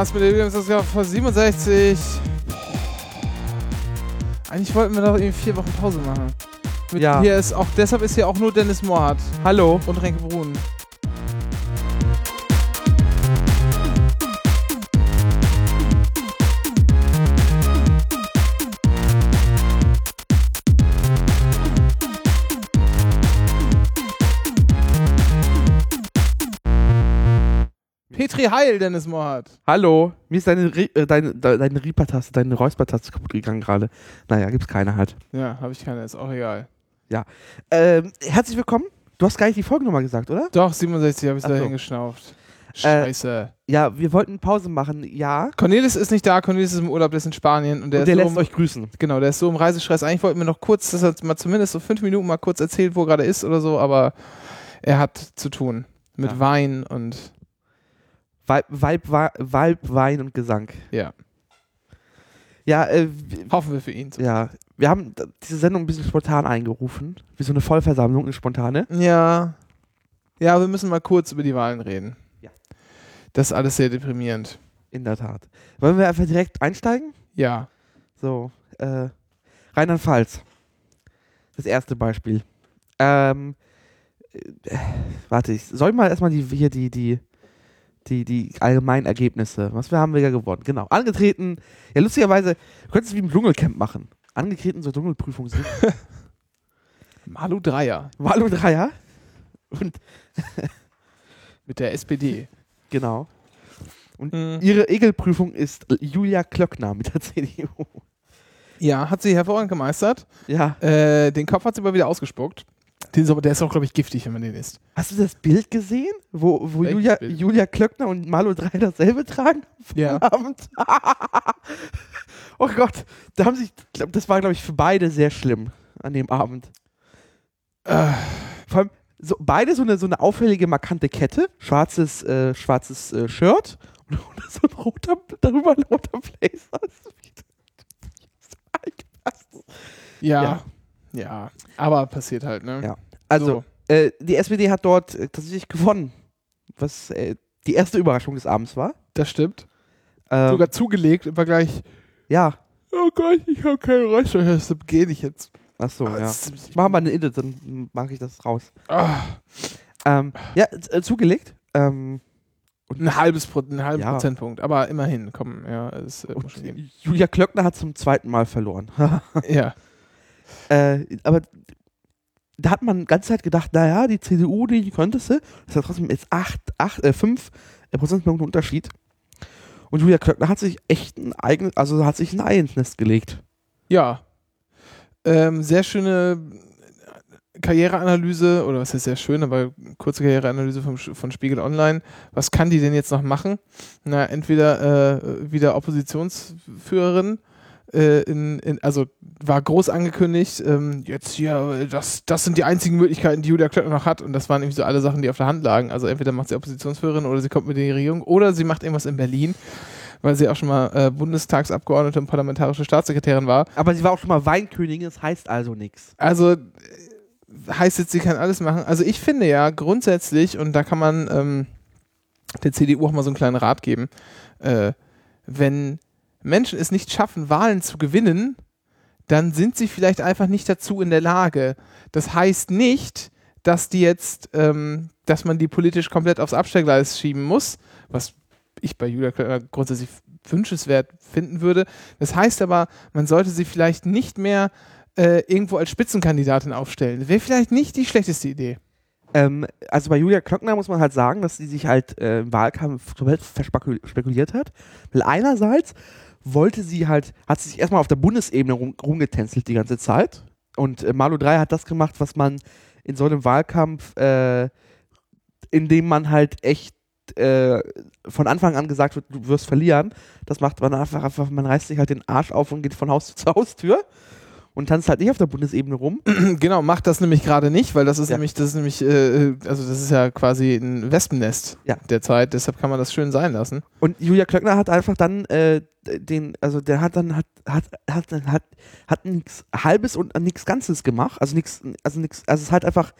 Anycast mit der Übungsausgabe 67. Eigentlich wollten wir doch irgendwie vier Wochen Pause machen. Mit Ja. Hier ist auch, deshalb ist hier auch nur Dennis Mohrhardt Hallo. und Renke Brun. Petri Heil, Dennis Mohrhardt. Hallo. Mir ist deine, äh, deine, de- deine Reaper-Taste, deine Räusper-Taste kaputt gegangen gerade. Naja, gibt's keine halt. Ja, habe ich keine, ist auch egal. Ähm, herzlich willkommen. Du hast gar nicht die Folgennummer gesagt, oder? Doch, 67 habe ich da so. hingeschnauft. Scheiße. Ja, wir wollten Pause machen, ja. Cornelis ist nicht da, Cornelis ist im Urlaub, der ist in Spanien und der, Und der ist so lässt im, euch grüßen. genau, der ist so im Reisestress. Eigentlich wollten wir noch kurz, dass er mal zumindest so fünf Minuten mal kurz erzählt, wo er gerade ist oder so, aber er hat zu tun mit Ja. Wein und Weib, Weib, Wein und Gesang. ja, Ja, äh, hoffen wir für ihn. ja. Wir haben diese Sendung ein bisschen spontan eingerufen. Wie so eine Vollversammlung, eine spontane. Ja, ja, wir müssen mal kurz über die Wahlen reden. Ja. Das ist alles sehr deprimierend. In der Tat. Wollen wir einfach direkt einsteigen? Ja, So, äh, Rheinland-Pfalz. Das erste Beispiel. Ähm, äh, warte, ich soll mal erstmal die, hier die, die, die, die allgemeinen Ergebnisse. Was wir haben wir ja gewonnen? Genau. Angetreten, ja, lustigerweise, du könntest es wie im Dschungelcamp machen. Angetreten zur Dschungelprüfung sind Malu Dreier Walu Dreier. Und, mit der SPD. genau. Und Mhm. ihre Egelprüfung ist Julia Klöckner mit der CDU. Ja, hat sie hervorragend gemeistert. Ja. Äh, den Kopf hat sie aber wieder ausgespuckt. Den ist aber, der ist auch, glaube ich, giftig, wenn man den isst. Hast du das Bild gesehen, wo, wo Welches Julia, Bild? Julia Klöckner und Malu Dreier dasselbe tragen? Ja. Abend. oh Gott, da haben sich, das war glaube ich für beide sehr schlimm an dem Abend. Äh, Vor allem so, beide so eine, so eine auffällige, markante Kette, schwarzes, äh, schwarzes äh, Shirt und, und so ein roter, darüber ein roter Blazer. ja, Ja. Ja. Aber passiert halt, ne? Ja. Also, äh, die SPD hat dort äh, tatsächlich gewonnen, was äh, die erste Überraschung des Abends war. Das stimmt. Ähm, Sogar zugelegt im Vergleich. ja, Oh Gott, ich habe keine Räuscher, deshalb gehe ich jetzt. ach so, Ah, ja. ist Ich mache mal eine Edit, dann mache ich das raus. Ah, Ähm, ja, äh, zugelegt. Ähm, ein halbes Pro einen halben Ja. Prozentpunkt, aber immerhin, komm, ja, es äh, und. Julia Klöckner hat zum zweiten Mal verloren. Ja, äh, aber da hat man die ganze Zeit gedacht, naja, die CDU, die könnte sie. Das hat trotzdem jetzt 8, 8, äh, 5 Prozentpunkte Unterschied. Und Julia Klöckner hat sich echt ein eigenes, also hat sich ein Ei ins Nest gelegt. ja. Ähm, sehr schöne Karriereanalyse, oder was heißt sehr schön, aber kurze Karriereanalyse vom, von Spiegel Online. Was kann die denn jetzt noch machen? Na, entweder äh, wieder Oppositionsführerin, äh, in, in, also war groß angekündigt, ähm, jetzt hier, das, das sind die einzigen Möglichkeiten, die Julia Klöckner noch hat und das waren irgendwie so alle Sachen, die auf der Hand lagen. Also entweder macht sie Oppositionsführerin oder sie kommt mit in die Regierung oder sie macht irgendwas in Berlin, weil sie auch schon mal äh, Bundestagsabgeordnete und parlamentarische Staatssekretärin war. Aber sie war auch schon mal Weinkönigin, das heißt also nichts. Also äh, heißt jetzt, sie kann alles machen. Also ich finde ja grundsätzlich, und da kann man ähm, der CDU auch mal so einen kleinen Rat geben, äh, wenn Menschen es nicht schaffen, Wahlen zu gewinnen, dann sind sie vielleicht einfach nicht dazu in der Lage. Das heißt nicht, dass die jetzt, ähm, dass man die politisch komplett aufs Abstellgleis schieben muss, was ich bei Julia Klöckner grundsätzlich wünschenswert finden würde. Das heißt aber, man sollte sie vielleicht nicht mehr äh, irgendwo als Spitzenkandidatin aufstellen. Wäre vielleicht nicht die schlechteste Idee. Ähm, also bei Julia Klöckner muss man halt sagen, dass sie sich halt äh, im Wahlkampf komplett verspekuliert hat. Weil einerseits wollte sie halt, hat sie sich erstmal auf der Bundesebene rum, rumgetänzelt die ganze Zeit. Und äh, Malu 3 hat das gemacht, was man in so einem Wahlkampf, äh, in dem man halt echt äh, von Anfang an gesagt wird, du wirst verlieren. Das macht man einfach, einfach, man reißt sich halt den Arsch auf und geht von Haus zu Haustür und tanzt halt nicht auf der Bundesebene rum. genau, macht das nämlich gerade nicht, weil das ist Ja. nämlich, das ist nämlich, äh, also das ist ja quasi ein Wespennest Ja. der Zeit, deshalb kann man das schön sein lassen. Und Julia Klöckner hat einfach dann äh, den, also der hat dann hat hat hat hat, hat nichts halbes und nichts Ganzes gemacht, also nichts, also nichts, also es ist halt einfach,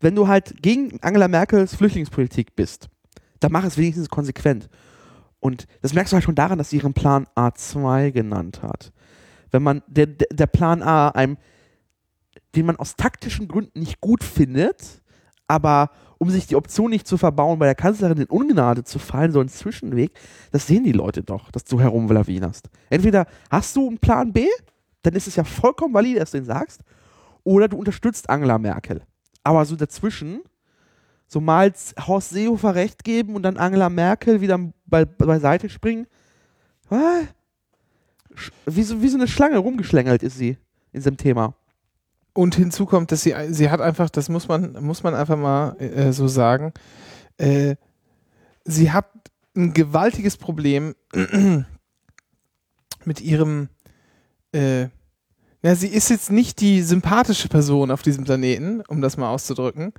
wenn du halt gegen Angela Merkels Flüchtlingspolitik bist, dann mach es wenigstens konsequent. Und das merkst du halt schon daran, dass sie ihren Plan A2 genannt hat. Wenn man, der, der Plan A einem, den man aus taktischen Gründen nicht gut findet, aber um sich die Option nicht zu verbauen, bei der Kanzlerin in Ungnade zu fallen, so ein Zwischenweg, das sehen die Leute doch, dass du herumlavinierst. Entweder hast du einen Plan B, dann ist es ja vollkommen valide, dass du den sagst, oder du unterstützt Angela Merkel. Aber so dazwischen, so mal Horst Seehofer recht geben und dann Angela Merkel wieder bei, beiseite springen, wie so, wie so eine Schlange rumgeschlängelt ist sie in diesem Thema. Und hinzu kommt, dass sie, sie hat einfach, das muss man, muss man einfach mal äh, so sagen, äh, sie hat ein gewaltiges Problem mit ihrem, äh, ja, sie ist jetzt nicht die sympathische Person auf diesem Planeten, um das mal auszudrücken.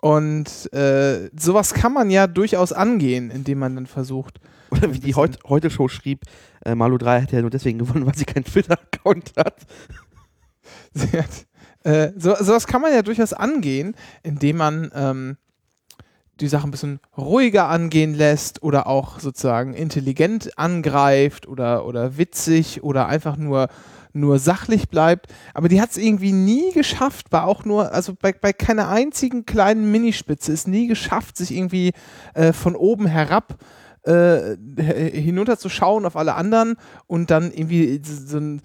Und äh, sowas kann man ja durchaus angehen, indem man dann versucht, Oder wie die heute, heute Show schrieb, äh, Malu 3 hätte ja nur deswegen gewonnen, weil sie keinen Twitter-Account hat. Sie hat, äh, so, sowas kann man ja durchaus angehen, indem man ähm, die Sache ein bisschen ruhiger angehen lässt oder auch sozusagen intelligent angreift oder, oder witzig oder einfach nur, nur sachlich bleibt. Aber die hat es irgendwie nie geschafft, war auch nur, also bei, bei keiner einzigen kleinen Minispitze ist nie geschafft, sich irgendwie äh, von oben herab äh, hinunterzuschauen auf alle anderen und dann irgendwie so ein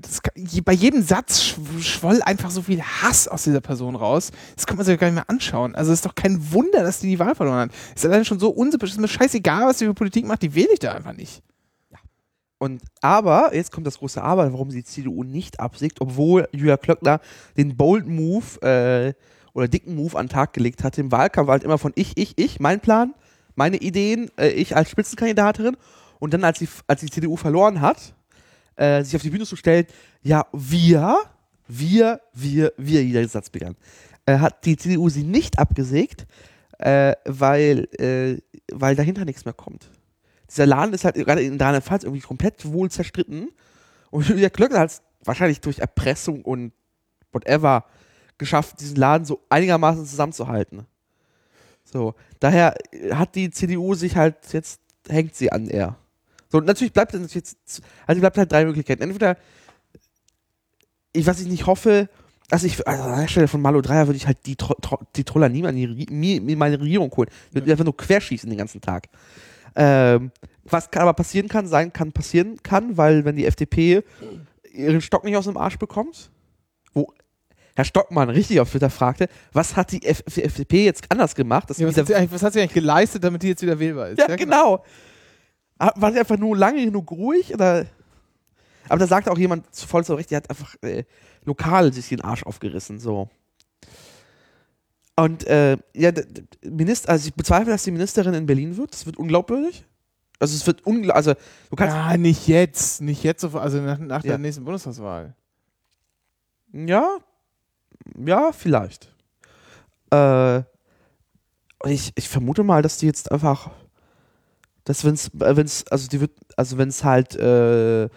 das, bei jedem Satz schw- schwoll einfach so viel Hass aus dieser Person raus. Das kann man sich gar nicht mehr anschauen. Also es ist doch kein Wunder, dass die die Wahl verloren hat. Ist allein schon so unsympathisch. Ist mir scheißegal, was die für Politik macht. Die wähle ich da einfach nicht. Und aber, jetzt kommt das große Aber, warum sie die CDU nicht absiegt, obwohl Julia Klöckner den Bold Move äh, oder dicken Move an den Tag gelegt hat. Im Wahlkampf halt immer von ich, ich, ich, mein Plan, meine Ideen, äh, ich als Spitzenkandidatin. Und dann, als, sie, als die CDU verloren hat, äh, sich auf die Bühne zu stellen, ja, wir, wir, wir, wir, jeder Satz begann, äh, hat die CDU sie nicht abgesägt, äh, weil, äh, weil dahinter nichts mehr kommt. Dieser Laden ist halt gerade in Rheinland-Pfalz irgendwie komplett wohl zerstritten. Und Julia Klöckner hat es wahrscheinlich durch Erpressung und whatever geschafft, diesen Laden so einigermaßen zusammenzuhalten. So, daher hat die CDU sich halt jetzt, hängt sie an er. So, natürlich bleibt es jetzt, also bleibt halt drei Möglichkeiten. Entweder, ich, was ich nicht hoffe, also ich, also an der Stelle von Malo Dreier würde ich halt die, Tro Tro die Troller nie in, meine Regierung holen. Ich würde einfach nur querschießen den ganzen Tag. Ähm, was kann aber passieren kann, sein kann, passieren kann, weil wenn die FDP ihren Stock nicht aus dem Arsch bekommt, wo Herr Stockmann richtig auf Twitter fragte, was hat die FDP jetzt anders gemacht? Dass Ja, was, hat sie eigentlich, was hat sie eigentlich geleistet, damit die jetzt wieder wählbar ist? ja, genau. Ah, War sie einfach nur lange genug ruhig? Oder? Aber da sagt auch jemand voll zu Recht, die hat einfach äh, lokal sich den Arsch aufgerissen. So. Und äh, ja, Minister, also ich bezweifle, dass die Ministerin in Berlin wird. Das wird unglaubwürdig. Also es wird unglaublich. Also du kannst. Ja, nicht jetzt. Nicht jetzt, also nach, nach Ja. der nächsten Bundestagswahl. Ja, ja, vielleicht. Äh, ich, ich vermute mal, dass die jetzt einfach, dass wenn's, äh, wenn's, also die wird, also wenn es halt äh, äh,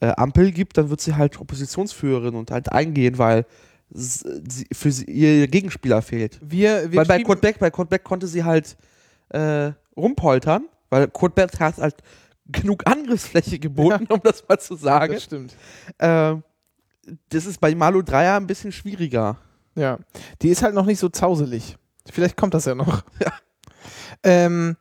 Ampel gibt, dann wird sie halt Oppositionsführerin und halt eingehen, weil sie, für sie ihr Gegenspieler fehlt. Wir, wir weil bei Kurt Beck, bei Kurt Beck konnte sie halt äh, rumpoltern, weil Kurt Beck hat halt genug Angriffsfläche geboten, um das mal zu sagen. Das stimmt. Ähm, das ist bei Malu Dreier ein bisschen schwieriger. Ja, die ist halt noch nicht so zauselig. Vielleicht kommt das ja noch. ähm,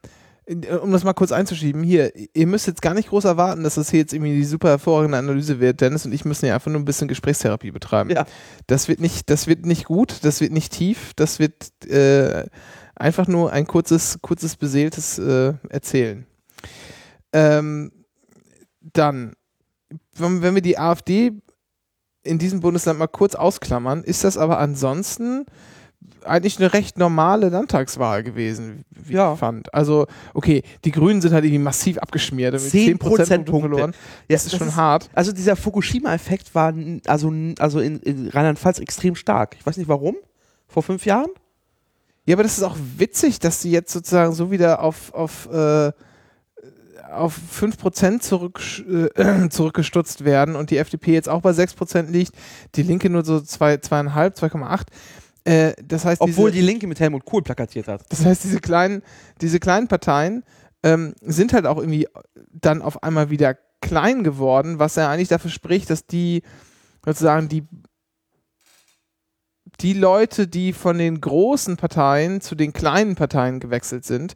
um das mal kurz einzuschieben, hier, ihr müsst jetzt gar nicht groß erwarten, dass das hier jetzt irgendwie die super hervorragende Analyse wird. Dennis und ich müssen ja einfach nur ein bisschen Gesprächstherapie betreiben. Ja. Das wird nicht, das wird nicht gut, das wird nicht tief, das wird äh, einfach nur ein kurzes, kurzes beseeltes äh, Erzählen. Ähm, dann, wenn wir die AfD in diesem Bundesland mal kurz ausklammern, ist das aber ansonsten eigentlich eine recht normale Landtagswahl gewesen, wie Ja. ich fand. Also, okay, die Grünen sind halt irgendwie massiv abgeschmiert, mit 10 10 Prozentpunkte verloren. Ja, Das ist schon hart. Also dieser Fukushima-Effekt war also, also in, in Rheinland-Pfalz extrem stark. Ich weiß nicht warum. Vor fünf Jahren? Ja, aber das ist auch witzig, dass die jetzt sozusagen so wieder auf, auf, äh, auf 5% zurück, äh, zurückgestutzt werden und die FDP jetzt auch bei 6% liegt, die Linke nur so 2, 2,5, 2,8. Äh, das heißt, Obwohl diese, die Linke mit Helmut Kohl plakatiert hat. Das heißt, diese kleinen, diese kleinen Parteien ähm, sind halt auch irgendwie dann auf einmal wieder klein geworden, was ja eigentlich dafür spricht, dass die sozusagen die die Leute, die von den großen Parteien zu den kleinen Parteien gewechselt sind,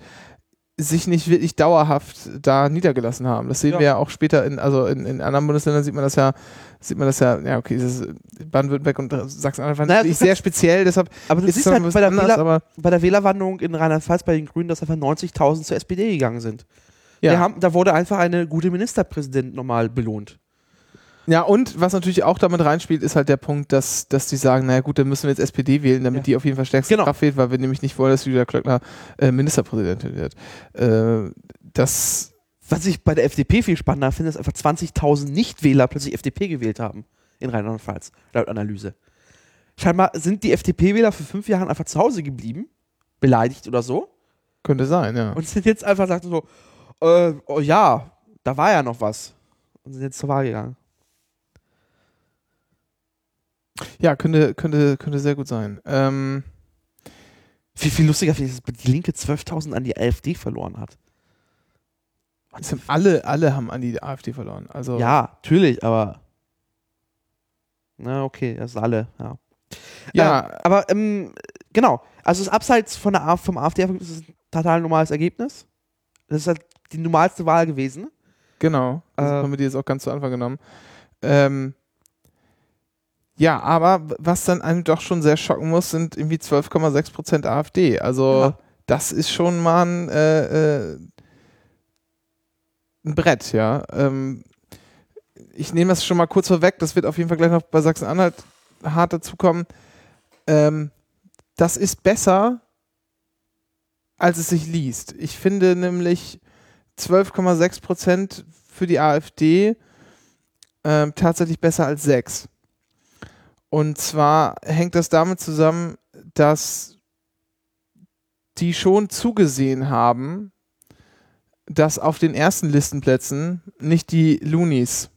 sich nicht wirklich dauerhaft da niedergelassen haben. Das sehen Ja. wir ja auch später in, also in, in anderen Bundesländern sieht man das ja, sieht man das ja, ja okay, das ist Baden-Württemberg und Sachsen-Anhalt Naja, du sehr speziell, deshalb Aber du ist siehst halt halt bei der, anders, Wähler, bei der Wählerwanderung in Rheinland-Pfalz bei den Grünen, dass einfach 90.000 zur SPD gegangen sind. ja. Haben, da wurde einfach eine gute Ministerpräsident nochmal belohnt. Ja, und was natürlich auch damit reinspielt, ist halt der Punkt, dass, dass die sagen, naja gut, dann müssen wir jetzt SPD wählen, damit Ja. die auf jeden Fall stärkste Genau. Kraft wählt, weil wir nämlich nicht wollen, dass Julia Klöckner äh, Ministerpräsidentin wird. Äh, das, Was ich bei der FDP viel spannender finde, ist einfach 20.000 Nichtwähler plötzlich FDP gewählt haben in Rheinland-Pfalz, laut Analyse. Scheinbar sind die FDP-Wähler für fünf Jahre einfach zu Hause geblieben, beleidigt oder so, könnte sein, ja. und sind jetzt einfach sagten so, äh, oh ja, da war ja noch was. Und sind jetzt zur Wahl gegangen. Ja, könnte, könnte, könnte sehr gut sein. Ähm, Viel, viel lustiger finde ich, dass die Linke 12.000 an die AfD verloren hat. alle, alle haben an die AfD verloren. Also, Ja, natürlich, aber. Na, okay, das sind alle, ja. ja Äh, aber ähm, genau, also das Abseits von der vom AfD-Ergebnis ist ein total normales Ergebnis. Das ist halt die normalste Wahl gewesen. genau. Das Äh, haben wir die jetzt auch ganz zu Anfang genommen. Ähm, ja, aber was dann einem doch schon sehr schocken muss, sind irgendwie 12,6 Prozent AfD. Also Ja. das ist schon mal ein, äh, äh, ein Brett, ja. Ähm, ich nehme das schon mal kurz vorweg, das wird auf jeden Fall gleich noch bei Sachsen-Anhalt hart dazukommen. Ähm, das ist besser, als es sich liest. Ich finde nämlich 12,6 Prozent für die AfD ähm, tatsächlich besser als 6. Und zwar hängt das damit zusammen, dass die schon zugesehen haben, dass auf den ersten Listenplätzen nicht die Loonies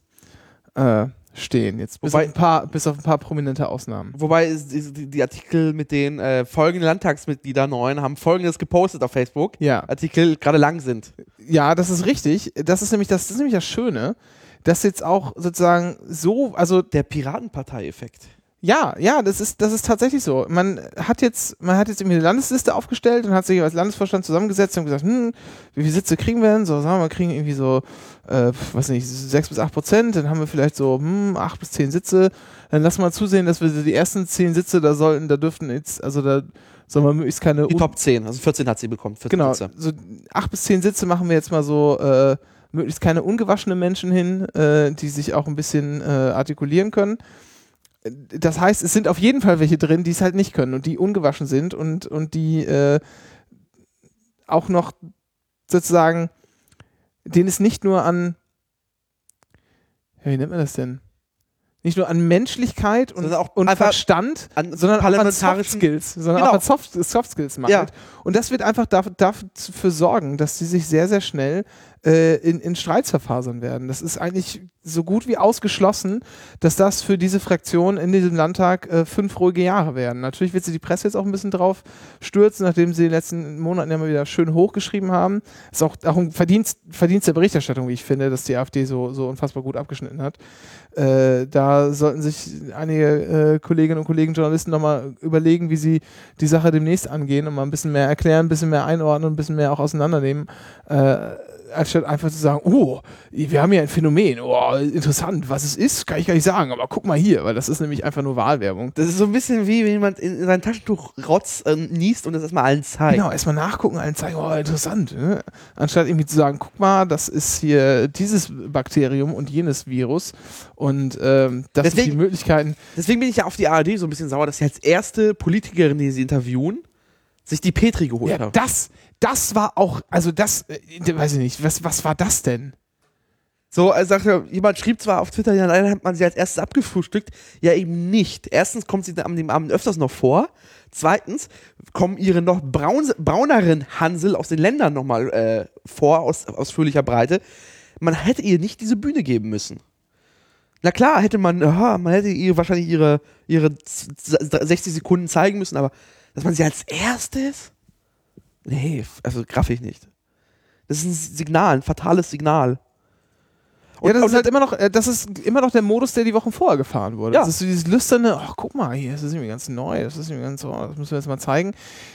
äh, stehen. Jetzt bis, Wobei- auf ein paar, bis auf ein paar prominente Ausnahmen. Wobei es- die, die, die Artikel mit den äh, folgenden Landtagsmitgliedern neuen haben folgendes gepostet auf Facebook. Ja. Artikel gerade lang sind. Ja, das ist richtig. Das ist nämlich das, das ist nämlich das Schöne, dass jetzt auch sozusagen so, also Der Piratenpartei-Effekt. Ja, ja, das ist, das ist tatsächlich so. Man hat jetzt, man hat jetzt irgendwie eine Landesliste aufgestellt und hat sich als Landesvorstand zusammengesetzt und gesagt, hm, wie viele Sitze kriegen wir denn? So, sagen wir mal, kriegen irgendwie so, äh, weiß nicht, sechs bis acht Prozent, dann haben wir vielleicht so, hm, acht bis zehn Sitze. Dann lass mal zusehen, dass wir die ersten zehn Sitze, da sollten, da dürften jetzt, also da soll man möglichst keine Die Top 10, also 14 hat sie bekommen. 14 Genau, Sitze. so acht bis zehn Sitze machen wir jetzt mal so, äh, möglichst keine ungewaschenen Menschen hin, äh, die sich auch ein bisschen äh, artikulieren können. Das heißt, es sind auf jeden Fall welche drin, die es halt nicht können und die ungewaschen sind und, und die äh, auch noch sozusagen, denen es nicht nur an, wie nennt man das denn? Nicht nur an Menschlichkeit und, auch und Verstand, An sondern auch an Soft Skills, sondern Genau. auch an Soft, Soft Skills mangelt. Ja. Und das wird einfach dafür, dafür sorgen, dass sie sich sehr, sehr schnell äh, in, in Streits verfasern werden. Das ist eigentlich so gut wie ausgeschlossen, dass das für diese Fraktion in diesem Landtag äh, fünf ruhige Jahre werden. Natürlich wird sie die Presse jetzt auch ein bisschen drauf stürzen, nachdem sie in den letzten Monaten mal wieder schön hochgeschrieben haben. Ist auch, auch ein Verdienst, Verdienst der Berichterstattung, wie ich finde, dass die AfD so, so unfassbar gut abgeschnitten hat. Äh, da sollten sich einige äh, Kolleginnen und Kollegen, Journalisten nochmal überlegen, wie sie die Sache demnächst angehen und mal ein bisschen mehr erklären, ein bisschen mehr einordnen, ein bisschen mehr auch auseinandernehmen, äh, anstatt einfach zu sagen, oh, wir haben hier ein Phänomen, oh, interessant, was es ist, kann ich gar nicht sagen, aber guck mal hier, weil das ist nämlich einfach nur Wahlwerbung. Das ist so ein bisschen wie, wenn jemand in, in sein Taschentuch rotz äh, niest und das erstmal allen zeigt. Genau, erstmal nachgucken, allen zeigen, oh, interessant. Ne? Anstatt irgendwie zu sagen, guck mal, das ist hier dieses Bakterium und jenes Virus und ähm, das sind die Deswegen- Möglichkeiten. Deswegen bin ich ja auf die ARD so ein bisschen sauer, dass sie als erste Politikerin, die sie interviewen, sich die Petri geholt Ja, haben. das, das war auch, also das, äh, weiß ich nicht, was, was war das denn? So, er sagte, jemand schrieb zwar auf Twitter, ja, leider hat man sie als erstes abgefrühstückt. Ja, eben nicht. Erstens kommt sie an dem Abend öfters noch vor. Zweitens kommen ihre noch braun, brauneren Hansel aus den Ländern nochmal äh, vor, aus ausführlicher Breite. Man hätte ihr nicht diese Bühne geben müssen. Na klar, hätte man, aha, man hätte ihr wahrscheinlich ihre, ihre z- z- 60 Sekunden zeigen müssen, aber dass man sie als erstes? Nee, also graff ich nicht. Das ist ein Signal, ein fatales Signal. ja, das ist halt immer noch, äh, das ist immer noch der Modus, der die Wochen vorher gefahren wurde. Ja. Das ist so dieses lüsterne, ach guck mal, hier, das ist irgendwie ganz neu, das ist irgendwie ganz, oh, das müssen wir jetzt mal zeigen.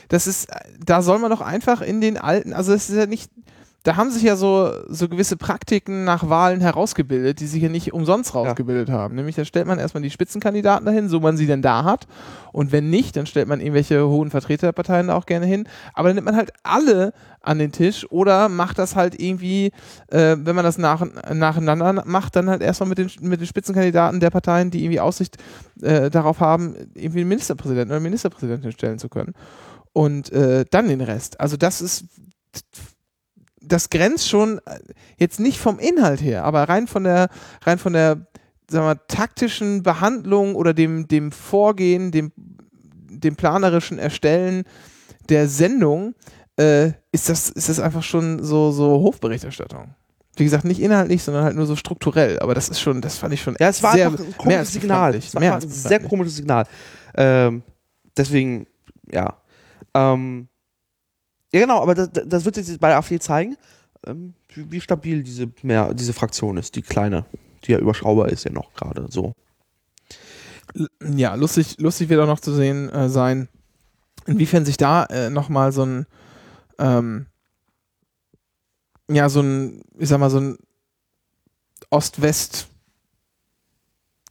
Das ist, äh, da soll man doch einfach in den alten, also es ist ja nicht, da haben sich ja so, so gewisse Praktiken nach Wahlen herausgebildet, die sich ja nicht umsonst rausgebildet haben. Nämlich, da stellt man erstmal die Spitzenkandidaten dahin, so man sie denn da hat. Und wenn nicht, dann stellt man irgendwelche hohen Vertreter der Parteien da auch gerne hin. Aber dann nimmt man halt alle an den Tisch oder macht das halt irgendwie, äh, wenn man das nach, nacheinander macht, dann halt erstmal mit den, mit den Spitzenkandidaten der Parteien, die irgendwie Aussicht äh, darauf haben, irgendwie einen Ministerpräsidenten oder Ministerpräsidentin stellen zu können. Und äh, dann den Rest. Also das ist das grenzt schon äh, jetzt nicht vom Inhalt her, aber rein von der rein von der sagen wir, taktischen Behandlung oder dem dem Vorgehen, dem dem planerischen Erstellen der Sendung äh, ist das ist das einfach schon so so Hofberichterstattung. Wie gesagt, nicht inhaltlich, sondern halt nur so strukturell. Aber das ist schon, das fand ich schon Ja, es war sehr, einfach ein mehr komisches Signal. Es war ein sehr komisches Signal. Ähm, deswegen, ja. Ähm, ja, genau, aber das, das wird sich bei der AfD zeigen, ähm, wie, wie stabil diese, mehr, diese Fraktion ist, die kleine, die ja überschaubar ist ja noch gerade so. ja, lustig, lustig wird auch noch zu sehen äh, sein, inwiefern sich da äh, nochmal so ein, ähm, ja, so ein, ich sag mal, so ein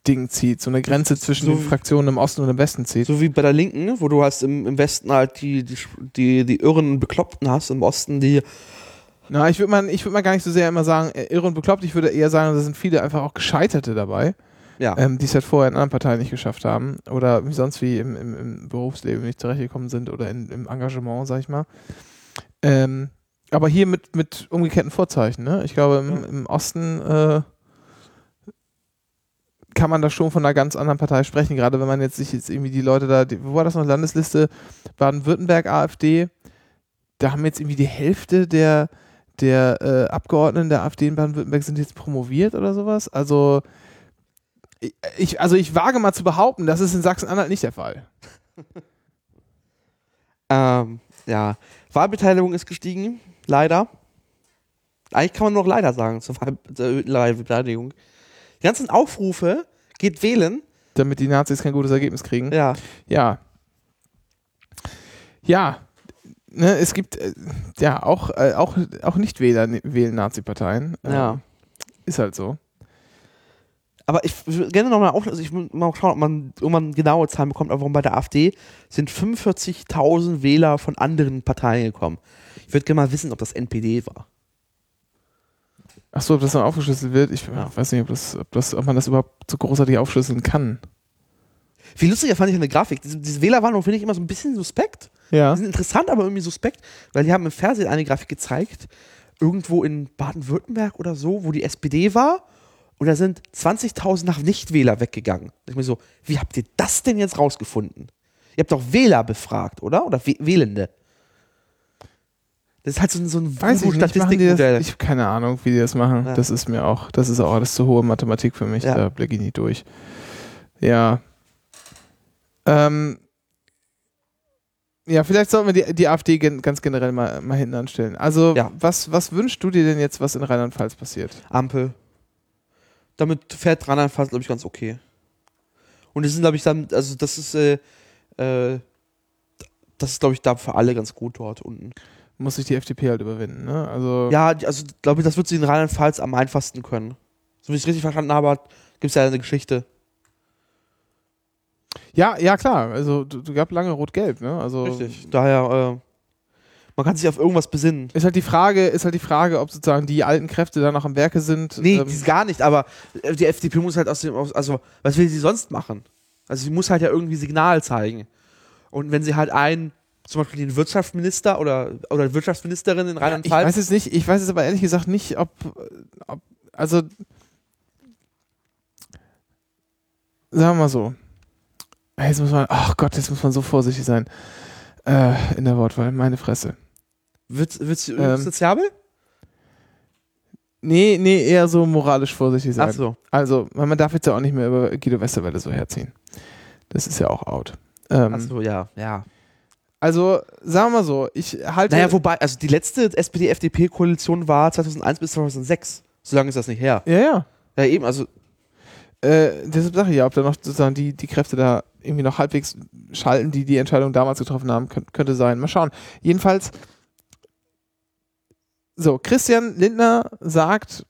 Ost-West-Ding zieht, so eine Grenze zwischen So den Fraktionen im Osten und im Westen zieht. So wie bei der Linken, wo du hast im, im Westen halt die, die, die, die Irren und Bekloppten hast, im Osten die, Na, ich würde mal, ich würd mal gar nicht so sehr immer sagen, äh, irre und bekloppt, ich würde eher sagen, da sind viele einfach auch Gescheiterte dabei. ja. ähm, die es halt vorher in anderen Parteien nicht geschafft haben oder wie sonst wie im, im, im Berufsleben nicht zurechtgekommen sind oder in, im Engagement, sag ich mal. Ähm, aber hier mit, mit umgekehrten Vorzeichen. Ne? Ich glaube, im, im Osten äh, kann man da schon von einer ganz anderen Partei sprechen, gerade wenn man jetzt sich jetzt irgendwie die Leute da, die, wo war das noch, Landesliste Baden-Württemberg, AfD, da haben jetzt irgendwie die Hälfte der, der äh, Abgeordneten der AfD in Baden-Württemberg sind jetzt promoviert oder sowas. Also ich, also ich wage mal zu behaupten, das ist in Sachsen-Anhalt nicht der Fall. Ähm, ja. Wahlbeteiligung ist gestiegen, leider. Eigentlich kann man nur noch leider sagen zur Wahlbeteiligung. Die ganzen Aufrufe, geht wählen. Damit die Nazis kein gutes Ergebnis kriegen. Ja. Ja. Ja. Ne, es gibt äh, ja auch, äh, auch, auch Nicht-Wähler wählen Nazi-Parteien. Ähm, Ja. Ist halt so. Aber ich würde gerne nochmal auf, also ich mal schauen, ob man irgendwann genaue Zahlen bekommt, aber warum bei der AfD sind 45.000 Wähler von anderen Parteien gekommen. Ich würde gerne mal wissen, ob das NPD war. Achso, ob das dann aufgeschlüsselt wird, ich Ja. weiß nicht, ob, das, ob, das, ob man das überhaupt so großartig aufschlüsseln kann. Viel lustiger fand ich eine Grafik. Diese, diese Wählerwarnung finde ich immer so ein bisschen suspekt. Ja. Die sind interessant, aber irgendwie suspekt, weil die haben im Fernsehen eine Grafik gezeigt, irgendwo in Baden-Württemberg oder so, wo die SPD war. Und da sind 20.000 nach Nichtwähler weggegangen. Da ich mir so, wie habt ihr das denn jetzt rausgefunden? Ihr habt doch Wähler befragt, oder? Oder Wäh- Wählende. Das ist halt so ein, so ein ich Voodoo-Statistikmodell. das, ich habe keine Ahnung, wie die das machen. Ja. Das ist mir auch, das ist auch alles zu hohe Mathematik für mich, Ja. da blicke ich nicht durch. Ja. Ähm, ja, vielleicht sollten wir die, die AfD gen, ganz generell mal, mal hinten anstellen. Also, Ja. was, was wünschst du dir denn jetzt, was in Rheinland-Pfalz passiert? Ampel. Damit fährt Rheinland-Pfalz, glaube ich, ganz okay. Und es sind, glaube ich, dann, also das ist, äh, äh, das ist, glaube ich, da für alle ganz gut dort unten. Muss sich die FDP halt überwinden, ne? Also, Ja, also glaube ich, das wird sie in Rheinland-Pfalz am einfachsten können. So wie ich es richtig verstanden habe, gibt es ja eine Geschichte. ja, ja, klar. Also, du, du gab lange Rot-Gelb, ne? Also, Daher, äh, man kann sich auf irgendwas besinnen. Ist halt die Frage, ist halt die Frage, ob sozusagen die alten Kräfte da noch am Werke sind. Nee, ähm, die ist gar nicht, aber äh, die FDP muss halt aus dem, also, was will sie sonst machen? Also, sie muss halt ja irgendwie Signal zeigen. Und wenn sie halt einen, zum Beispiel den Wirtschaftsminister oder, oder Wirtschaftsministerin in Ich Rheinland-Pfalz weiß es nicht, ich weiß es aber ehrlich gesagt nicht, ob, ob also sagen wir mal so. Jetzt muss man, ach Gott, jetzt muss man so vorsichtig sein äh, in der Wortwahl, meine Fresse. Wird, wird Ähm, soziabel? Nee, nee, eher so moralisch vorsichtig sein. Ach so. Also, man darf jetzt ja auch nicht mehr über Guido Westerwelle so herziehen. Das ist ja auch out. Ähm, Ach so, ja, ja. Also, sagen wir mal so, ich halte. Naja, wobei, also die letzte SPD-FDP-Koalition war 2001 bis 2006. So lange ist das nicht her. ja, ja. Ja, eben, also Äh, deshalb sage ich ja, ob da noch sozusagen die, die Kräfte da irgendwie noch halbwegs schalten, die die Entscheidung damals getroffen haben, könnt, könnte sein. Mal schauen. Jedenfalls, so, Christian Lindner sagt,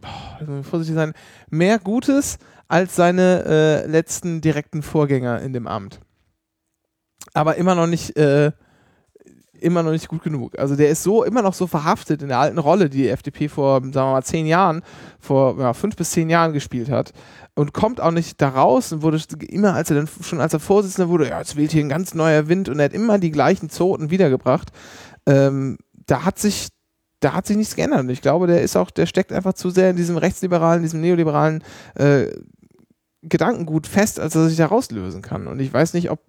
ich vorsichtig sein, mehr Gutes als seine äh, letzten direkten Vorgänger in dem Amt. Aber immer noch nicht, äh, immer noch nicht gut genug. Also der ist so immer noch so verhaftet in der alten Rolle, die die FDP vor, sagen wir mal, zehn Jahren, vor ja, fünf bis zehn Jahren gespielt hat und kommt auch nicht da raus und wurde immer, als er dann schon als er Vorsitzender wurde, ja, jetzt wählt hier ein ganz neuer Wind und er hat immer die gleichen Zoten wiedergebracht. Ähm, da hat sich da hat sich nichts geändert. Und ich glaube, der ist auch, der steckt einfach zu sehr in diesem rechtsliberalen, diesem neoliberalen äh, Gedankengut fest, als dass er sich da rauslösen kann. Und ich weiß nicht, ob,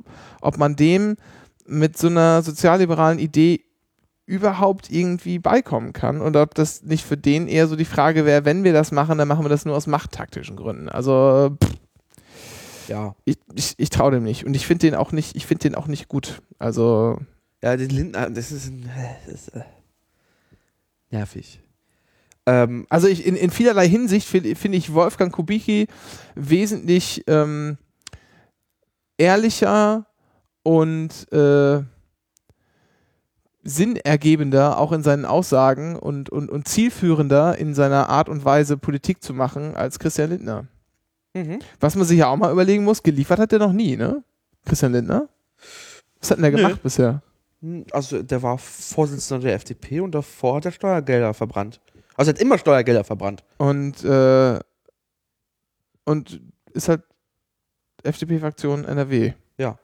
ob man dem mit so einer sozialliberalen Idee überhaupt irgendwie beikommen kann und ob das nicht für den eher so die Frage wäre, wenn wir das machen, dann machen wir das nur aus machttaktischen Gründen. Also pff, ja. ich, ich, ich traue dem nicht und ich finde den auch nicht, ich finde den auch nicht gut. Also Ja, den Lindner, das ist, ein, das ist äh, nervig. Ähm, Also ich, in, in vielerlei Hinsicht finde find ich Wolfgang Kubicki wesentlich ähm, ehrlicher und äh, sinnergebender auch in seinen Aussagen und, und, und zielführender in seiner Art und Weise Politik zu machen als Christian Lindner. mhm. Was man sich ja auch mal überlegen muss, geliefert hat er noch nie, ne? Christian Lindner? Was hat denn der Nö. gemacht bisher? Also der war Vorsitzender der FDP und davor hat er Steuergelder verbrannt. Also hat immer Steuergelder verbrannt. Und, äh, und ist halt FDP-Fraktion NRW. Ja.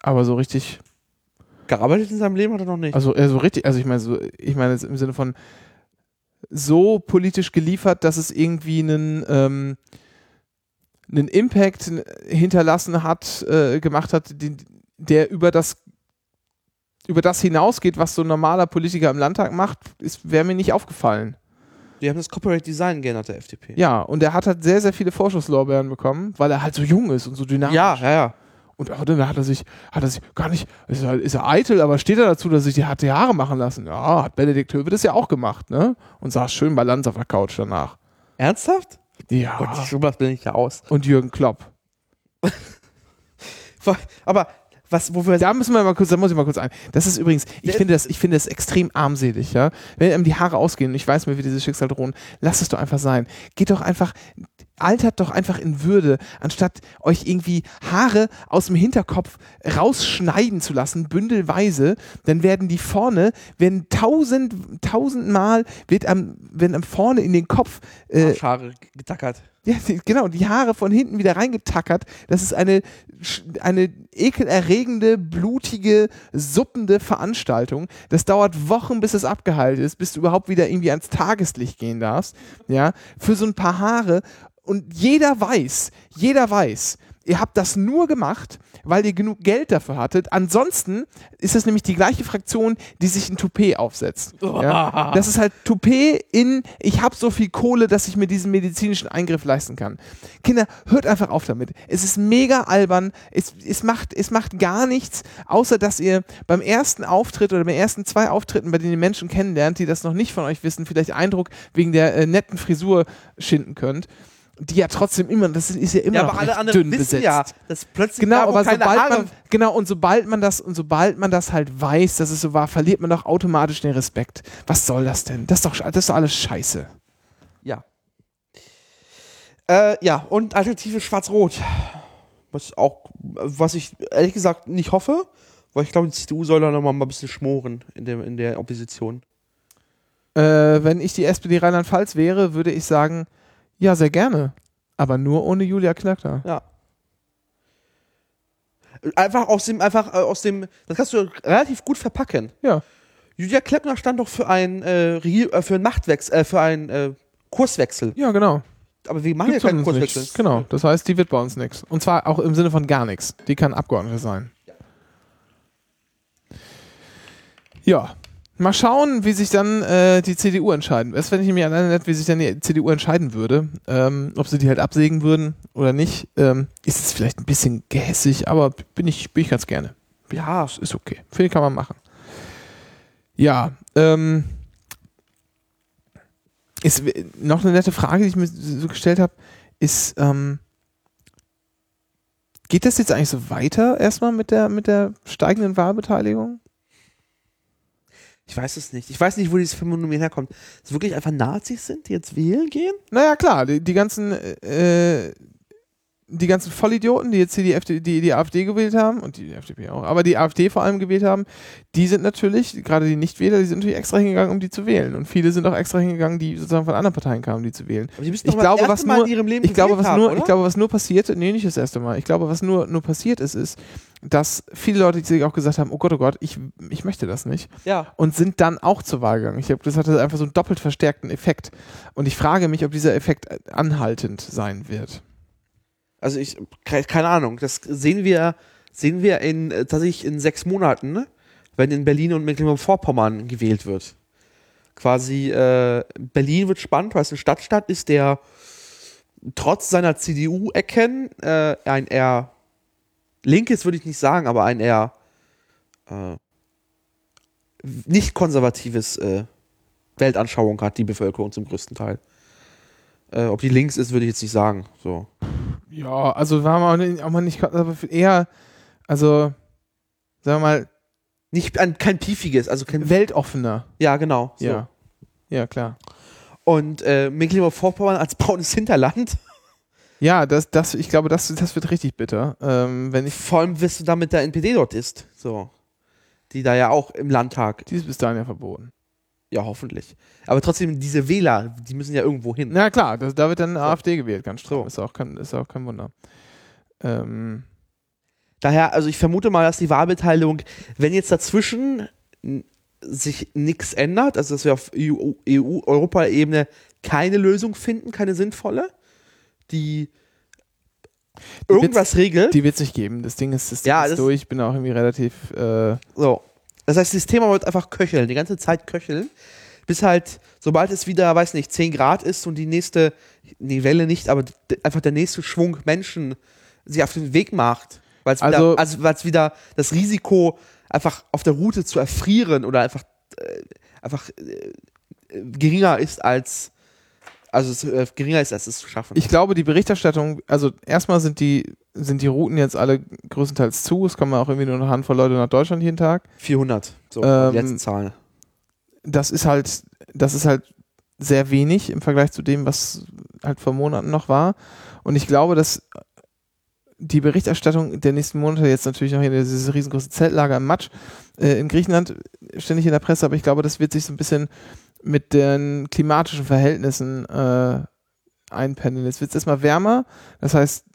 Aber so richtig, Gearbeitet in seinem Leben hat er noch nicht. also äh, so richtig, also ich meine, so, ich meine jetzt im Sinne von so politisch geliefert, dass es irgendwie einen, ähm, einen Impact hinterlassen hat, äh, gemacht hat, den, der über das über das hinausgeht, was so ein normaler Politiker im Landtag macht, wäre mir nicht aufgefallen. Die haben das Corporate Design geändert, der FDP. Ja, und er hat halt sehr, sehr viele Vorschusslorbeeren bekommen, weil er halt so jung ist und so dynamisch. ja, ja. ja. Und auch dann hat er sich, hat er sich gar nicht, ist er, ist er eitel, aber steht er dazu, dass er sich die harte Haare machen lassen? Ja, hat Benedikt Höwe das ja auch gemacht, ne? Und saß schön bei Lanz auf der Couch danach. Ernsthaft? Ja. Gott, so was bin ich ja aus. Und Jürgen Klopp. Aber was, wo wir Da müssen wir mal kurz, da muss ich mal kurz ein. Das ist übrigens, ich Der- finde das, ich finde das extrem armselig, ja. Wenn einem die Haare ausgehen, ich weiß mir, wie dieses Schicksal drohen, lasst es doch einfach sein. Geht doch einfach, altert doch einfach in Würde, anstatt euch irgendwie Haare aus dem Hinterkopf rausschneiden zu lassen, bündelweise, dann werden die vorne, werden tausend, tausendmal, wird am, werden am vorne in den Kopf, äh, Arschhaare getackert. Ja, die, genau, die Haare von hinten wieder reingetackert. Das ist eine, eine ekelerregende, blutige, suppende Veranstaltung. Das dauert Wochen, bis es abgeheilt ist, bis du überhaupt wieder irgendwie ans Tageslicht gehen darfst. Ja, für so ein paar Haare. Und jeder weiß, jeder weiß, ihr habt das nur gemacht, weil ihr genug Geld dafür hattet. Ansonsten ist es nämlich die gleiche Fraktion, die sich ein Toupet aufsetzt. Ja? Das ist halt Toupet in, ich habe so viel Kohle, dass ich mir diesen medizinischen Eingriff leisten kann. Kinder, hört einfach auf damit. Es ist mega albern. Es, es, macht, es macht gar nichts, außer dass ihr beim ersten Auftritt oder bei ersten zwei Auftritten, bei denen ihr Menschen kennenlernt, die das noch nicht von euch wissen, vielleicht Eindruck wegen der äh, netten Frisur schinden könnt. Die ja trotzdem immer, das ist ja immer Ja, noch aber alle anderen dünn wissen besetzt. ja, dass plötzlich Genau, da, aber sobald Haare man, genau, und sobald man das, und sobald man das halt weiß, dass es so war, verliert man doch automatisch den Respekt. Was soll das denn? Das ist doch, das ist doch alles scheiße. Ja. Äh, ja, und Alternative Schwarz-Rot. Was auch, was ich ehrlich gesagt nicht hoffe, weil ich glaube, die CDU soll da nochmal mal ein bisschen schmoren in der, in der Opposition. Äh, wenn ich die SPD Rheinland-Pfalz wäre, würde ich sagen, ja, sehr gerne. Aber nur ohne Julia Knackler. Ja. Einfach aus dem, einfach äh, aus dem, das kannst du relativ gut verpacken. Ja. Julia Kleppner stand doch für einen, äh, äh, für einen Machtwechsel, äh, für einen äh, Kurswechsel. Ja, genau. Aber wir machen Gibt's ja keinen Kurswechsel. nichts. Genau. Das heißt, die wird bei uns nichts. Und zwar auch im Sinne von gar nichts. Die kann Abgeordnete sein. Ja. Mal schauen, wie sich dann äh, die CDU entscheiden. Das fände ich alleine nett, wie sich dann die CDU entscheiden würde. Ähm, ob sie die halt absägen würden oder nicht. Ähm, ist es vielleicht ein bisschen gehässig, aber bin ich, bin ich ganz gerne. Ja, ist okay. Ich, kann man machen. Ja, ähm, ist noch eine nette Frage, die ich mir so gestellt habe, ist, ähm, geht das jetzt eigentlich so weiter erstmal mit der, mit der steigenden Wahlbeteiligung? Ich weiß es nicht. Ich weiß nicht, wo dieses Phänomen herkommt. Dass wirklich einfach Nazis sind, die jetzt wählen gehen? Naja, klar, die, die ganzen äh, die ganzen Vollidioten, die jetzt hier die, FD, die, die AfD gewählt haben und die, die FDP auch, aber die AfD vor allem gewählt haben, die sind natürlich, gerade die Nichtwähler, die sind natürlich extra hingegangen, um die zu wählen. Und viele sind auch extra hingegangen, die sozusagen von anderen Parteien kamen, die zu wählen. Aber die müssen Ich doch glaube, das was Mal nur- in ihrem Leben Ich glaube, was gewählt nur, haben, ich oder? glaube, was nur passiert, nee, nicht das erste Mal. Ich glaube, was nur, nur passiert ist, ist, dass viele Leute sich auch gesagt haben, oh Gott, oh Gott, ich, ich möchte das nicht. ja. Und sind dann auch zur Wahl gegangen. Ich glaube, das hatte einfach so einen doppelt verstärkten Effekt. Und ich frage mich, ob dieser Effekt anhaltend sein wird. Also ich, ke- keine Ahnung, das sehen wir, sehen wir in, äh, tatsächlich in sechs Monaten, ne? wenn in Berlin und Mecklenburg-Vorpommern gewählt wird. Quasi, äh, Berlin wird spannend, weil es eine Stadtstaat ist, der trotz seiner CDU-Ecken äh, ein eher linkes, würde ich nicht sagen, aber ein eher äh, nicht konservatives äh, Weltanschauung hat, die Bevölkerung zum größten Teil. Äh, ob die links ist, würde ich jetzt nicht sagen. So. Ja, also war man auch nicht- auch mal nicht, aber eher, also, sagen wir mal, Nicht ein, kein piefiges, also kein. weltoffener. Ja, genau. So. Ja. Ja, klar. Und äh, Mecklenburg-Vorpommern als braunes Hinterland. Ja, das, das, ich glaube, das, das wird richtig bitter. Ähm, wenn ich, Vor allem, bis du da mit der NPD dort ist. So. Die da ja auch im Landtag. die ist bis dahin ja verboten. Ja, hoffentlich. Aber trotzdem, diese Wähler, die müssen ja irgendwo hin. Na klar, das, da wird dann AfD gewählt, ganz stramm. So. Ist, auch kein, ist auch kein Wunder. Ähm, Daher, also ich vermute mal, dass die Wahlbeteiligung, wenn jetzt dazwischen sich nichts ändert, also dass wir auf E EU, EU-Europa-Ebene keine Lösung finden, keine sinnvolle, die irgendwas regelt. die wird es nicht geben. Das Ding ist, das Ding Ja, ist das- durch. Ich bin auch irgendwie relativ. Äh, So. Das heißt, das Thema wird einfach köcheln, die ganze Zeit köcheln, bis halt, sobald es wieder, weiß nicht, 10 Grad ist und die nächste, die Welle nicht, aber einfach der nächste Schwung Menschen sich auf den Weg macht. Weil es Also- wieder, also weil's wieder das Risiko, einfach auf der Route zu erfrieren oder einfach, äh, einfach äh, geringer ist als, also es, äh, geringer ist, als es zu schaffen. ich glaube, die Berichterstattung, also erstmal sind die, sind die Routen jetzt alle größtenteils zu. Es kommen auch irgendwie nur eine Handvoll Leute nach Deutschland jeden Tag. 400, so, Ähm, die letzten Zahlen. das ist halt, das ist halt sehr wenig im Vergleich zu dem, was halt vor Monaten noch war. Und ich glaube, dass die Berichterstattung der nächsten Monate jetzt natürlich noch hier dieses riesengroße Zeltlager im Matsch äh, in Griechenland ständig in der Presse, aber ich glaube, das wird sich so ein bisschen mit den klimatischen Verhältnissen äh, einpendeln. Jetzt wird es erstmal wärmer, das heißt,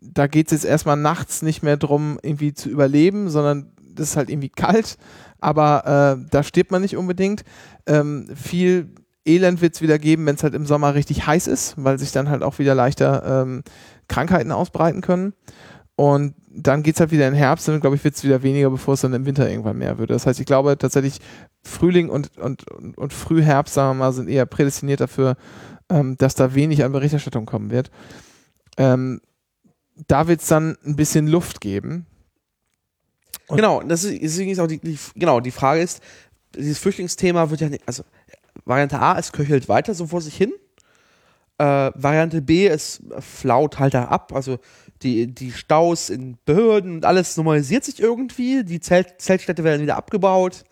da geht es jetzt erstmal nachts nicht mehr drum, irgendwie zu überleben, sondern das ist halt irgendwie kalt, aber äh, da stirbt man nicht unbedingt. Ähm, viel Elend wird es wieder geben, wenn es halt im Sommer richtig heiß ist, weil sich dann halt auch wieder leichter ähm, Krankheiten ausbreiten können. Und dann geht es halt wieder in den Herbst und glaube ich, wird es wieder weniger, bevor es dann im Winter irgendwann mehr wird. Das heißt, ich glaube tatsächlich, Frühling und, und, und, Frühherbst, sagen wir mal, sind eher prädestiniert dafür, ähm, dass da wenig an Berichterstattung kommen wird. Ähm, da wird es dann ein bisschen Luft geben. Und- Genau, das ist, ist auch die, die, genau, die Frage ist, dieses Flüchtlingsthema wird ja nicht, also Variante A, es köchelt weiter so vor sich hin. Äh, Variante B, es flaut halt da ab, also die, die Staus in Behörden und alles normalisiert sich irgendwie, die Zelt, Zeltstädte werden wieder abgebaut,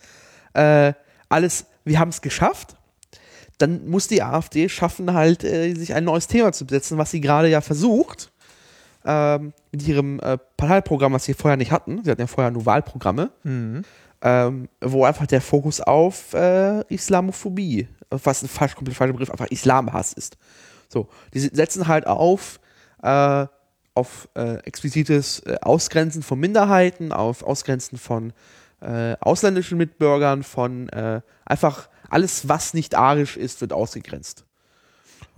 äh, alles, wir haben es geschafft. Dann muss die AfD schaffen, halt äh, sich ein neues Thema zu besetzen, was sie gerade ja versucht ähm, mit ihrem äh, Parteiprogramm, was sie vorher nicht hatten. Sie hatten ja vorher nur Wahlprogramme, Mhm. ähm, wo einfach der Fokus auf äh, Islamophobie, was ein falsch, komplett falscher Begriff, einfach Islamhass ist. So, die setzen halt auf, äh, auf äh, explizites äh, Ausgrenzen von Minderheiten, auf Ausgrenzen von äh, ausländischen Mitbürgern, von äh, einfach alles, was nicht arisch ist, wird ausgegrenzt.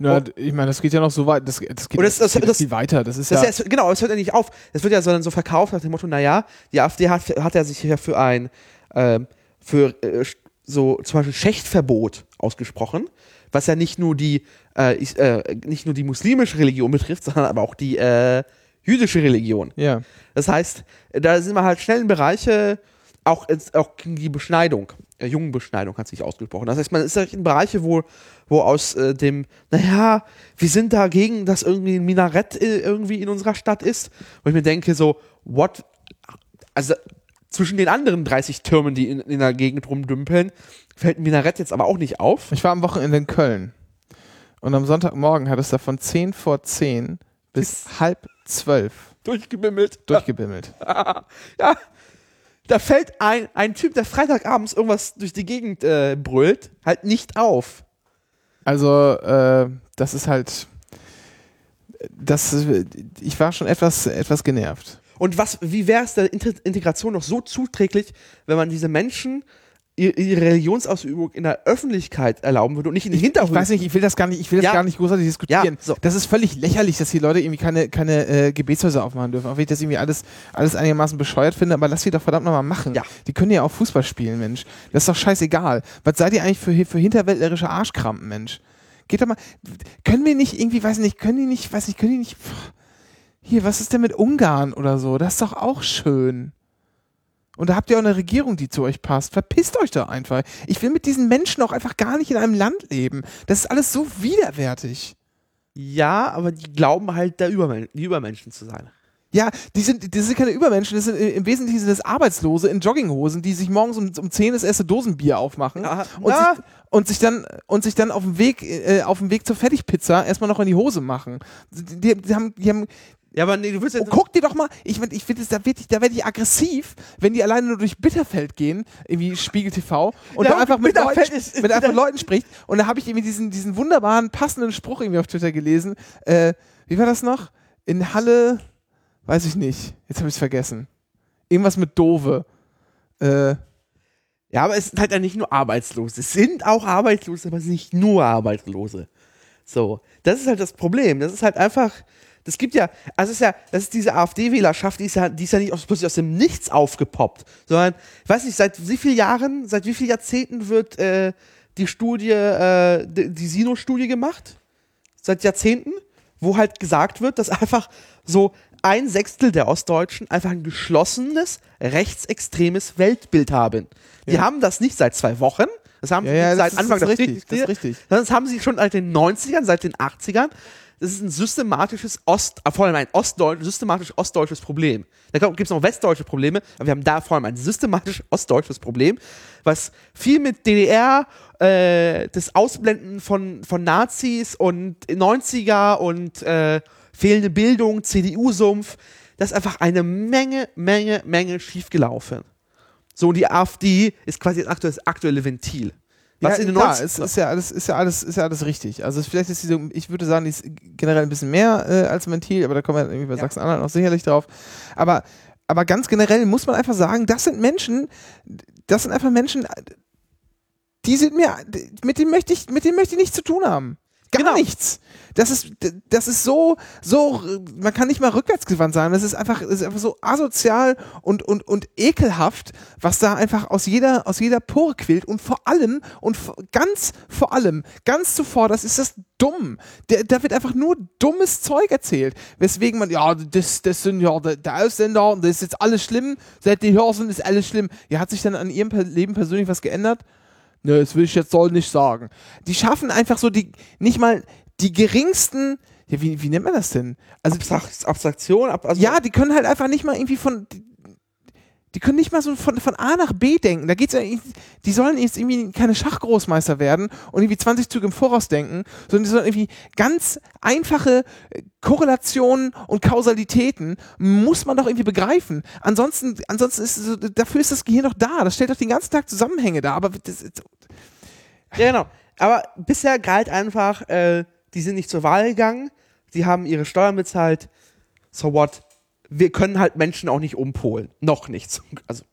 Ja, ich meine, das geht ja noch so weit, das, das geht, Und das- das, geht das- viel weiter. Das ist ja, heißt, genau, es hört ja nicht auf. Es wird ja so, dann so verkauft nach dem Motto, naja, die AfD hat, hat ja sich ja für ein ähm, für äh, so zum Beispiel Schächtverbot ausgesprochen, was ja nicht nur die äh, is- äh, nicht nur die muslimische Religion betrifft, sondern aber auch die äh, jüdische Religion. Ja. Das heißt, da sind wir halt schnell in Bereiche, auch, auch gegen die Beschneidung, äh, Jungenbeschneidung hat sich ausgesprochen. Das heißt, man ist halt in Bereiche, wo, wo aus äh, dem, naja, wir sind dagegen, dass irgendwie ein Minarett äh, irgendwie in unserer Stadt ist, wo ich mir denke, so, what? Also zwischen den anderen 30 Türmen, die in, in der Gegend rumdümpeln, fällt ein Minarett jetzt aber auch nicht auf. Ich war am Wochenende in Köln. Und am Sonntagmorgen hat es da von 10 vor 10 bis halb 12 Durchgebimmelt. durchgebimmelt. ja, da fällt ein, ein Typ, der Freitagabends irgendwas durch die Gegend äh, brüllt, halt nicht auf. Also, äh, das ist halt. Das, ich war schon etwas, etwas genervt. Und was, wie wäre es der Integration noch so zuträglich, wenn man diese Menschen ihr- ihre Religionsausübung in der Öffentlichkeit erlauben würde und nicht in den Ich Hintergrund? weiß nicht, ich will das gar nicht, ich will das Ja. gar nicht großartig diskutieren. Ja, so. Das ist völlig lächerlich, dass die Leute irgendwie keine, keine äh, Gebetshäuser aufmachen dürfen. Auch wenn ich das irgendwie alles, alles einigermaßen bescheuert finde, aber lass sie doch verdammt nochmal machen. Ja. Die können ja auch Fußball spielen, Mensch. Das ist doch scheißegal. Was seid ihr eigentlich für, für hinterwäldlerische Arschkrampen, Mensch? Geht doch mal. Können wir nicht irgendwie, weiß nicht, können die nicht, weiß nicht, können die nicht. Pff, hier, was ist denn mit Ungarn oder so? Das ist doch auch schön. Und da habt ihr auch eine Regierung, die zu euch passt. Verpisst euch doch einfach. Ich will mit diesen Menschen auch einfach gar nicht in einem Land leben. Das ist alles so widerwärtig. Ja, aber die glauben halt, der Übermen die Übermenschen zu sein. Ja, die sind, das sind keine Übermenschen, das sind äh, im Wesentlichen sind das Arbeitslose in Jogginghosen, die sich morgens um, um 10 das erste Dosenbier aufmachen Ja, und, na. sich, und sich dann und sich dann auf dem Weg äh, auf dem Weg zur Fertigpizza erstmal noch in die Hose machen. Die, die haben, die haben Ja, aber nee, du willst oh, jetzt. guck dir doch mal, ich, ich finde, da werde ich, da werd ich aggressiv, wenn die alleine nur durch Bitterfeld gehen, irgendwie Spiegel TV und Ja, da einfach mit Leuten, ist- mit einfach Leuten spricht. Und da habe ich irgendwie diesen, diesen wunderbaren, passenden Spruch irgendwie auf Twitter gelesen. Äh, wie war das noch? In Halle, weiß ich nicht. Jetzt habe ich es vergessen. Irgendwas mit Dove. Äh, Ja, aber es sind halt ja nicht nur Arbeitslose. Es sind auch Arbeitslose, aber es sind nicht nur Arbeitslose. So, das ist halt das Problem. Das ist halt einfach, das gibt ja, also es ist ja, das ist diese AfD-Wählerschaft, die ist ja, die ist ja nicht aus, plötzlich aus dem Nichts aufgepoppt, sondern, ich weiß nicht, seit wie vielen Jahren, seit wie vielen Jahrzehnten wird äh, die Studie, äh, die, die Sino-Studie gemacht? Seit Jahrzehnten, wo halt gesagt wird, dass einfach so ein Sechstel der Ostdeutschen einfach ein geschlossenes, rechtsextremes Weltbild haben. Die Ja. haben das nicht seit zwei Wochen, das haben ja, sie ja, nicht das seit ist, Anfang das ist der richtig. Das ist richtig. das haben sie schon seit den 90ern, seit den 80ern. Das ist ein systematisches Ost, äh, vor allem ein Ostdeutsch, systematisch ostdeutsches Problem. Da gibt es noch westdeutsche Probleme, aber wir haben da vor allem ein systematisch ostdeutsches Problem, was viel mit DDR, äh, das Ausblenden von, von Nazis und 90er und äh, fehlende Bildung, CDU-Sumpf, das ist einfach eine Menge, Menge, Menge schiefgelaufen. So, und die AfD ist quasi das aktuelle Ventil. Was ja, in den klar, 90 es ist ja alles, ist ja alles, ist ja alles richtig. Also vielleicht ist diese, ich würde sagen, die ist generell ein bisschen mehr äh, als ein Ventil, aber da kommen wir irgendwie bei Ja. Sachsen-Anhalt noch sicherlich drauf. Aber, aber ganz generell muss man einfach sagen, das sind Menschen, das sind einfach Menschen, die sind mir, mit denen möchte ich, mit denen möchte ich nichts zu tun haben. Gar Genau. nichts. Das ist, das ist so, so, man kann nicht mal rückwärtsgewandt sein. Das ist einfach, das ist einfach so asozial und, und, und ekelhaft, was da einfach aus jeder, aus jeder Pore quillt. Und vor allem, und ganz vor allem, ganz zuvor, das ist das dumm. Der, da wird einfach nur dummes Zeug erzählt. Weswegen man, ja, das, das sind ja der, der Ausländer und das ist jetzt alles schlimm. Seit die hier sind, ist alles schlimm. Ja, hat sich dann an ihrem Leben persönlich was geändert? Ne, das will ich jetzt soll nicht sagen. Die schaffen einfach so die, nicht mal die geringsten, ja, wie, wie nennt man das denn? Also, Abstrakt, Abstraktion, ab, also ja, die können halt einfach nicht mal irgendwie von, die, die können nicht mal so von, von A nach B denken. Da geht's ja, die sollen jetzt irgendwie keine Schachgroßmeister werden und irgendwie 20 Züge im Voraus denken, sondern die sollen irgendwie ganz einfache äh, Korrelationen und Kausalitäten muss man doch irgendwie begreifen. Ansonsten, ansonsten ist dafür ist das Gehirn doch da. Das stellt doch den ganzen Tag Zusammenhänge dar. Aber das, Ja, genau. Aber bisher galt einfach, äh, die sind nicht zur Wahl gegangen, die haben ihre Steuern bezahlt. So what? Wir können halt Menschen auch nicht umpolen. Noch nicht. Also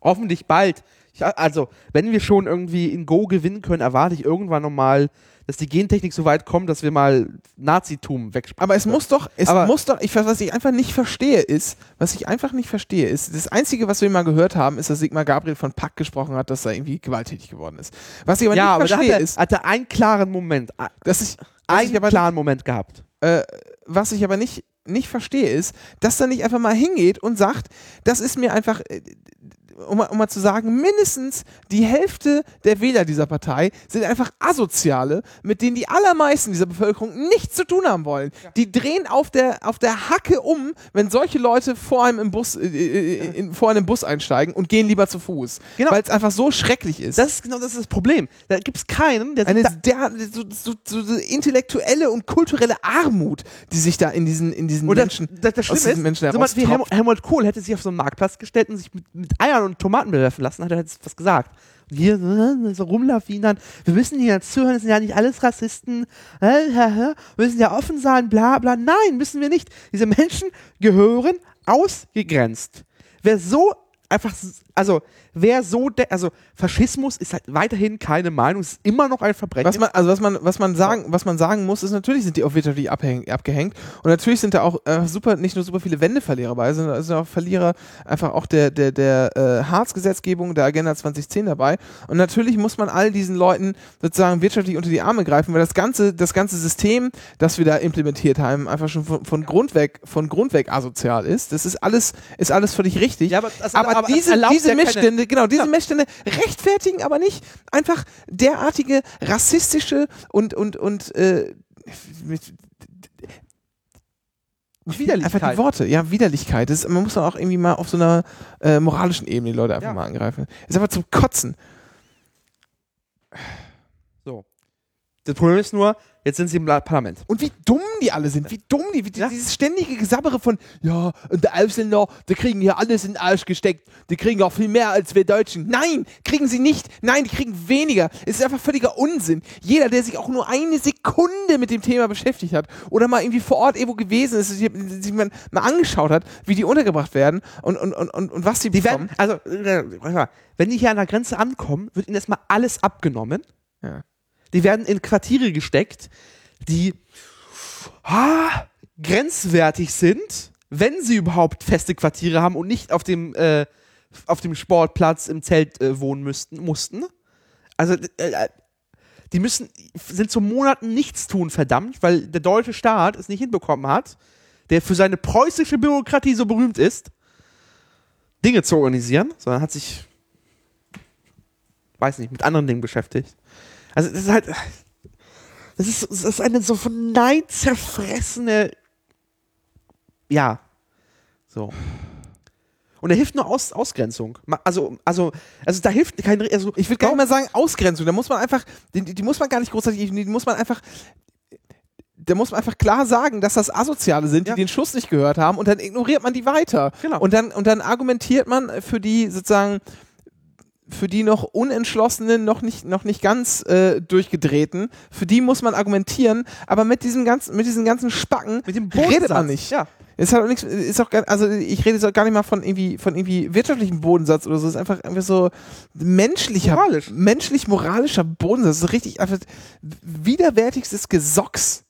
hoffentlich bald. Ich, also, wenn wir schon irgendwie in Go gewinnen können, erwarte ich irgendwann nochmal, dass die Gentechnik so weit kommt, dass wir mal Nazitum wegsprechen. Aber es muss doch, es Aber- muss doch, ich, was ich einfach nicht verstehe ist, was ich einfach nicht verstehe ist, das Einzige, was wir mal gehört haben, ist, dass Sigmar Gabriel von Pack gesprochen hat, dass er irgendwie gewalttätig geworden ist. Was ich aber ja, aber nicht hat verstehe er, ist, hat er einen klaren Moment, dass ich, einen ich aber klaren Moment gehabt. äh, was ich aber nicht, nicht verstehe, ist, dass er nicht einfach mal hingeht und sagt, das ist mir einfach, äh, um, mal- um mal zu sagen, mindestens die Hälfte der Wähler dieser Partei sind einfach Asoziale, mit denen die allermeisten dieser Bevölkerung nichts zu tun haben wollen. Die drehen auf der, auf der Hacke um, wenn solche Leute vor einem im Bus, äh, äh, in, vor einem Bus einsteigen und gehen lieber zu Fuß. Genau. Weil es einfach so schrecklich ist. Das ist genau das, ist das Problem. Da gibt es keinen, der eine der, so, so, so, intellektuelle und kulturelle Armut, die sich da in diesen, in diesen Und das, Menschen, das, das aus diesen ist, Menschen so wie. Helmut Kohl hätte sich auf so einen Marktplatz gestellt und sich mit, mit Eiern und Tomaten bewerfen lassen, hat er jetzt was gesagt. Und hier äh, so rumlawinern, wir müssen hier zuhören, das sind ja nicht alles Rassisten, äh, wir müssen ja offen sein, bla bla. Nein, müssen wir nicht. Diese Menschen gehören ausgegrenzt. Wer so einfach, also wer so, de also Faschismus ist halt weiterhin keine Meinung, es ist immer noch ein Verbrechen. Was man, also was man, was man sagen, was man sagen muss, ist natürlich sind die auch wirtschaftlich abgehängt und natürlich sind da auch äh, super, nicht nur super viele Wendeverlierer dabei, sondern es sind auch Verlierer einfach auch der der der äh, Harz-Gesetzgebung, der Agenda 2010 dabei und natürlich muss man all diesen Leuten sozusagen wirtschaftlich unter die Arme greifen, weil das ganze das ganze System, das wir da implementiert haben, einfach schon von, von Grund weg von Grund weg asozial ist. Das ist alles ist alles völlig richtig. Ja, aber das- aber, aber diese erlaubt diese ja Missstände, genau diese Ja. Missstände rechtfertigen aber nicht einfach derartige rassistische und und und äh, mit, Widerlichkeit. Einfach die Worte, ja, Widerlichkeit. Das ist, man muss dann auch irgendwie mal auf so einer äh, moralischen Ebene die Leute einfach Ja. mal angreifen. Ist aber zum Kotzen. So. Das Problem ist nur, jetzt sind sie im La- Parlament. Und wie dumm die alle sind, wie dumm die, wie Ja. dieses ständige Gesabbere von, ja, und der Ausländer, die kriegen hier alles in den Arsch gesteckt, die kriegen auch viel mehr als wir Deutschen. Nein, kriegen sie nicht. Nein, die kriegen weniger. Es ist einfach völliger Unsinn. Jeder, der sich auch nur eine Sekunde mit dem Thema beschäftigt hat oder mal irgendwie vor Ort irgendwo gewesen ist, sich, sich mal, mal angeschaut hat, wie die untergebracht werden und, und, und, und, und was die, Die bekommen. werden, also, äh, wenn die hier an der Grenze ankommen, wird ihnen erstmal alles abgenommen. Ja. Die werden in Quartiere gesteckt, die ah, grenzwertig sind, wenn sie überhaupt feste Quartiere haben und nicht auf dem, äh, auf dem Sportplatz im Zelt äh, wohnen müssten, mussten. Also, äh, äh, die müssen, sind zu Monaten nichts tun, verdammt, weil der deutsche Staat es nicht hinbekommen hat, der für seine preußische Bürokratie so berühmt ist, Dinge zu organisieren, sondern hat sich, weiß nicht, mit anderen Dingen beschäftigt. Also das ist halt, das ist, das ist eine so von Neid zerfressene, ja, so. Und da hilft nur Aus, Ausgrenzung. Also, also, also da hilft kein, also Ich würde gar nicht mal sagen Ausgrenzung. Da muss man einfach, die, die muss man gar nicht großartig, die muss man einfach, da muss man einfach klar sagen, dass das Asoziale sind, die Ja. den Schuss nicht gehört haben und dann ignoriert man die weiter. Genau. Und dann, und dann argumentiert man für die sozusagen, für die noch unentschlossenen, noch nicht, noch nicht ganz äh, durchgedrehten, für die muss man argumentieren, aber mit diesem ganzen, mit diesen ganzen Spacken mit dem redet man Bodensatz. nicht. Ja. Es hat auch nichts, ist auch gar, also ich rede jetzt auch gar nicht mal von irgendwie, von irgendwie wirtschaftlichem Bodensatz oder so. Es ist einfach, einfach so menschlicher, Moralisch. menschlich-moralischer Bodensatz. Ist richtig einfach widerwärtigstes Gesocks.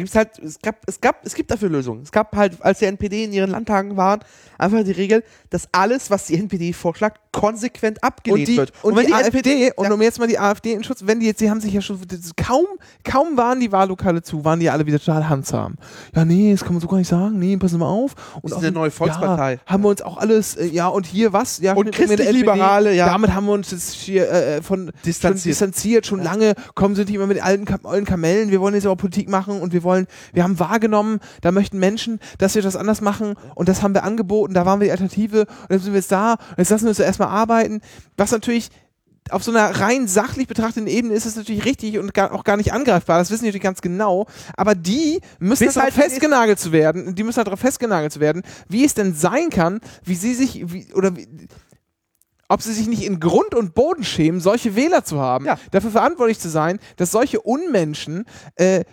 Gibt's halt, es gab, es gab, es gibt dafür Lösungen. Es gab halt, als die NPD in ihren Landtagen waren, einfach die Regel, dass alles, was die NPD vorschlägt, konsequent abgelehnt Und die, wird. und wenn die, AfD, und ja. um jetzt mal die AfD in Schutz, wenn die jetzt, die haben sich ja schon, das ist kaum, kaum waren die Wahllokale zu, waren die alle wieder total handsam. Ja, nee, das kann man so gar nicht sagen, nee, passen wir auf. Und ist auch eine neue Volkspartei. Ja, haben wir uns auch alles, äh, ja, und hier was? Ja, Und christlich-liberale, ja. Damit haben wir uns jetzt hier äh, von Distanziert. schon distanziert, schon lange, kommen sind nicht immer mit den alten alten Kamellen, wir wollen jetzt aber Politik machen und wir wollen, wir haben wahrgenommen, da möchten Menschen, dass wir das anders machen. Und das haben wir angeboten, da waren wir die Alternative. Und jetzt sind wir jetzt da. Und jetzt lassen wir uns erstmal arbeiten, was natürlich auf so einer rein sachlich betrachteten Ebene ist es natürlich richtig und gar, auch gar nicht angreifbar, das wissen die natürlich ganz genau, aber die müssen Bis halt festgenagelt zu werden, die müssen halt darauf festgenagelt zu werden, wie es denn sein kann, wie sie sich, wie, oder wie, ob sie sich nicht in Grund und Boden schämen, solche Wähler zu haben, Ja. dafür verantwortlich zu sein, dass solche Unmenschen äh,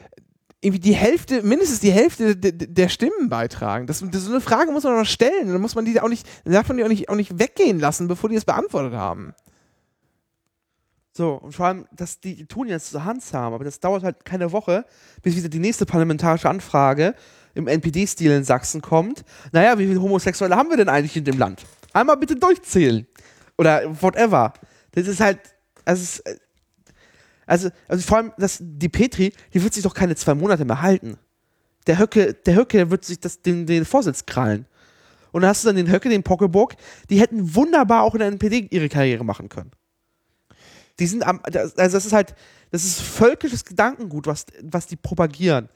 irgendwie die Hälfte, mindestens die Hälfte de, de, der Stimmen beitragen. Das, das, so eine Frage muss man doch stellen. Dann muss man die auch nicht, darf man die auch nicht, auch nicht weggehen lassen, bevor die es beantwortet haben. So, und vor allem, dass die, tun jetzt zur Hand haben, aber das dauert halt keine Woche, bis wieder die nächste parlamentarische Anfrage im NPD-Stil in Sachsen kommt. Naja, wie viele Homosexuelle haben wir denn eigentlich in dem Land? Einmal bitte durchzählen. Oder whatever. Das ist halt, also, es ist, also, also vor allem, das, die Petri, die wird sich doch keine zwei Monate mehr halten. Der Höcke, der Höcke wird sich das, den, den Vorsitz krallen. Und dann hast du dann den Höcke, den Pockeburg, die hätten wunderbar auch in der NPD ihre Karriere machen können. Die sind am, also das ist halt, das ist völkisches Gedankengut, was, was die propagieren.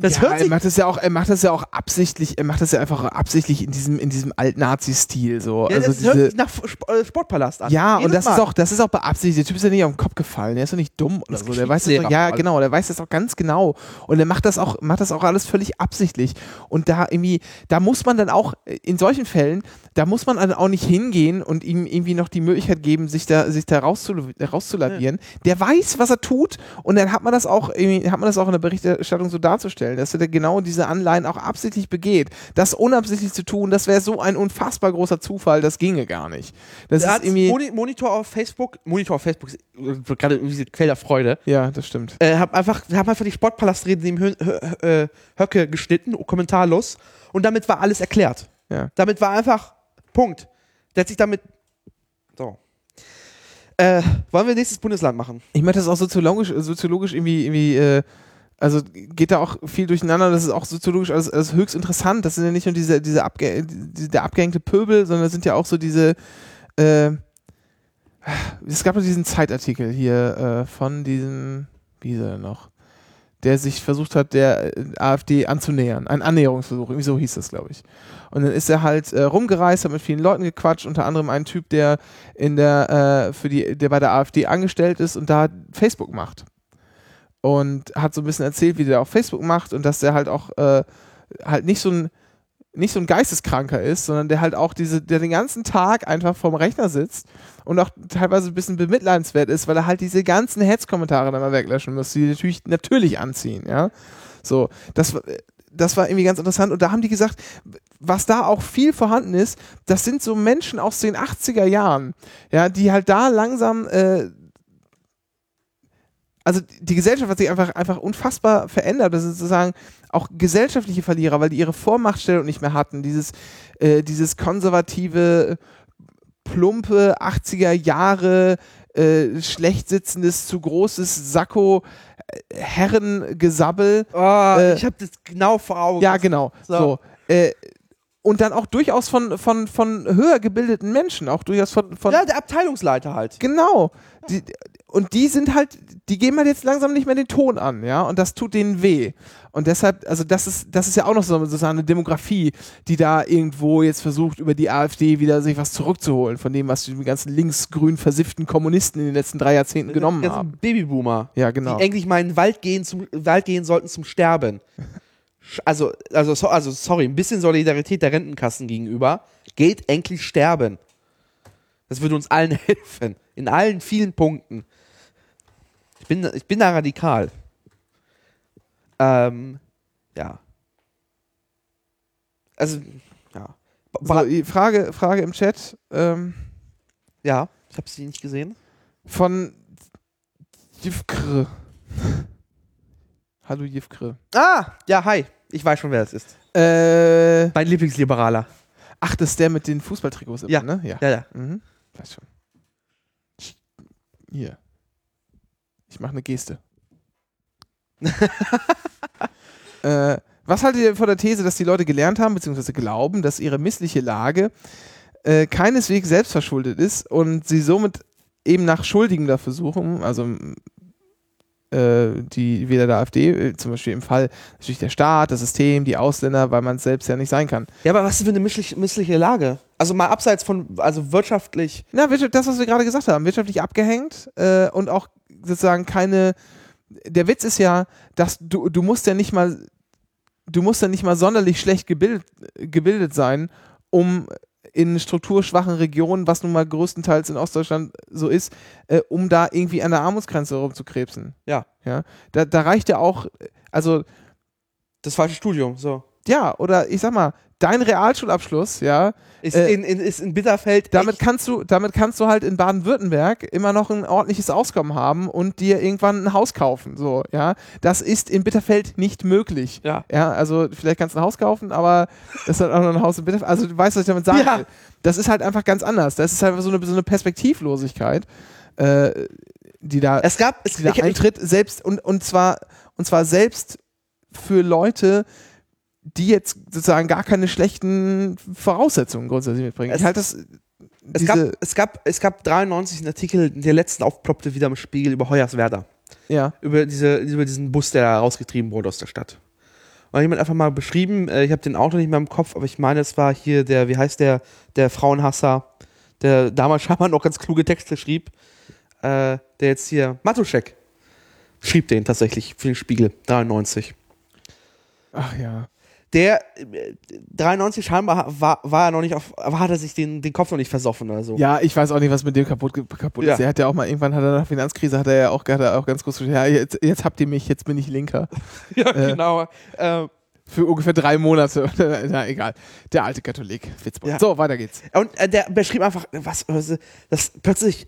Das ja, hört er sich, macht das ja auch, er macht das ja auch absichtlich, er macht das ja einfach absichtlich in diesem, in diesem Alt-Nazi-Stil. So. ja, also das hört sich nach äh, Sportpalast an. ja, und Jedes das Mal. ist auch, das ist auch beabsichtigt. Der Typ ist ja nicht auf den Kopf gefallen. Der ist doch nicht dumm oder ist so. Der weiß das doch, ja, genau, der weiß das auch ganz genau. Und er macht das auch, macht das auch alles völlig absichtlich. Und da irgendwie, da muss man dann auch, äh, in solchen Fällen, da muss man dann auch nicht hingehen und ihm irgendwie noch die Möglichkeit geben, sich da, sich da rauszul rauszulavieren. Der weiß, was er tut und dann hat man das auch, hat man das auch in der Berichterstattung so darzustellen, dass er genau diese Anleihen auch absichtlich begeht. Das unabsichtlich zu tun, das wäre so ein unfassbar großer Zufall, das ginge gar nicht. Das ist irgendwie. Moni Monitor auf Facebook, Monitor auf Facebook ist äh, gerade diese Quelle der Freude. Ja, das stimmt. Äh, hab einfach, hab einfach die Sportpalastreden neben Hö Hö äh, Höcke geschnitten, kommentarlos. Und damit war alles erklärt. Ja. Damit war einfach Punkt. Der hat sich damit. So. Äh, wollen wir nächstes Bundesland machen? Ich meine, das ist auch soziologisch, soziologisch irgendwie, irgendwie äh, also geht da auch viel durcheinander. Das ist auch soziologisch alles, alles höchst interessant. Das sind ja nicht nur diese, diese Abge die, der abgehängte Pöbel, sondern das sind ja auch so diese. Äh, es gab ja diesen Zeitartikel hier äh, von diesem, wie hieß er denn noch, der sich versucht hat, der äh, AfD anzunähern. Ein Annäherungsversuch, irgendwie so hieß das, glaube ich. Und dann ist er halt äh, rumgereist, hat mit vielen Leuten gequatscht, unter anderem ein Typ, der in der, äh, für die, der bei der AfD angestellt ist und da Facebook macht. Und hat so ein bisschen erzählt, wie der auf Facebook macht und dass der halt auch äh, halt nicht so ein nicht so ein Geisteskranker ist, sondern der halt auch diese, der den ganzen Tag einfach vorm Rechner sitzt und auch teilweise ein bisschen bemitleidenswert ist, weil er halt diese ganzen Hetzkommentare dann mal weglöschen muss, die natürlich natürlich anziehen, ja. So, das, das war irgendwie ganz interessant und da haben die gesagt, was da auch viel vorhanden ist, das sind so Menschen aus den 80er Jahren, ja, die halt da langsam äh, also die Gesellschaft hat sich einfach, einfach unfassbar verändert. Das sind sozusagen auch gesellschaftliche Verlierer, weil die ihre Vormachtstellung nicht mehr hatten. Dieses, äh, dieses konservative, plumpe 80er Jahre, äh, schlecht sitzendes, zu großes Sakko, äh, Herrengesabbel. Oh, Äh, ich habe das genau vor Augen. Ja, genau. So. So. Äh, und dann auch durchaus von, von, von höher gebildeten Menschen, auch durchaus von, von ja, der Abteilungsleiter halt. Genau. Die, und die sind halt, die geben halt jetzt langsam nicht mehr den Ton an, ja, und das tut denen weh. Und deshalb, also das ist, das ist ja auch noch so sozusagen eine Demografie, die da irgendwo jetzt versucht, über die AfD wieder sich was zurückzuholen von dem, was die ganzen linksgrün versifften Kommunisten in den letzten drei Jahrzehnten genommen Das sind haben. Babyboomer. Ja, genau. Die eigentlich mal in den Wald gehen, zum, Wald gehen sollten zum Sterben. Also, also, so, also, sorry, ein bisschen Solidarität der Rentenkassen gegenüber. Geht endlich sterben. Das würde uns allen helfen. In allen vielen Punkten. Ich bin, ich bin da radikal. Ähm, ja. Also, ja. Ba- So, Frage, Frage im Chat ähm, ja, ich habe sie nicht gesehen. von Jivkre. Hallo Jivkre. Ah, ja, hi. Ich weiß schon, wer das ist. Äh, Mein Lieblingsliberaler. ach, das ist der mit den Fußballtrikots, immer, Ja. ne? Ja. Ja, ja. Mhm. Weiß schon. Hier. Ich mache eine Geste. äh, was haltet ihr von der These, dass die Leute gelernt haben, beziehungsweise glauben, dass ihre missliche Lage äh, keineswegs selbstverschuldet ist und sie somit eben nach Schuldigen dafür suchen, also äh, die weder der AfD, äh, zum Beispiel im Fall natürlich der Staat, das System, die Ausländer, weil man es selbst ja nicht sein kann. Ja, aber was ist für eine missliche, missliche Lage? Also mal abseits von, also wirtschaftlich. Na, das, was wir gerade gesagt haben, wirtschaftlich abgehängt äh, und auch sozusagen keine. Der Witz ist ja, dass du, du musst ja nicht mal, du musst ja nicht mal sonderlich schlecht gebildet, gebildet sein, um in strukturschwachen Regionen, was nun mal größtenteils in Ostdeutschland so ist, äh, um da irgendwie an der Armutsgrenze rumzukrebsen. Ja. Ja. Da, da reicht ja auch, also Das falsche Studium, so. Ja, oder ich sag mal, dein Realschulabschluss, ja, Ist, Äh, in, in, ist in Bitterfeld. damit echt- kannst du, damit kannst du halt in Baden-Württemberg immer noch ein ordentliches Auskommen haben und dir irgendwann ein Haus kaufen. So, ja. Das ist in Bitterfeld nicht möglich. Ja. Ja, also vielleicht kannst du ein Haus kaufen, aber das ist halt auch noch ein Haus in Bitterfeld. Also du weißt, was ich damit sagen Ja. will. Das ist halt einfach ganz anders. Das ist halt so eine, so eine Perspektivlosigkeit, äh, die da, Es gab. Es, die da ich, eintritt, selbst und, und zwar und zwar selbst für Leute, die jetzt sozusagen gar keine schlechten Voraussetzungen grundsätzlich mitbringen. Es- ich halte das es, gab, es, gab, es gab 93 einen Artikel, der letzten aufploppte wieder im Spiegel über Hoyerswerda. ja. Über, diese, über diesen Bus, der da rausgetrieben wurde aus der Stadt. Und jemand einfach mal beschrieben, äh, ich habe den Autor nicht mehr im Kopf, aber ich meine, es war hier der, wie heißt der, der Frauenhasser, der damals scheinbar noch ganz kluge Texte schrieb, äh, der jetzt hier, Matuschek, schrieb den tatsächlich für den Spiegel, 93. Ach ja. Der äh, 93 scheinbar war, war er noch nicht auf, war, hat er sich den, den Kopf noch nicht versoffen oder so. Ja, ich weiß auch nicht, was mit dem kaputt, kaputt Ja. ist. Der hat ja auch mal irgendwann hat er nach der Finanzkrise hat er ja auch, hat er auch ganz groß gesagt, ja, jetzt, jetzt habt ihr mich, jetzt bin ich Linker. Ja, Äh, genau. Äh, Für ungefähr drei Monate. Na, egal. Der alte Katholik. Witzbold. Ja. So, weiter geht's. Und äh, der beschrieb einfach, was, was, dass plötzlich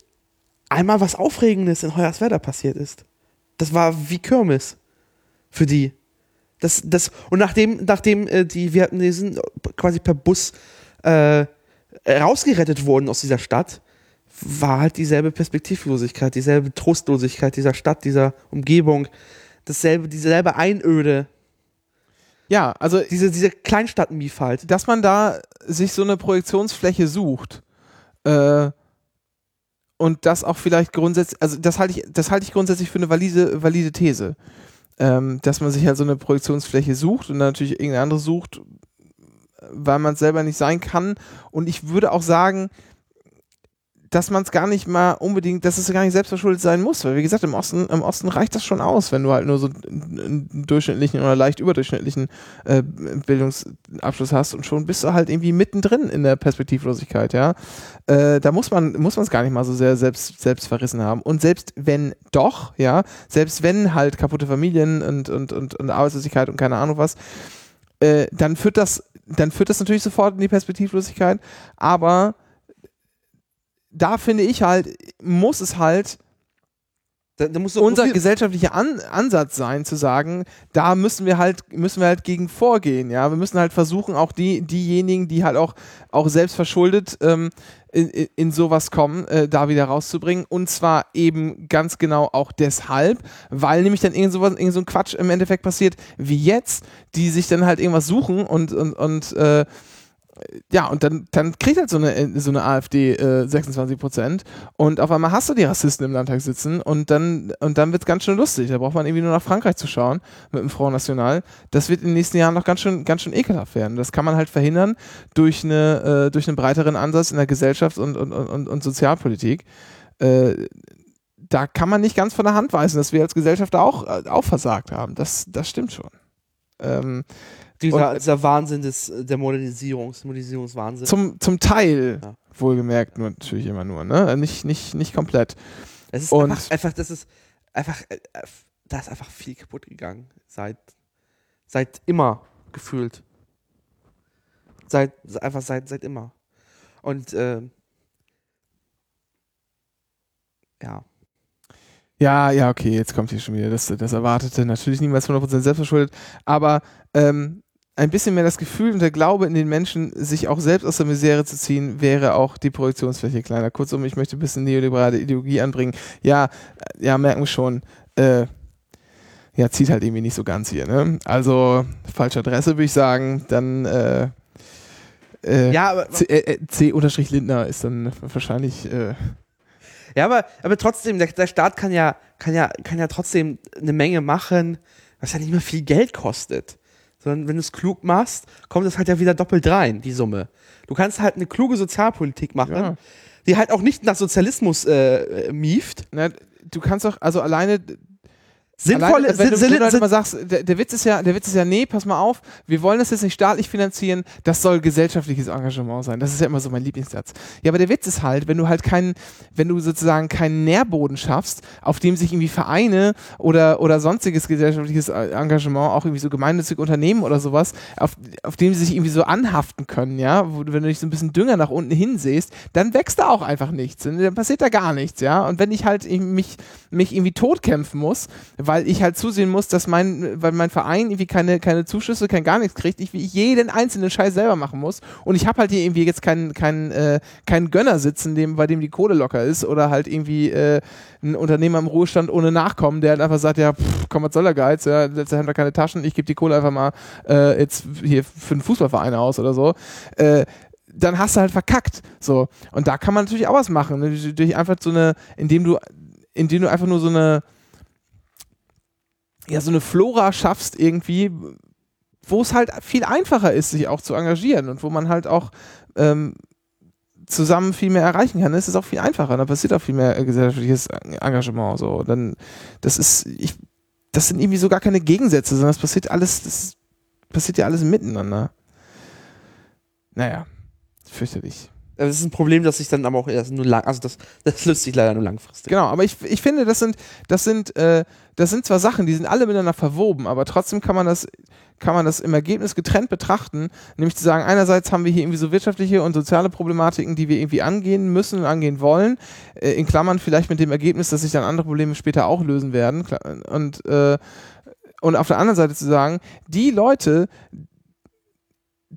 einmal was Aufregendes in Hoyerswerda passiert ist. Das war wie Kirmes für die. Das, das, und nachdem, nachdem äh, die, wir hatten diesen quasi per Bus äh, rausgerettet wurden aus dieser Stadt, war halt dieselbe Perspektivlosigkeit, dieselbe Trostlosigkeit dieser Stadt, dieser Umgebung, dasselbe, dieselbe Einöde, Ja, also diese, diese Kleinstadt-Mief halt. dass man da sich so eine Projektionsfläche sucht äh, und das auch vielleicht grundsätzlich, also das halte ich, das halte ich grundsätzlich für eine valide, valide These, ähm, dass man sich halt so eine Projektionsfläche sucht und dann natürlich irgendeine andere sucht, weil man es selber nicht sein kann. Und ich würde auch sagen, dass man es gar nicht mal unbedingt, dass es gar nicht selbstverschuldet sein muss, weil wie gesagt, im Osten, im Osten reicht das schon aus, wenn du halt nur so einen durchschnittlichen oder leicht überdurchschnittlichen äh, Bildungsabschluss hast und schon bist du halt irgendwie mittendrin in der Perspektivlosigkeit, ja. Äh, da muss man muss es gar nicht mal so sehr selbst selbst verrissen haben und selbst wenn doch, ja, selbst wenn halt kaputte Familien und und und, und Arbeitslosigkeit und keine Ahnung was, äh, dann führt das dann führt das natürlich sofort in die Perspektivlosigkeit, aber da finde ich halt, muss es halt Da, da unser gesellschaftlicher An Ansatz sein, zu sagen, da müssen wir halt, müssen wir halt gegen vorgehen, ja. Wir müssen halt versuchen, auch die, diejenigen, die halt auch, auch selbst verschuldet ähm, in, in, in sowas kommen, äh, da wieder rauszubringen. Und zwar eben ganz genau auch deshalb, weil nämlich dann irgend, sowas, irgend so ein Quatsch im Endeffekt passiert, wie jetzt, die sich dann halt irgendwas suchen und, und, und äh, ja, und dann, dann kriegt halt so eine, so eine AfD äh, 26 Prozent und auf einmal hast du die Rassisten im Landtag sitzen und dann, und dann wird es ganz schön lustig. Da braucht man irgendwie nur nach Frankreich zu schauen mit dem Front National. Das wird in den nächsten Jahren noch ganz schön, ganz schön ekelhaft werden. Das kann man halt verhindern durch, eine, äh, durch einen breiteren Ansatz in der Gesellschafts- und, und, und, und Sozialpolitik. Äh, da kann man nicht ganz von der Hand weisen, dass wir als Gesellschaft auch, äh, auch versagt haben. Das, das stimmt schon. Ähm, Dieser, Und- dieser Wahnsinn des, der Modernisierung, Modernisierungswahnsinn. zum, zum Teil, Ja. wohlgemerkt, nur natürlich immer nur, ne? Nicht, nicht, nicht komplett. es ist und- einfach, einfach, das ist einfach, äh, äh, da ist einfach viel kaputt gegangen. Seit, seit immer gefühlt. Seit, einfach seit, seit immer. Und, ähm, ja. Ja, ja, okay, jetzt kommt hier schon wieder das, das Erwartete. Natürlich niemals 100% selbstverschuldet, aber ähm, ein bisschen mehr das Gefühl und der Glaube in den Menschen, sich auch selbst aus der Misere zu ziehen, wäre auch die Projektionsfläche kleiner. Kurzum, ich möchte ein bisschen neoliberale Ideologie anbringen. Ja, ja, merken wir schon. Äh, ja, zieht halt irgendwie nicht so ganz hier, ne? Also, falsche Adresse, würde ich sagen. Dann, äh, äh, Ja, aber, C, äh, äh, ist dann wahrscheinlich, äh, ja, aber, aber trotzdem, der, der Staat kann ja, kann, ja, kann ja trotzdem eine Menge machen, was ja nicht mehr viel Geld kostet. Sondern wenn du es klug machst, kommt es halt ja wieder doppelt rein, die Summe. Du kannst halt eine kluge Sozialpolitik machen, Ja. die halt auch nicht nach Sozialismus äh, mieft. Na, du kannst doch, also alleine, Sinnvoll Allein, wenn, du, wenn du halt immer sagst, der, der, Witz ist ja, der Witz ist ja, nee, pass mal auf, wir wollen das jetzt nicht staatlich finanzieren, das soll gesellschaftliches Engagement sein. Das ist ja immer so mein Lieblingssatz. Ja, aber der Witz ist halt, wenn du halt keinen, wenn du sozusagen keinen Nährboden schaffst, auf dem sich irgendwie Vereine oder, oder sonstiges gesellschaftliches Engagement, auch irgendwie so gemeinnützige Unternehmen oder sowas, auf, auf dem sie sich irgendwie so anhaften können, ja, wo, wenn du nicht so ein bisschen Dünger nach unten hinsehst, dann wächst da auch einfach nichts. Dann passiert da gar nichts, ja. Und wenn ich halt mich, mich irgendwie totkämpfen muss, weil ich halt zusehen muss, dass mein, weil mein Verein irgendwie keine, keine Zuschüsse, kein gar nichts kriegt, ich wie jeden einzelnen Scheiß selber machen muss und ich habe halt hier irgendwie jetzt keinen keinen äh, keinen Gönner sitzen, dem, bei dem die Kohle locker ist oder halt irgendwie äh, ein Unternehmer im Ruhestand ohne Nachkommen, der halt einfach sagt, ja, pff, komm, was soll der Geiz, ja, letzte haben da keine Taschen, ich gebe die Kohle einfach mal äh, jetzt hier für einen Fußballverein aus oder so. Äh, dann hast du halt verkackt. So. Und da kann man natürlich auch was machen. Ne? Durch einfach so eine, indem du, indem du einfach nur so eine, ja, so eine Flora schaffst irgendwie, wo es halt viel einfacher ist, sich auch zu engagieren und wo man halt auch ähm, zusammen viel mehr erreichen kann, ist es auch viel einfacher. Da passiert auch viel mehr gesellschaftliches Engagement. So. Dann, das ist, ich, das sind irgendwie so gar keine Gegensätze, sondern das passiert alles, das passiert ja alles miteinander. Naja, fürchterlich. Das ist ein Problem, das sich dann aber auch erst nur lang, also das, das löst sich leider nur langfristig. Genau, aber ich, ich finde, das sind, das sind, äh, das sind zwar Sachen, die sind alle miteinander verwoben, aber trotzdem kann man das, kann man das im Ergebnis getrennt betrachten, nämlich zu sagen, einerseits haben wir hier irgendwie so wirtschaftliche und soziale Problematiken, die wir irgendwie angehen müssen und angehen wollen, äh, in Klammern vielleicht mit dem Ergebnis, dass sich dann andere Probleme später auch lösen werden und, äh, und auf der anderen Seite zu sagen, die Leute,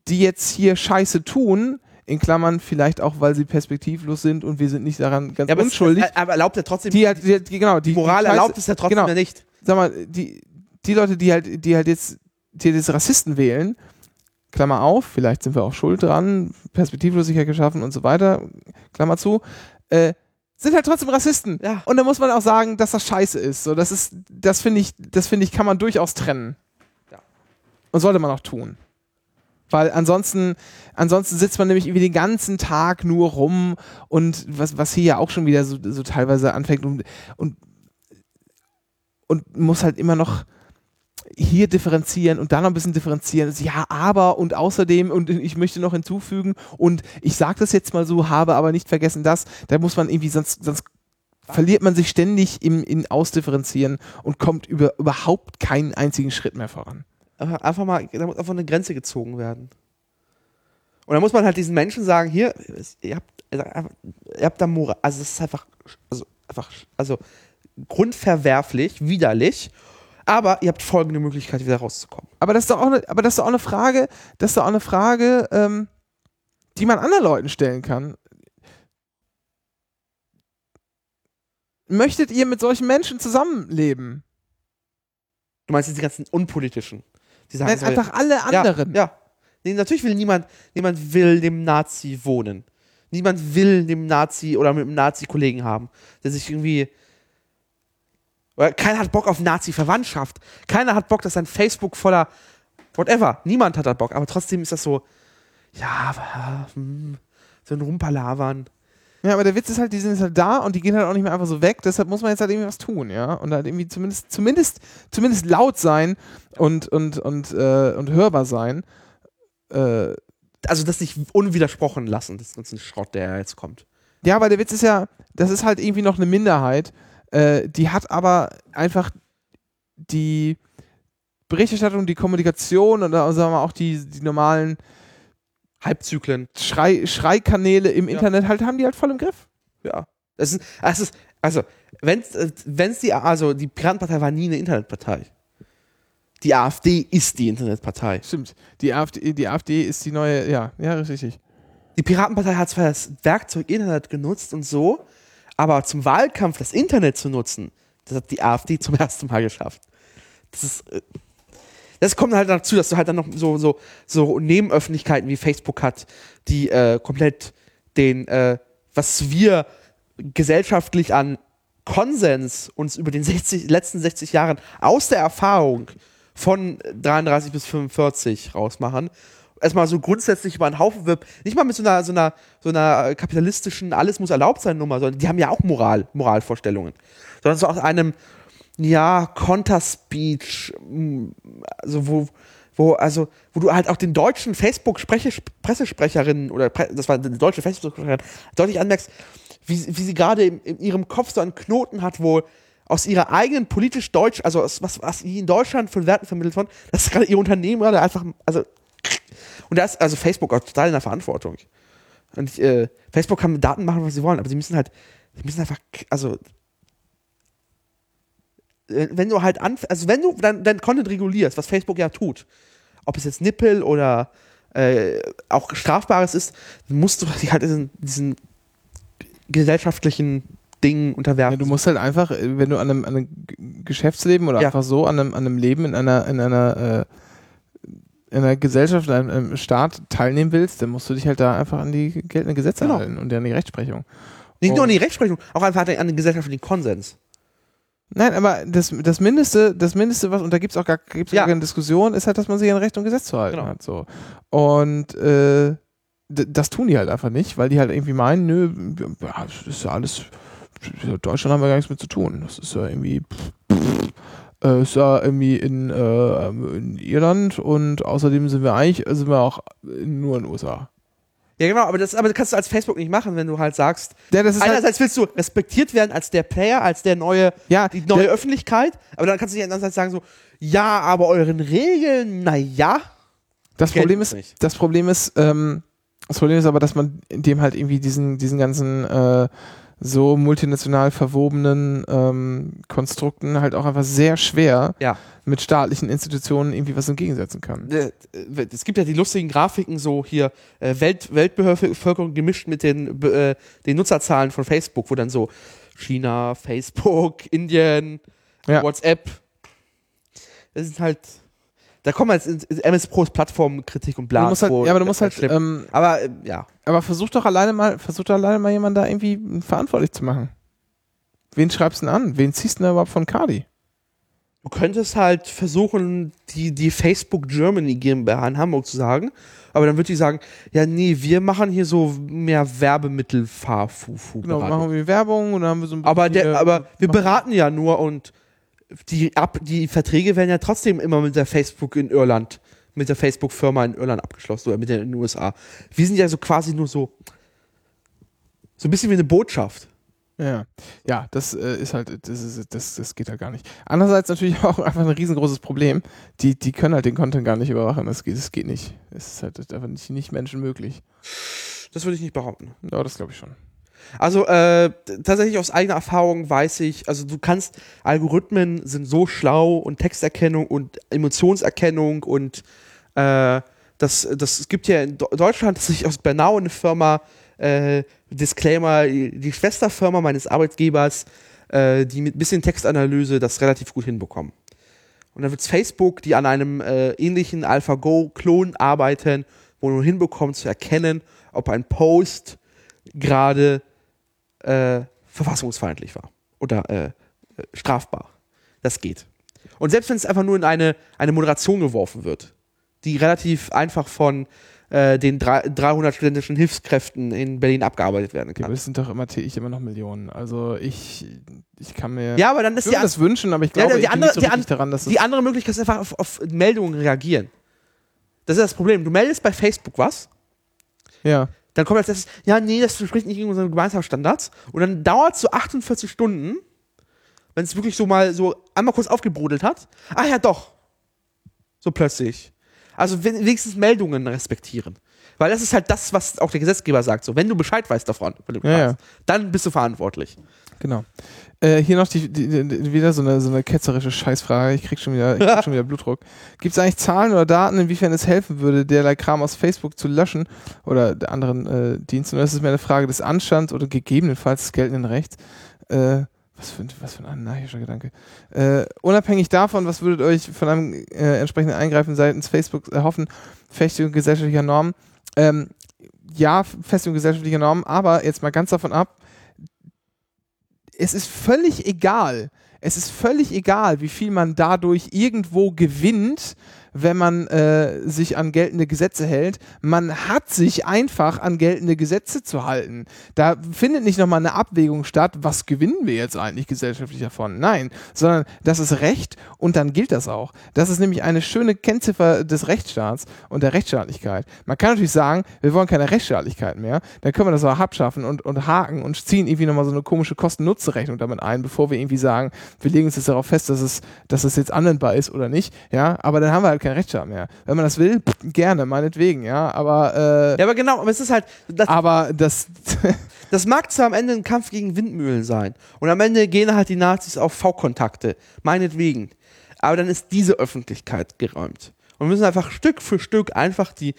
die jetzt hier Scheiße tun, in Klammern vielleicht auch, weil sie perspektivlos sind und wir sind nicht daran ganz Ja, aber, unschuldig. es, aber erlaubt ja trotzdem, die halt, die, genau, die, die Moral die erlaubt es ja trotzdem genau. nicht. Sag mal, die, die Leute, die halt, die halt jetzt, die jetzt Rassisten wählen, Klammer auf, vielleicht sind wir auch schuld dran, Perspektivlosigkeit geschaffen und so weiter, Klammer zu, äh, sind halt trotzdem Rassisten. Ja. Und da muss man auch sagen, dass das scheiße ist. So, das ist, das finde ich, das finde ich, kann man durchaus trennen. Ja. Und sollte man auch tun. Weil ansonsten, ansonsten sitzt man nämlich irgendwie den ganzen Tag nur rum und was, was hier ja auch schon wieder so, so teilweise anfängt und, und, und muss halt immer noch hier differenzieren und da noch ein bisschen differenzieren. Ja, aber und außerdem und ich möchte noch hinzufügen und ich sage das jetzt mal so, habe aber nicht vergessen das. Da muss man irgendwie, sonst, sonst verliert man sich ständig im, in Ausdifferenzieren und kommt über überhaupt keinen einzigen Schritt mehr voran. Einfach mal, da muss einfach eine Grenze gezogen werden. Und da muss man halt diesen Menschen sagen, hier, ihr habt, ihr habt da Moral, also es ist einfach, also, einfach, also grundverwerflich, widerlich, aber ihr habt folgende Möglichkeit, wieder rauszukommen. Aber das ist doch auch eine, aber das ist doch auch eine Frage, das ist doch auch eine Frage, ähm, die man anderen Leuten stellen kann. Möchtet ihr mit solchen Menschen zusammenleben? Du meinst jetzt die ganzen unpolitischen. Die sagen Nein, einfach alle anderen. Ja, ja. Nee, natürlich will niemand, niemand will dem Nazi wohnen. Niemand will dem Nazi oder mit einem Nazi-Kollegen haben, der sich irgendwie. Oder keiner hat Bock auf Nazi-Verwandtschaft. Keiner hat Bock, dass sein Facebook voller. Whatever. Niemand hat da Bock. Aber trotzdem ist das so. Ja, aber, hm, so ein Rumpalavern. Ja, aber der Witz ist halt, die sind jetzt halt da und die gehen halt auch nicht mehr einfach so weg. Deshalb muss man jetzt halt irgendwie was tun, ja. Und halt irgendwie zumindest, zumindest, zumindest laut sein und, und, und, äh, und hörbar sein. Äh, Also das nicht unwidersprochen lassen, das ganze Schrott, der jetzt kommt. Ja, aber der Witz ist ja, das ist halt irgendwie noch eine Minderheit. Äh, die hat aber einfach die Berichterstattung, die Kommunikation und sagen wir auch die, die normalen Halbzyklen. Schrei, Schreikanäle im Ja. Internet halt, haben die halt voll im Griff. Ja. Es ist, es ist also, wenn es die, also die Piratenpartei war nie eine Internetpartei. Die AfD ist die Internetpartei. Stimmt. Die AfD, die AfD ist die neue, ja, ja, richtig. Die Piratenpartei hat zwar das Werkzeug Internet genutzt und so, aber zum Wahlkampf das Internet zu nutzen, das hat die AfD zum ersten Mal geschafft. Das ist. Das kommt halt dazu, dass du halt dann noch so, so, so Nebenöffentlichkeiten wie Facebook hat, die äh, komplett den, äh, was wir gesellschaftlich an Konsens uns über den 60, letzten 60 Jahren aus der Erfahrung von 33 bis 45 rausmachen. Erstmal so grundsätzlich über einen Haufen wirbt, nicht mal mit so einer, so einer, so einer kapitalistischen Alles muss erlaubt sein Nummer, sondern die haben ja auch Moral, Moralvorstellungen. Sondern so aus einem, ja, Konterspeech, mm, also wo, wo, also, wo du halt auch den deutschen Facebook-Pressesprecherinnen oder Pre das war eine deutsche Facebook-Sprecherin, deutlich anmerkst, wie, wie sie gerade in, in ihrem Kopf so einen Knoten hat, wo aus ihrer eigenen politisch deutsch, also aus, was, was sie in Deutschland von Werten vermittelt wird, dass gerade ihr Unternehmen gerade einfach, also, und da ist also Facebook auch total in der Verantwortung. Und ich, äh, Facebook kann mit Daten machen, was sie wollen, aber sie müssen halt, sie müssen einfach, also, wenn du halt anf also wenn du dein, dein Content regulierst, was Facebook ja tut, ob es jetzt Nippel oder äh, auch Strafbares ist, dann musst du dich halt diesen, diesen gesellschaftlichen Dingen unterwerfen. Ja, du musst halt einfach, äh, wenn du an einem, an einem Geschäftsleben oder Ja. einfach so an einem, an einem Leben in einer, in einer, äh, in einer Gesellschaft, in einem, einem Staat teilnehmen willst, dann musst du dich halt da einfach an die geltenden Gesetze Genau. halten und an die Rechtsprechung. Nicht nur Oh. an die Rechtsprechung, auch einfach an den gesellschaftlichen Konsens. Nein, aber das, das Mindeste, das Mindeste, was, und da gibt es auch gar, gibt's Ja. gar keine Diskussion, ist halt, dass man sich an Recht und Gesetz zu halten Genau. hat. So. Und äh, das tun die halt einfach nicht, weil die halt irgendwie meinen, nö, ja, das ist ja alles, Deutschland haben wir gar nichts mit zu tun. Das ist ja irgendwie, äh, ist ja irgendwie in, äh, in Irland und außerdem sind wir eigentlich, sind wir auch nur in den USA. Ja, genau, aber das, aber das kannst du als Facebook nicht machen, wenn du halt sagst, Ja, das ist halt, einerseits willst du respektiert werden als der Player, als der neue, ja, die neue Öffentlichkeit, aber dann kannst du nicht andererseits sagen so, ja, aber euren Regeln, naja. Das Problem ist, nicht. das Problem ist, ähm, das Problem ist aber, dass man dem halt irgendwie diesen, diesen ganzen äh, so multinational verwobenen ähm, Konstrukten halt auch einfach sehr schwer Ja. mit staatlichen Institutionen irgendwie was entgegensetzen kann. Äh, äh, Es gibt ja die lustigen Grafiken, so hier äh, Welt, Weltbevölkerung gemischt mit den, äh, den Nutzerzahlen von Facebook, wo dann so China, Facebook, Indien, Ja. WhatsApp. Das ist halt. Da kommen wir jetzt ins ins MS Pros Plattformkritik und bla. du musst halt, ja, aber du musst halt, ähm, aber äh, ja. aber versuch doch alleine mal, versuch doch alleine mal jemanden da irgendwie verantwortlich zu machen. Wen schreibst du denn an? Wen ziehst du denn überhaupt von Cardi? Du könntest halt versuchen, die, die Facebook Germany GmbH in Hamburg zu sagen, aber dann würde die sagen, ja, nee, wir machen hier so mehr Werbemittel Fahrfufu. Genau, machen wir Werbung und dann haben wir so ein aber, bisschen, der, äh, aber wir beraten ja nur und die, ab, die Verträge werden ja trotzdem immer mit der Facebook in Irland, mit der Facebook-Firma in Irland abgeschlossen oder mit der in den USA. Wir sind ja so quasi nur so, so ein bisschen wie eine Botschaft. Ja, ja, das äh, ist halt, das, ist, das, das geht halt gar nicht. Andererseits natürlich auch einfach ein riesengroßes Problem. Die, die können halt den Content gar nicht überwachen. Das geht, das geht nicht. Es ist halt einfach nicht, nicht menschenmöglich. Das würde ich nicht behaupten. Ja, das glaube ich schon. Also äh, tatsächlich aus eigener Erfahrung weiß ich, also du kannst, Algorithmen sind so schlau und Texterkennung und Emotionserkennung und äh, das, das gibt ja in Deutschland tatsächlich aus Bernau eine Firma, äh, Disclaimer, die Schwesterfirma meines Arbeitgebers, äh, die mit ein bisschen Textanalyse das relativ gut hinbekommen. Und dann wird es Facebook, die an einem äh, ähnlichen AlphaGo-Klon arbeiten, wo du hinbekommst zu erkennen, ob ein Post gerade äh, verfassungsfeindlich war oder äh, äh, strafbar. Das geht. Und selbst wenn es einfach nur in eine, eine Moderation geworfen wird, die relativ einfach von äh, den drei- 300 studentischen Hilfskräften in Berlin abgearbeitet werden Ja, kann. aber das sind doch immer täglich immer noch Millionen. Also ich, ich kann mir Ja, aber dann ist die, das wünschen, aber ich Ja, glaube, die ich andere- so die an- daran, dass die andere Möglichkeit ist einfach auf, auf Meldungen reagieren. Das ist das Problem. Du meldest bei Facebook was, ja. Dann kommt als erstes, ja, nee, das entspricht nicht unseren Gemeinschaftsstandards. Und dann dauert es so 48 Stunden, wenn es wirklich so mal so einmal kurz aufgebrodelt hat. Ah ja, doch. So plötzlich. Also wen- wenigstens Meldungen respektieren. Weil das ist halt das, was auch der Gesetzgeber sagt. So, wenn du Bescheid weißt davon, Ja, ja. kannst, dann bist du verantwortlich. Genau. Äh, hier noch die, die, die, wieder so eine, so eine ketzerische Scheißfrage. Ich krieg schon wieder, ich krieg schon wieder Blutdruck. Gibt es eigentlich Zahlen oder Daten, inwiefern es helfen würde, derlei Kram aus Facebook zu löschen oder der anderen äh, Diensten? Oder ist es mehr eine Frage des Anstands oder gegebenenfalls des geltenden Rechts? Äh, was für, ein- was für ein anarchischer Gedanke. Äh, unabhängig davon, was würdet euch von einem äh, entsprechenden Eingreifen seitens Facebook erhoffen? Festigung gesellschaftlicher Normen. Ähm, ja, Festigung gesellschaftlicher Normen, aber jetzt mal ganz davon ab, es ist völlig egal. Es ist völlig egal, wie viel man dadurch irgendwo gewinnt, wenn man äh, sich an geltende Gesetze hält. Man hat sich einfach an geltende Gesetze zu halten. Da findet nicht nochmal eine Abwägung statt, was gewinnen wir jetzt eigentlich gesellschaftlich davon? Nein, sondern das ist Recht und dann gilt das auch. Das ist nämlich eine schöne Kennziffer des Rechtsstaats und der Rechtsstaatlichkeit. Man kann natürlich sagen, wir wollen keine Rechtsstaatlichkeit mehr, dann können wir das auch abschaffen und, und haken und ziehen irgendwie nochmal so eine komische Kosten-Nutzen-Rechnung damit ein, bevor wir irgendwie sagen, wir legen uns jetzt darauf fest, dass es, dass es jetzt anwendbar ist oder nicht. Ja, aber dann haben wir halt keinen Rechtsstaat mehr. Wenn man das will, gerne, meinetwegen, ja. Aber äh, Ja, aber genau, aber es ist halt, das, aber das das mag zwar am Ende ein Kampf gegen Windmühlen sein und am Ende gehen halt die Nazis auf V-Kontakte, meinetwegen. Aber dann ist diese Öffentlichkeit geräumt. Und wir müssen einfach Stück für Stück einfach die,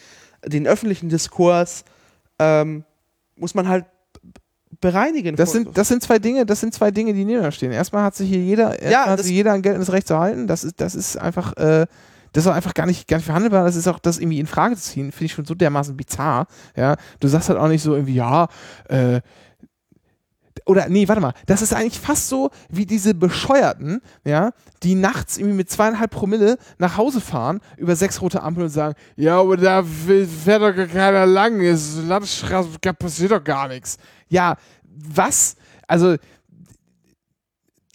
den öffentlichen Diskurs ähm, muss man halt bereinigen. Das sind, das sind zwei Dinge, das sind zwei Dinge, die nebeneinander stehen. Erstmal hat sich hier jeder, erstmal hat sich jeder ein geltendes Recht zu halten. Das ist, das ist einfach, äh, das ist einfach gar nicht, gar nicht verhandelbar. Das ist auch das irgendwie in Frage zu ziehen, finde ich schon so dermaßen bizarr. Ja, du sagst halt auch nicht so irgendwie, ja, äh, oder nee, warte mal, das ist eigentlich fast so wie diese Bescheuerten, ja, die nachts irgendwie mit zweieinhalb Promille nach Hause fahren, über sechs rote Ampeln und sagen, ja, aber da fährt doch gar keiner lang, ist Landstraße, passiert doch gar nichts. Ja, was? Also,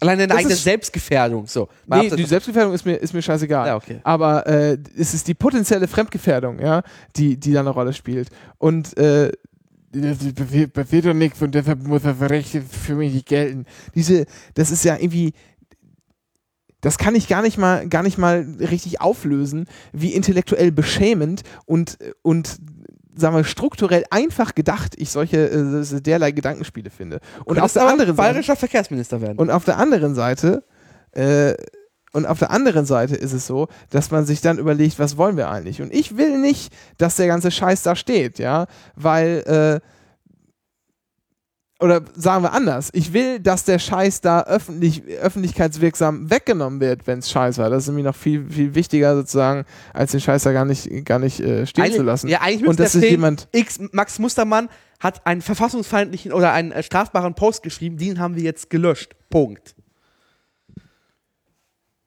alleine eine das eigene Selbstgefährdung. So. Mal nee, die Selbstgefährdung ist mir, ist mir scheißegal. Ja, okay. Aber äh, es ist die potenzielle Fremdgefährdung, ja, die, die da eine Rolle spielt. Und äh, das passiert doch nichts und deshalb muss das Recht für mich nicht gelten. Diese, das ist ja irgendwie. Das kann ich gar nicht mal, gar nicht mal richtig auflösen, wie intellektuell beschämend und, und sagen wir, strukturell einfach gedacht ich solche äh, derlei Gedankenspiele finde. Und auf der anderen Seite. bayerischer Verkehrsminister werden. Und auf der anderen Seite, äh, und auf der anderen Seite ist es so, dass man sich dann überlegt, was wollen wir eigentlich? Und ich will nicht, dass der ganze Scheiß da steht, ja, weil, äh, oder sagen wir anders, ich will, dass der Scheiß da öffentlich, öffentlichkeitswirksam weggenommen wird, wenn es Scheiß war. Das ist nämlich noch viel, viel wichtiger sozusagen, als den Scheiß da gar nicht, gar nicht äh, stehen Eigentlich- zu lassen. Ja, eigentlich und dass da sich jemand, X, Max Mustermann hat einen verfassungsfeindlichen oder einen äh, strafbaren Post geschrieben, den haben wir jetzt gelöscht. Punkt.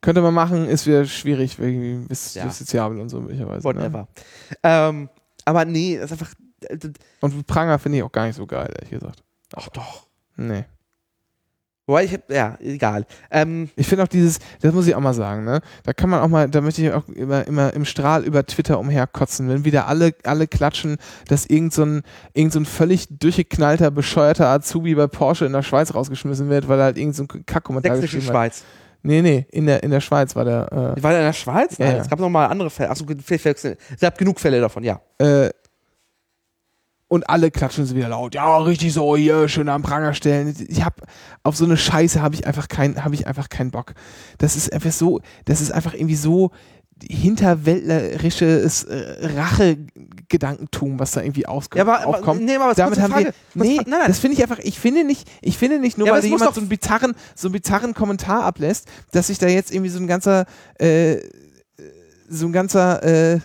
könnte man machen, ist wieder schwierig, wegen bis Ja. justiziabel und so möglicherweise. Ne? Whatever. Ähm, aber nee, das ist einfach. äh, Und Pranger finde ich auch gar nicht so geil, ehrlich gesagt. Ach doch. Nee. Wobei ich, hab- ja, egal. Ähm, Ich finde auch dieses, das muss ich auch mal sagen, ne? Da kann man auch mal, da möchte ich auch immer, immer im Strahl über Twitter umherkotzen, wenn wieder alle, alle klatschen, dass irgend so ein, irgend so ein völlig durchgeknallter, bescheuerter Azubi bei Porsche in der Schweiz rausgeschmissen wird, weil er halt irgend so ein Kackkommentar geschrieben hat. Schweiz. Nee, nee, in der, in der Schweiz war der, War der in der Schweiz? Ja, Nein, ja. es gab noch mal andere Fälle. Achso, es gab genug Fälle davon, ja. äh, äh, und alle klatschen so wieder laut. Ja, richtig so, hier, schön am Pranger stellen. Ich hab, auf so eine Scheiße habe ich einfach keinen, habe ich einfach keinen Bock. Das ist einfach so, das ist einfach irgendwie so hinterwäldlerisches äh, Rachegedankentum, was da irgendwie auskommt. Ja, aber, aufkommt. nee, aber Damit haben Frage. wir, nee, nein, nein. das finde ich einfach, ich finde nicht, ich finde nicht nur, Ja, weil jemand so einen bizarren, so einen bizarren Kommentar ablässt, dass sich da jetzt irgendwie so ein ganzer, äh, so ein ganzer, äh,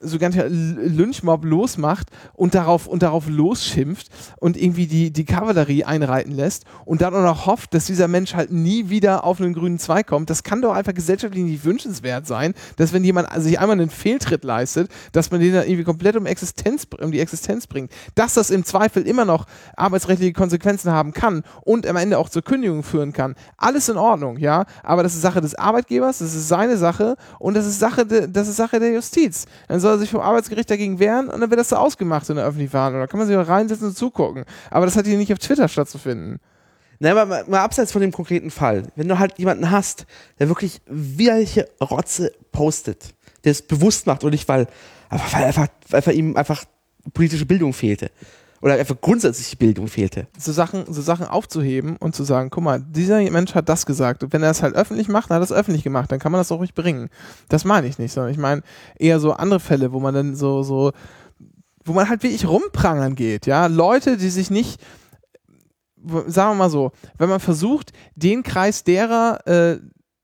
so L- Lynchmob losmacht und darauf, und darauf losschimpft und irgendwie die, die Kavallerie einreiten lässt und dann auch noch hofft, dass dieser Mensch halt nie wieder auf einen grünen Zweig kommt. Das kann doch einfach gesellschaftlich nicht wünschenswert sein, dass wenn jemand sich einmal einen Fehltritt leistet, dass man den dann irgendwie komplett um, Existenz, um die Existenz bringt. Dass das im Zweifel immer noch arbeitsrechtliche Konsequenzen haben kann und am Ende auch zur Kündigung führen kann. Alles in Ordnung, ja, aber das ist Sache des Arbeitgebers, das ist seine Sache und das ist Sache, de, das ist Sache der Justiz. Dann soll er sich vom Arbeitsgericht dagegen wehren und dann wird das so ausgemacht in der öffentlichen Verhandlung. Da kann man sich auch reinsetzen und zugucken. Aber das hat hier nicht auf Twitter stattzufinden. Nein, aber mal, mal abseits von dem konkreten Fall. Wenn du halt jemanden hast, der wirklich widerliche Rotze postet, der es bewusst macht und nicht, weil, weil einfach, einfach ihm einfach politische Bildung fehlte. Oder einfach grundsätzliche Bildung fehlte. so Sachen, so Sachen aufzuheben und zu sagen, guck mal, dieser Mensch hat das gesagt. Und wenn er es halt öffentlich macht, dann hat er es öffentlich gemacht, dann kann man das auch ruhig bringen. Das meine ich nicht, sondern ich meine eher so andere Fälle, wo man dann so, so, wo man halt wirklich rumprangern geht, ja. Leute, die sich nicht, sagen wir mal so, wenn man versucht, den Kreis derer äh,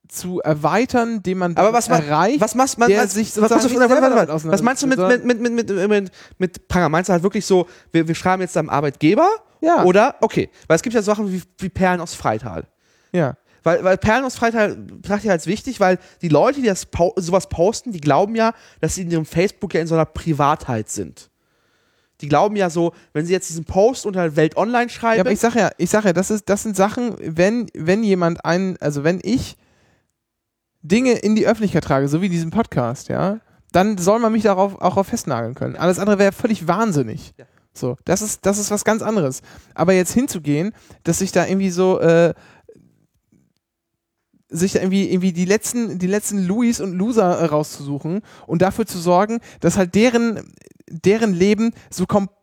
zu erweitern, den man Aber was, erreicht, was machst man, der sich was, was, nicht warte, warte, was meinst du mit, mit, mit, mit, mit, mit, mit Pranger? Meinst du halt wirklich so, wir, wir schreiben jetzt deinem Arbeitgeber? Ja. Oder, okay, weil es gibt ja Sachen wie, wie Perlen aus Freital. ja. Weil, weil Perlenausfreiheit halt, betrachte ich als wichtig, weil die Leute, die das sowas posten, die glauben ja, dass sie in ihrem Facebook ja in so einer Privatheit sind. Die glauben ja so, wenn sie jetzt diesen Post unter Welt Online schreiben. Ja, aber ich sag ja, ich sag ja, das ist, das sind Sachen, wenn, wenn jemand einen, also wenn ich Dinge in die Öffentlichkeit trage, so wie diesen Podcast, ja, dann soll man mich darauf auch auf festnageln können. Alles andere wäre völlig wahnsinnig. Ja. So, das ist, das ist was ganz anderes. Aber jetzt hinzugehen, dass sich da irgendwie so, äh, sich da irgendwie, irgendwie die letzten, die letzten Louis und Loser äh, rauszusuchen und dafür zu sorgen, dass halt deren, deren Leben so komplett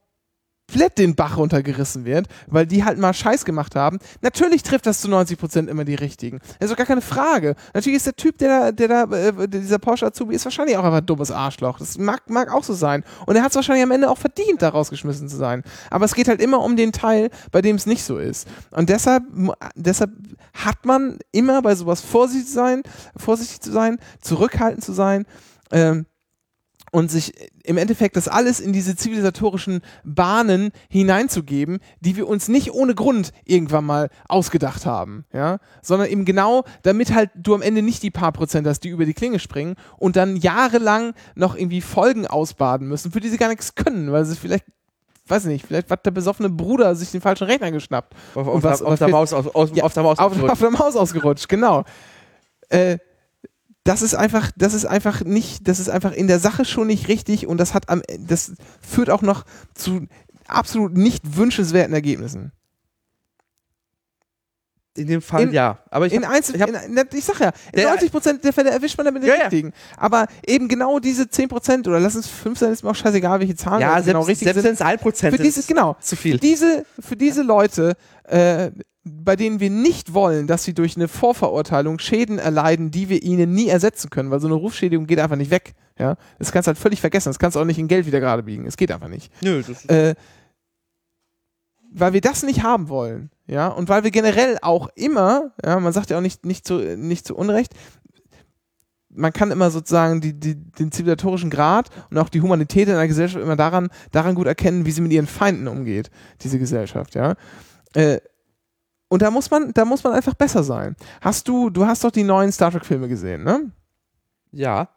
den Bach runtergerissen wird, weil die halt mal Scheiß gemacht haben. Natürlich trifft das zu 90% immer die richtigen. Ist doch gar keine Frage. Natürlich ist der Typ, der da, der da, äh, dieser Porsche Azubi, ist wahrscheinlich auch einfach ein dummes Arschloch. Das mag, mag auch so sein. Und er hat es wahrscheinlich am Ende auch verdient, da rausgeschmissen zu sein. Aber es geht halt immer um den Teil, bei dem es nicht so ist. Und deshalb, deshalb hat man immer bei sowas vorsichtig sein, vorsichtig zu sein, zurückhaltend zu sein, ähm, und sich im Endeffekt das alles in diese zivilisatorischen Bahnen hineinzugeben, die wir uns nicht ohne Grund irgendwann mal ausgedacht haben, ja, sondern eben genau, damit halt du am Ende nicht die paar Prozent hast, die über die Klinge springen und dann jahrelang noch irgendwie Folgen ausbaden müssen, für die sie gar nichts können, weil sie vielleicht weiß ich nicht, vielleicht hat der besoffene Bruder sich den falschen Rechner geschnappt. auf, Und auf, was- der, auf, was der wir- Maus, auf, aus, Ja, auf der Maus. auf, auf der Maus ausgerutscht, genau. Äh, das ist einfach, das ist einfach nicht, das ist einfach in der Sache schon nicht richtig und das hat am, das führt auch noch zu absolut nicht wünschenswerten Ergebnissen. in dem Fall in- ja. Aber ich in hab- Einzel, ich hab- in, ich sag ja, in Der- 90 Prozent der Fälle erwischt man damit den Ja, ja. richtigen. Aber eben genau diese 10 Prozent oder lass es 5 sein, ist mir auch scheißegal, welche Zahlen ja, das selbst, genau richtig selbst sind. wenn es ein Prozent Für diese, ist, genau, zu viel. Für diese, für diese Leute, äh, bei denen wir nicht wollen, dass sie durch eine Vorverurteilung Schäden erleiden, die wir ihnen nie ersetzen können, weil so eine Rufschädigung geht einfach nicht weg. Ja? Das kannst du halt völlig vergessen. Das kannst du auch nicht in Geld wieder gerade biegen. Es geht einfach nicht. Nö, das Äh, weil wir das nicht haben wollen, ja, und weil wir generell auch immer, ja, man sagt ja auch nicht, nicht, zu, nicht zu Unrecht, man kann immer sozusagen die, die, den zivilisatorischen Grad und auch die Humanität in einer Gesellschaft immer daran, daran gut erkennen, wie sie mit ihren Feinden umgeht, diese Gesellschaft, ja. Äh, und da muss man, da muss man einfach besser sein. Hast du, du hast doch die neuen Star Trek-Filme gesehen, ne? ja.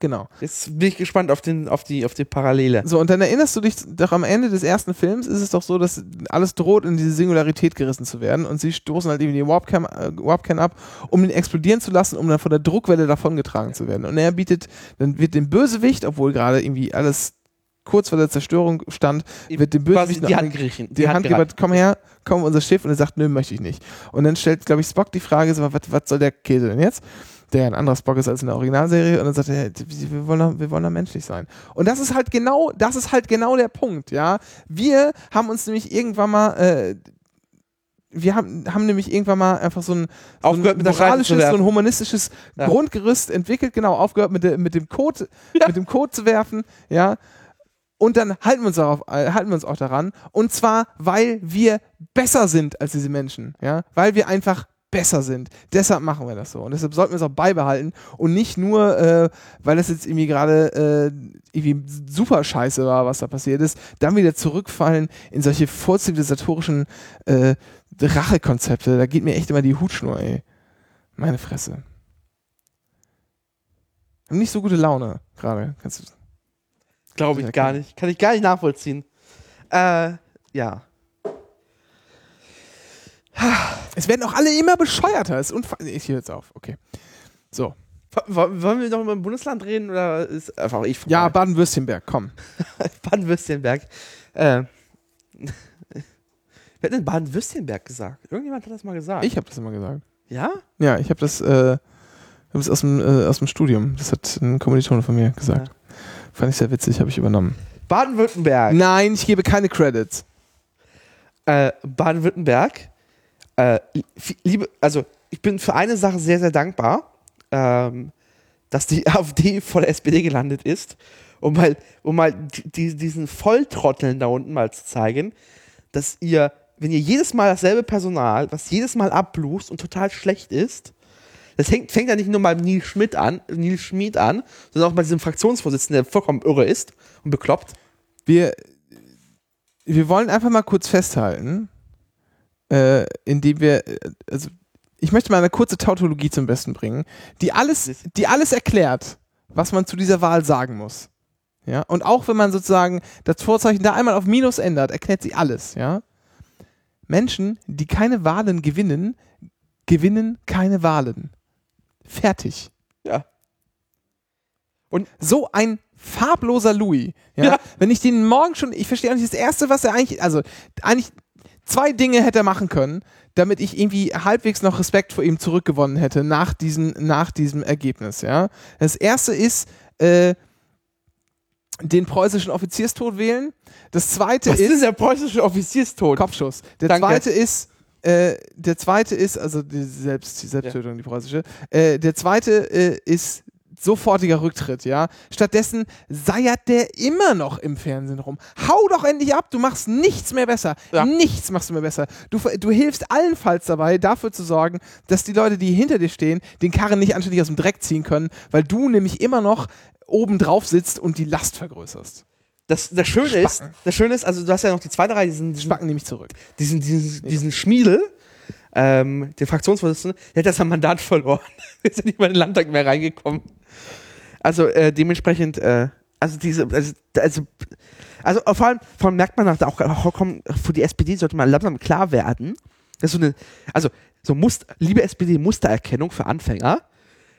Genau. Jetzt bin ich gespannt auf, den, auf, die, auf die Parallele. So, und dann erinnerst du dich doch am Ende des ersten Films ist es doch so, dass alles droht, in diese Singularität gerissen zu werden und sie stoßen halt eben die Warpcam, äh, Warpcan ab, um ihn explodieren zu lassen, um dann von der Druckwelle davongetragen zu werden. Und er bietet, dann wird dem Bösewicht, obwohl gerade irgendwie alles kurz vor der Zerstörung stand, wird dem Bösewicht die Hand gerichtet. die Hand gibt, komm her, komm unser Schiff und er sagt, nö, möchte ich nicht. Und dann stellt, glaube ich, Spock die Frage, so, was, was soll der Käse denn jetzt? Der ein anderer Spock ist als in der Originalserie und dann sagt er, wir wollen, doch, wir wollen doch menschlich sein. Und das ist halt genau, das ist halt genau der Punkt, ja. Wir haben uns nämlich irgendwann mal, äh, wir haben, haben nämlich irgendwann mal einfach so ein, so ein moralisches, so ein humanistisches Ja. Grundgerüst entwickelt, genau, aufgehört mit, der, mit dem Code, Ja. mit dem Code zu werfen, ja. Und dann halten wir uns darauf, äh, halten wir uns auch daran. Und zwar, weil wir besser sind als diese Menschen, ja, weil wir einfach besser sind. Deshalb machen wir das so. Und deshalb sollten wir es auch beibehalten und nicht nur, äh, weil das jetzt irgendwie gerade äh, irgendwie super scheiße war, was da passiert ist, dann wieder zurückfallen in solche vorzivilisatorischen äh, Rachekonzepte. Da geht mir echt immer die Hutschnur, ey. Meine Fresse. Nicht so gute Laune gerade. Kannst du Glaube ich gar nicht. Kann ich gar nicht nachvollziehen. Äh, ja. Es werden auch alle immer bescheuerter. Ist ich höre jetzt auf. Okay. So. Wollen wir noch über ein Bundesland reden oder ist einfach ich vorbei? Ja, Baden-Württemberg, komm. Baden-Württemberg. Äh, wer hat denn Baden-Württemberg gesagt? Irgendjemand hat das mal gesagt. Ich habe das immer gesagt. Ja? Ja, ich habe das, äh, hab das aus, dem, äh, aus dem Studium. Das hat ein Kommilitone von mir gesagt. Fand ich sehr witzig, habe ich übernommen. Baden-Württemberg. Nein, ich gebe keine Credits. Äh, Baden-Württemberg. Äh, li- liebe, also ich bin für eine Sache sehr, sehr dankbar, ähm, dass die AfD vor der SPD gelandet ist, um mal, um mal die, diesen Volltrotteln da unten mal zu zeigen, dass ihr, wenn ihr jedes Mal dasselbe Personal, was jedes Mal abblust und total schlecht ist, das hängt, fängt ja nicht nur mal Nils Schmidt an, Nils Schmid an, sondern auch bei diesem Fraktionsvorsitzenden, der vollkommen irre ist und bekloppt. Wir, wir wollen einfach mal kurz festhalten, äh, indem wir, äh, also ich möchte mal eine kurze Tautologie zum Besten bringen, die alles, die alles erklärt, was man zu dieser Wahl sagen muss. Ja, und auch wenn man sozusagen das Vorzeichen da einmal auf Minus ändert, erklärt sie alles, ja. Menschen, die keine Wahlen gewinnen, gewinnen keine Wahlen. Fertig. Ja. Und so ein farbloser Louis, ja, Ja. wenn ich den morgen schon, ich verstehe auch nicht, das Erste, was er eigentlich, also eigentlich zwei Dinge hätte er machen können, damit ich irgendwie halbwegs noch Respekt vor ihm zurückgewonnen hätte nach diesem, nach diesem Ergebnis, ja. Das Erste ist, äh, den preußischen Offizierstod wählen. Das Zweite Was ist, ist der preußische Offizierstod? Kopfschuss. Der Danke. zweite ist, äh, der zweite ist, also die, Selbst, die Selbsttötung, die preußische. Äh, der zweite äh, ist sofortiger Rücktritt, ja. Stattdessen seiert der immer noch im Fernsehen rum. Hau doch endlich ab, du machst nichts mehr besser. Ja. Nichts machst du mehr besser. Du, du hilfst allenfalls dabei, dafür zu sorgen, dass die Leute, die hinter dir stehen, den Karren nicht anständig aus dem Dreck ziehen können, weil du nämlich immer noch oben drauf sitzt und die Last vergrößerst. Das, das Schöne ist, Spacken. das Schöne ist, also du hast ja noch die zweite Reihe, diesen, diesen, Spacken nehme ich zurück. diesen, diesen, diesen Schmiedel, ähm, den Fraktionsvorsitzenden, der hat das sein Mandat verloren. ist ja nicht mal in den Landtag mehr reingekommen. Also äh, dementsprechend, äh, also diese, also, also, also vor allem, vor allem merkt man auch, auch, auch komm, für die SPD sollte man langsam klar werden, dass so eine, also so Must, liebe SPD, Mustererkennung für Anfänger.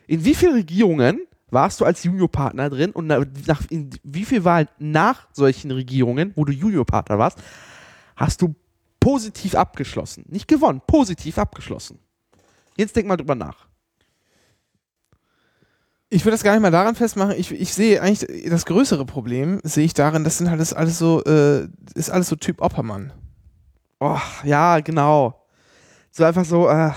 In wie vielen Regierungen warst du als Juniorpartner drin und nach, nach in wie viel Wahlen nach solchen Regierungen, wo du Juniorpartner warst, hast du positiv abgeschlossen. Nicht gewonnen, positiv abgeschlossen. Jetzt denk mal drüber nach. Ich würde das gar nicht mal daran festmachen. Ich, ich sehe eigentlich das größere Problem, sehe ich darin, das sind halt das alles so, äh, ist alles so Typ Oppermann. Oh, ja, genau. So einfach so, äh,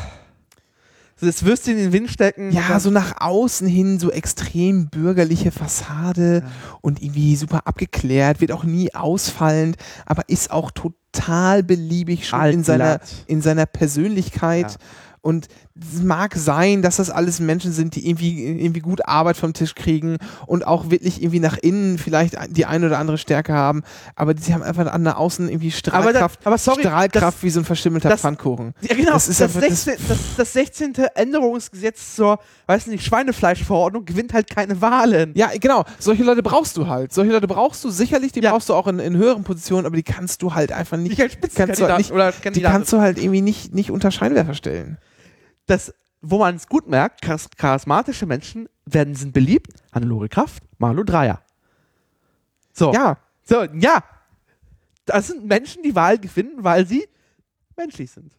das Würstchen in den Wind stecken. Ja, so nach außen hin so extrem bürgerliche Fassade und irgendwie super abgeklärt, wird auch nie ausfallend, aber ist auch total beliebig schon in seiner, in seiner Persönlichkeit. Ja. Und es mag sein, dass das alles Menschen sind, die irgendwie, irgendwie gut Arbeit vom Tisch kriegen und auch wirklich irgendwie nach innen vielleicht die eine oder andere Stärke haben, aber die haben einfach an der Außen irgendwie Aber, da, Strahlkraft, aber sorry, Strahlkraft wie so ein verschimmelter das- Pfannkuchen. Das, ja, genau, Das das, ist einfach- das- 16, das, das 16. Änderungsgesetz zur, weiß nicht, Schweinefleischverordnung gewinnt halt keine Wahlen. Ja, genau. Solche Leute brauchst du halt. Solche Leute brauchst du sicherlich, die Ja. brauchst du auch in, in höheren Positionen, aber die kannst du halt einfach nicht. Nicht als kannst du halt Spitzenkandidat nicht, oder die Kandidat. kannst du halt irgendwie nicht, nicht unter Scheinwerfer stellen. Das, wo man es gut merkt, charismatische Menschen werden sind beliebt. Hannelore Kraft, Malu Dreyer. So. Ja. So, ja. Das sind Menschen, die Wahl gewinnen, weil sie menschlich sind.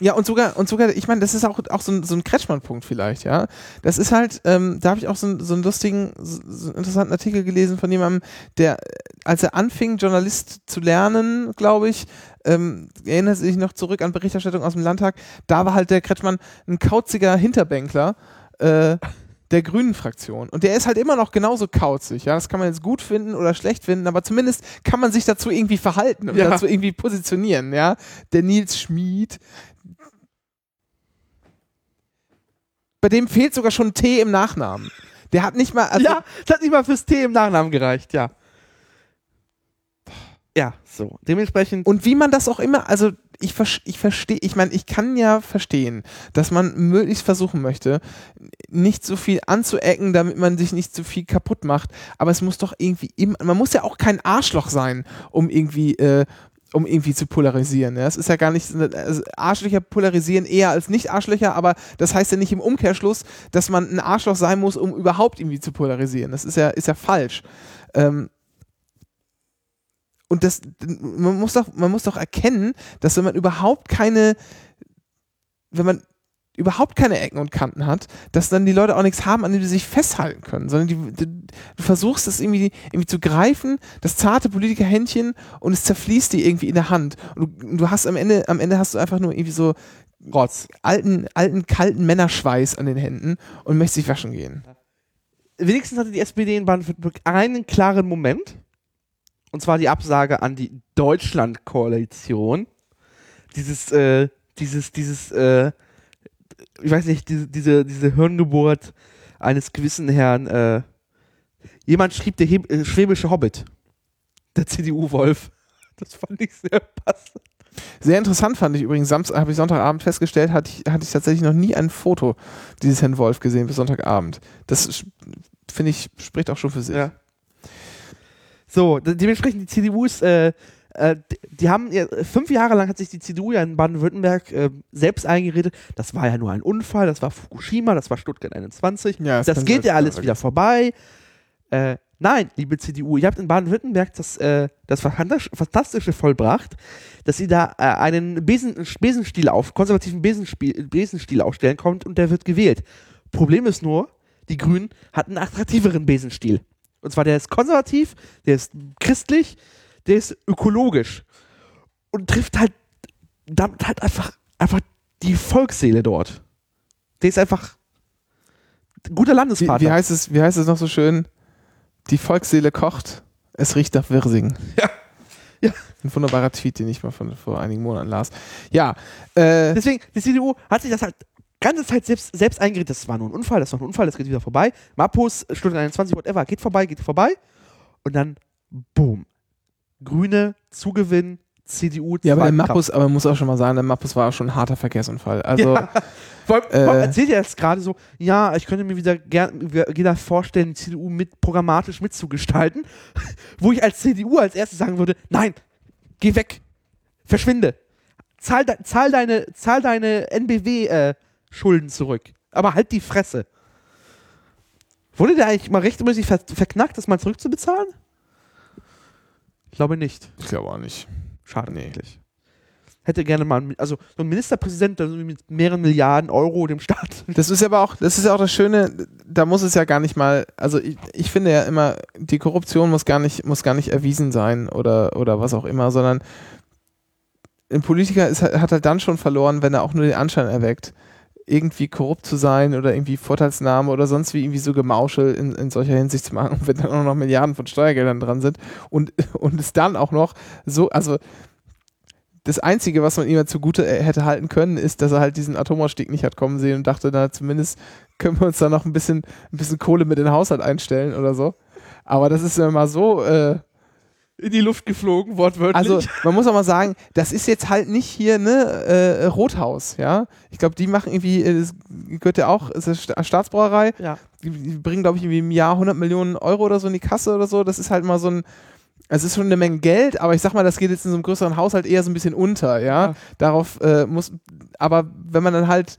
Ja, und sogar, und sogar, ich meine, das ist auch, auch so ein, so ein Kretschmann-Punkt vielleicht, ja. Das ist halt, ähm, da habe ich auch so, einen- so einen lustigen, so, so einen interessanten Artikel gelesen von jemandem, der, äh, als er anfing, Journalist zu lernen, glaube ich, ähm, erinnert sich noch zurück an Berichterstattung aus dem Landtag, da war halt der Kretschmann ein kauziger Hinterbänkler, äh, der Grünen-Fraktion. Und der ist halt immer noch genauso kauzig. Ja, das kann man jetzt gut finden oder schlecht finden, aber zumindest kann man sich dazu irgendwie verhalten und Ja. dazu irgendwie positionieren. Ja, der Nils Schmid. Bei dem fehlt sogar schon T im Nachnamen. Der hat nicht mal. Also, ja, das hat nicht mal fürs T im Nachnamen gereicht, ja. Ja, so. Dementsprechend. Und wie man das auch immer, also ich, ich verstehe, ich meine, ich kann ja verstehen, dass man möglichst versuchen möchte, nicht so viel anzuecken, damit man sich nicht so viel kaputt macht. Aber es muss doch irgendwie immer, man muss ja auch kein Arschloch sein, um irgendwie, äh, um irgendwie zu polarisieren. Ja? Es ist ja gar nicht, also Arschlöcher polarisieren eher als Nicht-Arschlöcher, aber das heißt ja nicht im Umkehrschluss, dass man ein Arschloch sein muss, um überhaupt irgendwie zu polarisieren. Das ist ja, ist ja falsch. Ähm, und das, man muss doch, man muss doch erkennen, dass wenn man überhaupt keine, wenn man überhaupt keine Ecken und Kanten hat, dass dann die Leute auch nichts haben, an dem sie sich festhalten können, sondern die, die, du versuchst es irgendwie, irgendwie zu greifen, das zarte Politikerhändchen und es zerfließt dir irgendwie in der Hand. Und du, du hast am Ende, am Ende hast du einfach nur irgendwie so Rotz. alten, alten, kalten Männerschweiß an den Händen und möchtest dich waschen gehen. Wenigstens hatte die SPD in Baden-Württemberg einen klaren Moment. Und zwar die Absage an die Deutschland-Koalition. Dieses, äh, dieses, dieses, äh, ich weiß nicht, diese, diese, diese Hirngeburt eines gewissen Herrn, äh, jemand schrieb der Heb äh, schwäbische Hobbit. Der CDU-Wolf. Das fand ich sehr passend. Sehr interessant fand ich übrigens, Samstag habe ich Sonntagabend festgestellt, hatte ich, hatte ich tatsächlich noch nie ein Foto dieses Herrn Wolf gesehen bis Sonntagabend. Das finde ich, spricht auch schon für sich. Ja. So, de- dementsprechend die CDU ist, äh, äh, die- haben, ja, fünf Jahre lang hat sich die CDU ja in Baden-Württemberg äh, selbst eingeredet, das war ja nur ein Unfall, das war Fukushima, das war Stuttgart 21, Ja, das, kann geht ja alles wieder vorbei. Äh, nein, liebe CDU, ihr habt in Baden-Württemberg das, äh, das Fantas- Fantastische vollbracht, dass ihr da äh, einen Besen, Besenstiel auf, konservativen Besenspiel, Besenstiel aufstellen kommt und der wird gewählt. Problem ist nur, die Grünen hatten einen attraktiveren Besenstiel. Und zwar der ist konservativ, der ist christlich, der ist ökologisch und trifft halt damit halt einfach, einfach die Volksseele dort. Der ist einfach ein guter Wie, Landesvater. wie, heißt es, wie heißt es noch so schön? Die Volksseele kocht, es riecht nach Wirsing. Ja. Ja. Ein wunderbarer Tweet, den ich mal von vor einigen Monaten las. Ja, äh, Deswegen, die CDU hat sich das halt ganze Zeit selbst, selbst eingeredet, das war nur ein Unfall, das war ein Unfall, das geht wieder vorbei. Mappus, Stunde 21, whatever, geht vorbei, geht vorbei. Und dann, boom. Grüne, Zugewinn, CDU, ja, aber der. Mappus, aber man muss auch schon mal sagen, der Mappus war schon ein harter Verkehrsunfall. Also, Ja. Vor allem, Äh, erzählt er jetzt gerade so, ja, ich könnte mir wieder gern wieder vorstellen, die CDU mit programmatisch mitzugestalten, wo ich als CDU als erstes sagen würde, nein, geh weg, verschwinde, zahl, de zahl deine, zahl deine NBW-Schulden zurück, aber halt die Fresse. Wurde der eigentlich mal rechtmäßig ver verknackt, das mal zurückzubezahlen? Ich glaube nicht. ich glaube auch nicht. Schade Nee. eigentlich. Hätte gerne mal, also so ein Ministerpräsident mit mehreren Milliarden Euro dem Staat. Das ist aber auch, das ist ja auch das Schöne, da muss es ja gar nicht mal, also ich, ich finde ja immer, die Korruption muss gar nicht, muss gar nicht erwiesen sein oder, oder was auch immer, sondern ein Politiker ist, hat halt dann schon verloren, wenn er auch nur den Anschein erweckt, irgendwie korrupt zu sein oder irgendwie Vorteilsnahme oder sonst wie irgendwie so Gemauschel in, in solcher Hinsicht zu machen, wenn dann auch noch Milliarden von Steuergeldern dran sind und, und es dann auch noch so, also das Einzige, was man ihm zugute äh, hätte halten können, ist, dass er halt diesen Atomausstieg nicht hat kommen sehen und dachte, na, zumindest können wir uns da noch ein bisschen, ein bisschen Kohle mit in den Haushalt einstellen oder so. Aber das ist ja mal so, äh, In die Luft geflogen, wortwörtlich. also man muss auch mal sagen, das ist jetzt halt nicht hier ne äh, Rothaus, ja. Ich glaube, die machen irgendwie, äh, das gehört ja auch, ist eine Sta- Staatsbrauerei, ja. die, die bringen glaube ich irgendwie im Jahr 100 Millionen Euro oder so in die Kasse oder so. Das ist halt mal so ein, es ist schon eine Menge Geld, aber ich sag mal, das geht jetzt in so einem größeren Haushalt eher so ein bisschen unter, ja. Ja. Darauf äh, muss, aber wenn man dann halt,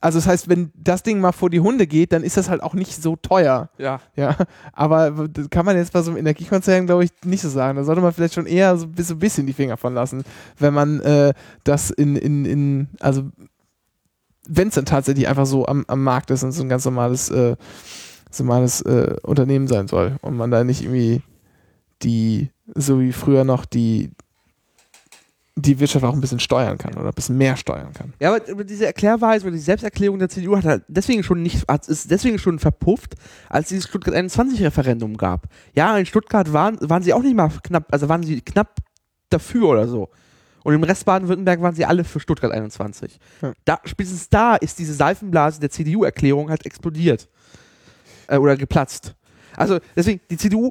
also das heißt, wenn das Ding mal vor die Hunde geht, dann ist das halt auch nicht so teuer. ja. Ja, aber das kann man jetzt bei so einem Energiekonzern, glaube ich, nicht so sagen. Da sollte man vielleicht schon eher so, ein bisschen die Finger von lassen, wenn man äh, das in, in, in also wenn es dann tatsächlich einfach so am, am Markt ist und so ein ganz normales, äh, normales äh, Unternehmen sein soll und man da nicht irgendwie die, so wie früher noch, die die Wirtschaft auch ein bisschen steuern kann oder ein bisschen mehr steuern kann. Ja, aber diese Erklärweise oder die Selbsterklärung der CDU hat halt deswegen schon nicht, hat, ist deswegen schon verpufft, als es dieses Stuttgart 21 Referendum gab. Ja, in Stuttgart waren, waren sie auch nicht mal knapp, also waren sie knapp dafür oder so. Und im Rest Baden-Württemberg waren sie alle für Stuttgart 21. Ja. Da, spätestens da ist diese Seifenblase der CDU-Erklärung halt explodiert. Äh, oder geplatzt. Also deswegen, die CDU,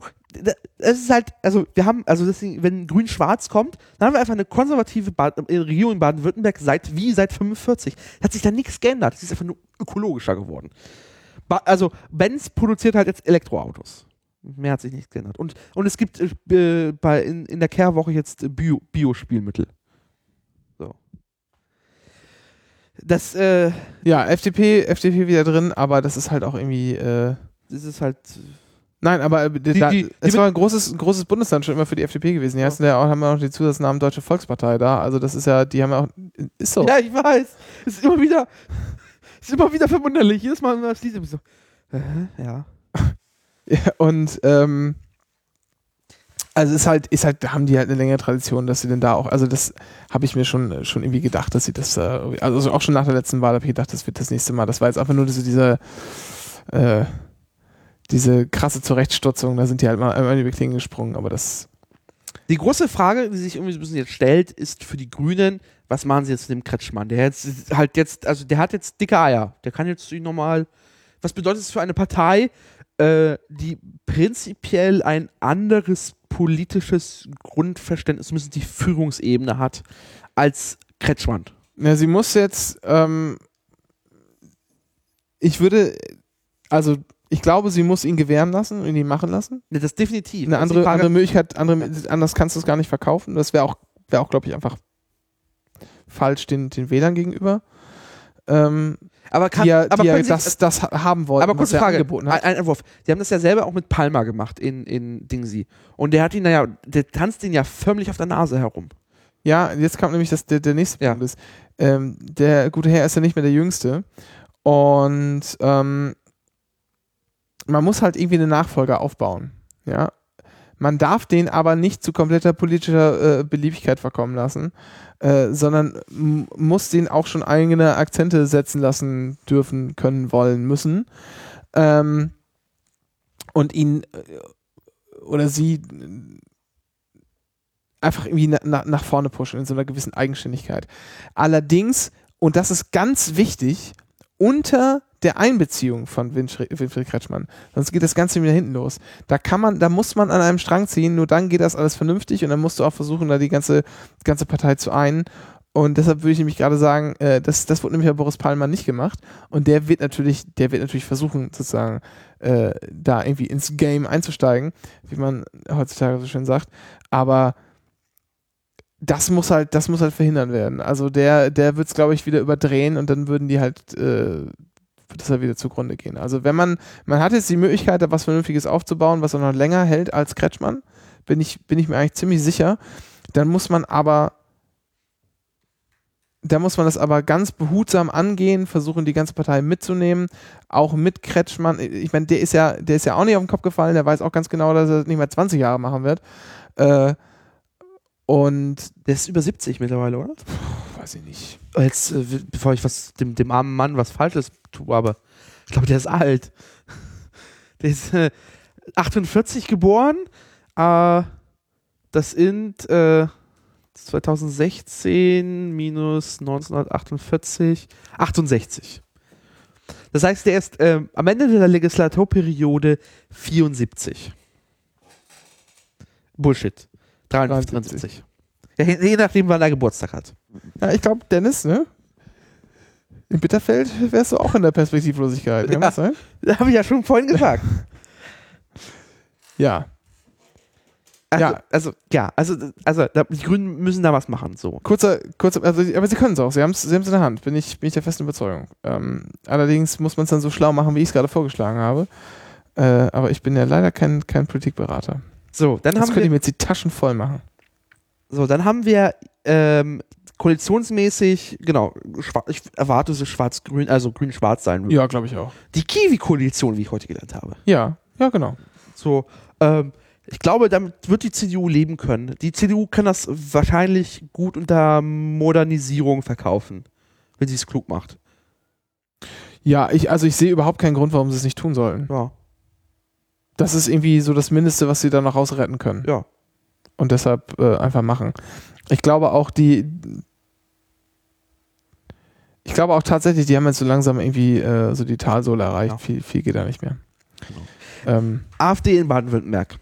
es ist halt, also wir haben, also deswegen, wenn Grün-Schwarz kommt, dann haben wir einfach eine konservative Bad, äh, Regierung in Baden-Württemberg seit wie seit 45. Da hat sich da nichts geändert. Es ist einfach nur ökologischer geworden. Ba also Benz produziert halt jetzt Elektroautos. Mehr hat sich nichts geändert. Und, und es gibt äh, bei, in, in der Kehrwoche jetzt äh, Bio- Bio-Spielmittel. so. Das, äh, Ja, FDP, FDP wieder drin, aber das ist halt auch irgendwie. Äh, das ist halt. Nein, aber äh, Die- da, die- es die- war ein großes, ein großes Bundesland schon immer für die FDP gewesen. Die Ja. heißen ja auch, haben ja auch den Zusatznamen Deutsche Volkspartei da. Also das ist ja, die haben ja auch, ist so. Ja, ich weiß. Es ist immer wieder, es ist immer wieder verwunderlich. Jedes Mal, wenn man das liest, so, äh, ja. Ja, und ähm, also ist halt, ist halt, da haben die halt eine längere Tradition, dass sie denn da auch, also das habe ich mir schon, schon irgendwie gedacht, dass sie das, äh, also auch schon nach der letzten Wahl habe ich gedacht, das wird das nächste Mal. Das war jetzt einfach nur diese, diese, äh, diese krasse Zurechtstutzung, da sind die halt mal in die Klingen gesprungen, aber das, Die große Frage, die sich irgendwie so ein bisschen jetzt stellt, ist für die Grünen, was machen sie jetzt mit dem Kretschmann? Der jetzt halt jetzt, also der hat jetzt dicke Eier. Der kann jetzt normal, was bedeutet es für eine Partei, äh, die prinzipiell ein anderes politisches Grundverständnis, zumindest die Führungsebene hat, als Kretschmann. Ja, sie muss jetzt, ähm, ich würde, also ich glaube, sie muss ihn gewähren lassen und ihn machen lassen. Ne, das definitiv. Eine Das die andere, andere Möglichkeit, andere, anders kannst du es gar nicht verkaufen. Das wäre auch, wäre auch, glaube ich, einfach falsch den, den Wählern gegenüber. Ähm, aber kann, die ja, aber die ja können Sie- das, das ha- haben wollten, aber kurze Frage, angeboten ein, hat. ein Entwurf. Die haben das ja selber auch mit Palmer gemacht in, in Dingsy. Und der hat ihn, naja, der tanzt ihn ja förmlich auf der Nase herum. Ja, jetzt kommt nämlich das, der, der nächste Ja. Punkt. Ist, ähm, der gute Herr ist ja nicht mehr der Jüngste. Und ähm, man muss halt irgendwie einen Nachfolger aufbauen. Ja. Man darf den aber nicht zu kompletter politischer äh, Beliebigkeit verkommen lassen, äh, sondern muss den auch schon eigene Akzente setzen lassen dürfen, können, wollen, müssen. Ähm, und ihn äh, oder sie äh, einfach irgendwie na, na, nach vorne pushen in so einer gewissen Eigenständigkeit. Allerdings, und das ist ganz wichtig, unter der Einbeziehung von Winfried, Kretschmann. Sonst geht das Ganze wieder hinten los. Da kann man, da muss man an einem Strang ziehen, nur dann geht das alles vernünftig und dann musst du auch versuchen, da die ganze, ganze Partei zu einen. Und deshalb würde ich nämlich gerade sagen, äh, das, das wurde nämlich bei Boris Palmer nicht gemacht. Und der wird natürlich, der wird natürlich versuchen, sozusagen, äh, da irgendwie ins Game einzusteigen, wie man heutzutage so schön sagt. Aber das muss halt, das muss halt verhindern werden. Also der, der wird es, glaube ich, wieder überdrehen und dann würden die halt, äh, wird das halt wieder zugrunde gehen. Also wenn man, man hat jetzt die Möglichkeit, da was Vernünftiges aufzubauen, was auch noch länger hält als Kretschmann, bin ich, bin ich mir eigentlich ziemlich sicher. Dann muss man aber, da muss man das aber ganz behutsam angehen, versuchen die ganze Partei mitzunehmen, auch mit Kretschmann. Ich meine, der ist ja, der ist ja auch nicht auf den Kopf gefallen, der weiß auch ganz genau, dass er das nicht mehr 20 Jahre machen wird. Äh, und Der ist über 70 mittlerweile, oder? weiß ich nicht. Jetzt, äh, bevor ich was dem, dem armen Mann was Falsches tue, aber ich glaube, der ist alt. Der ist äh, 48 geboren. Äh, das sind äh, 2016 minus 1948, 68. Das heißt, der ist äh, am Ende der Legislaturperiode 74. Bullshit. 53, 73. Ja, je, nachdem, wann er Geburtstag hat. Ja, ich glaube, Dennis, ne? In Bitterfeld wärst du auch in der Perspektivlosigkeit. Kann Ja. das sein? Das habe ich ja schon vorhin gesagt. Ja. Also, Ja. also, ja, also, also da, die Grünen müssen da was machen. So. Kurzer, kurzer, also, aber sie können es auch. Sie haben es sie in der Hand, bin ich, bin ich der festen Überzeugung. Ähm, allerdings muss man es dann so schlau machen, wie ich es gerade vorgeschlagen habe. Äh, aber ich bin ja leider kein, kein Politikberater. So, dann Das haben wir, mir jetzt die Taschen voll machen. so, dann haben wir ähm, koalitionsmäßig, genau, ich erwarte so schwarz-grün, also grün-schwarz sein wird. Ja, glaube ich auch. Die Kiwi-Koalition, wie ich heute gelernt habe. Ja, ja, genau. So, ähm, ich glaube, damit wird die CDU leben können. Die CDU kann das wahrscheinlich gut unter Modernisierung verkaufen, wenn sie es klug macht. Ja, ich, also ich sehe überhaupt keinen Grund, warum sie es nicht tun sollten. Ja, Das ist irgendwie so das Mindeste, was sie da noch rausretten können. ja. und deshalb äh, einfach machen. Ich glaube auch die, ich glaube auch tatsächlich, die haben jetzt so langsam irgendwie äh, so die Talsohle erreicht. Ja. Viel, viel geht da nicht mehr. Genau. Ähm, AfD in Baden-Württemberg.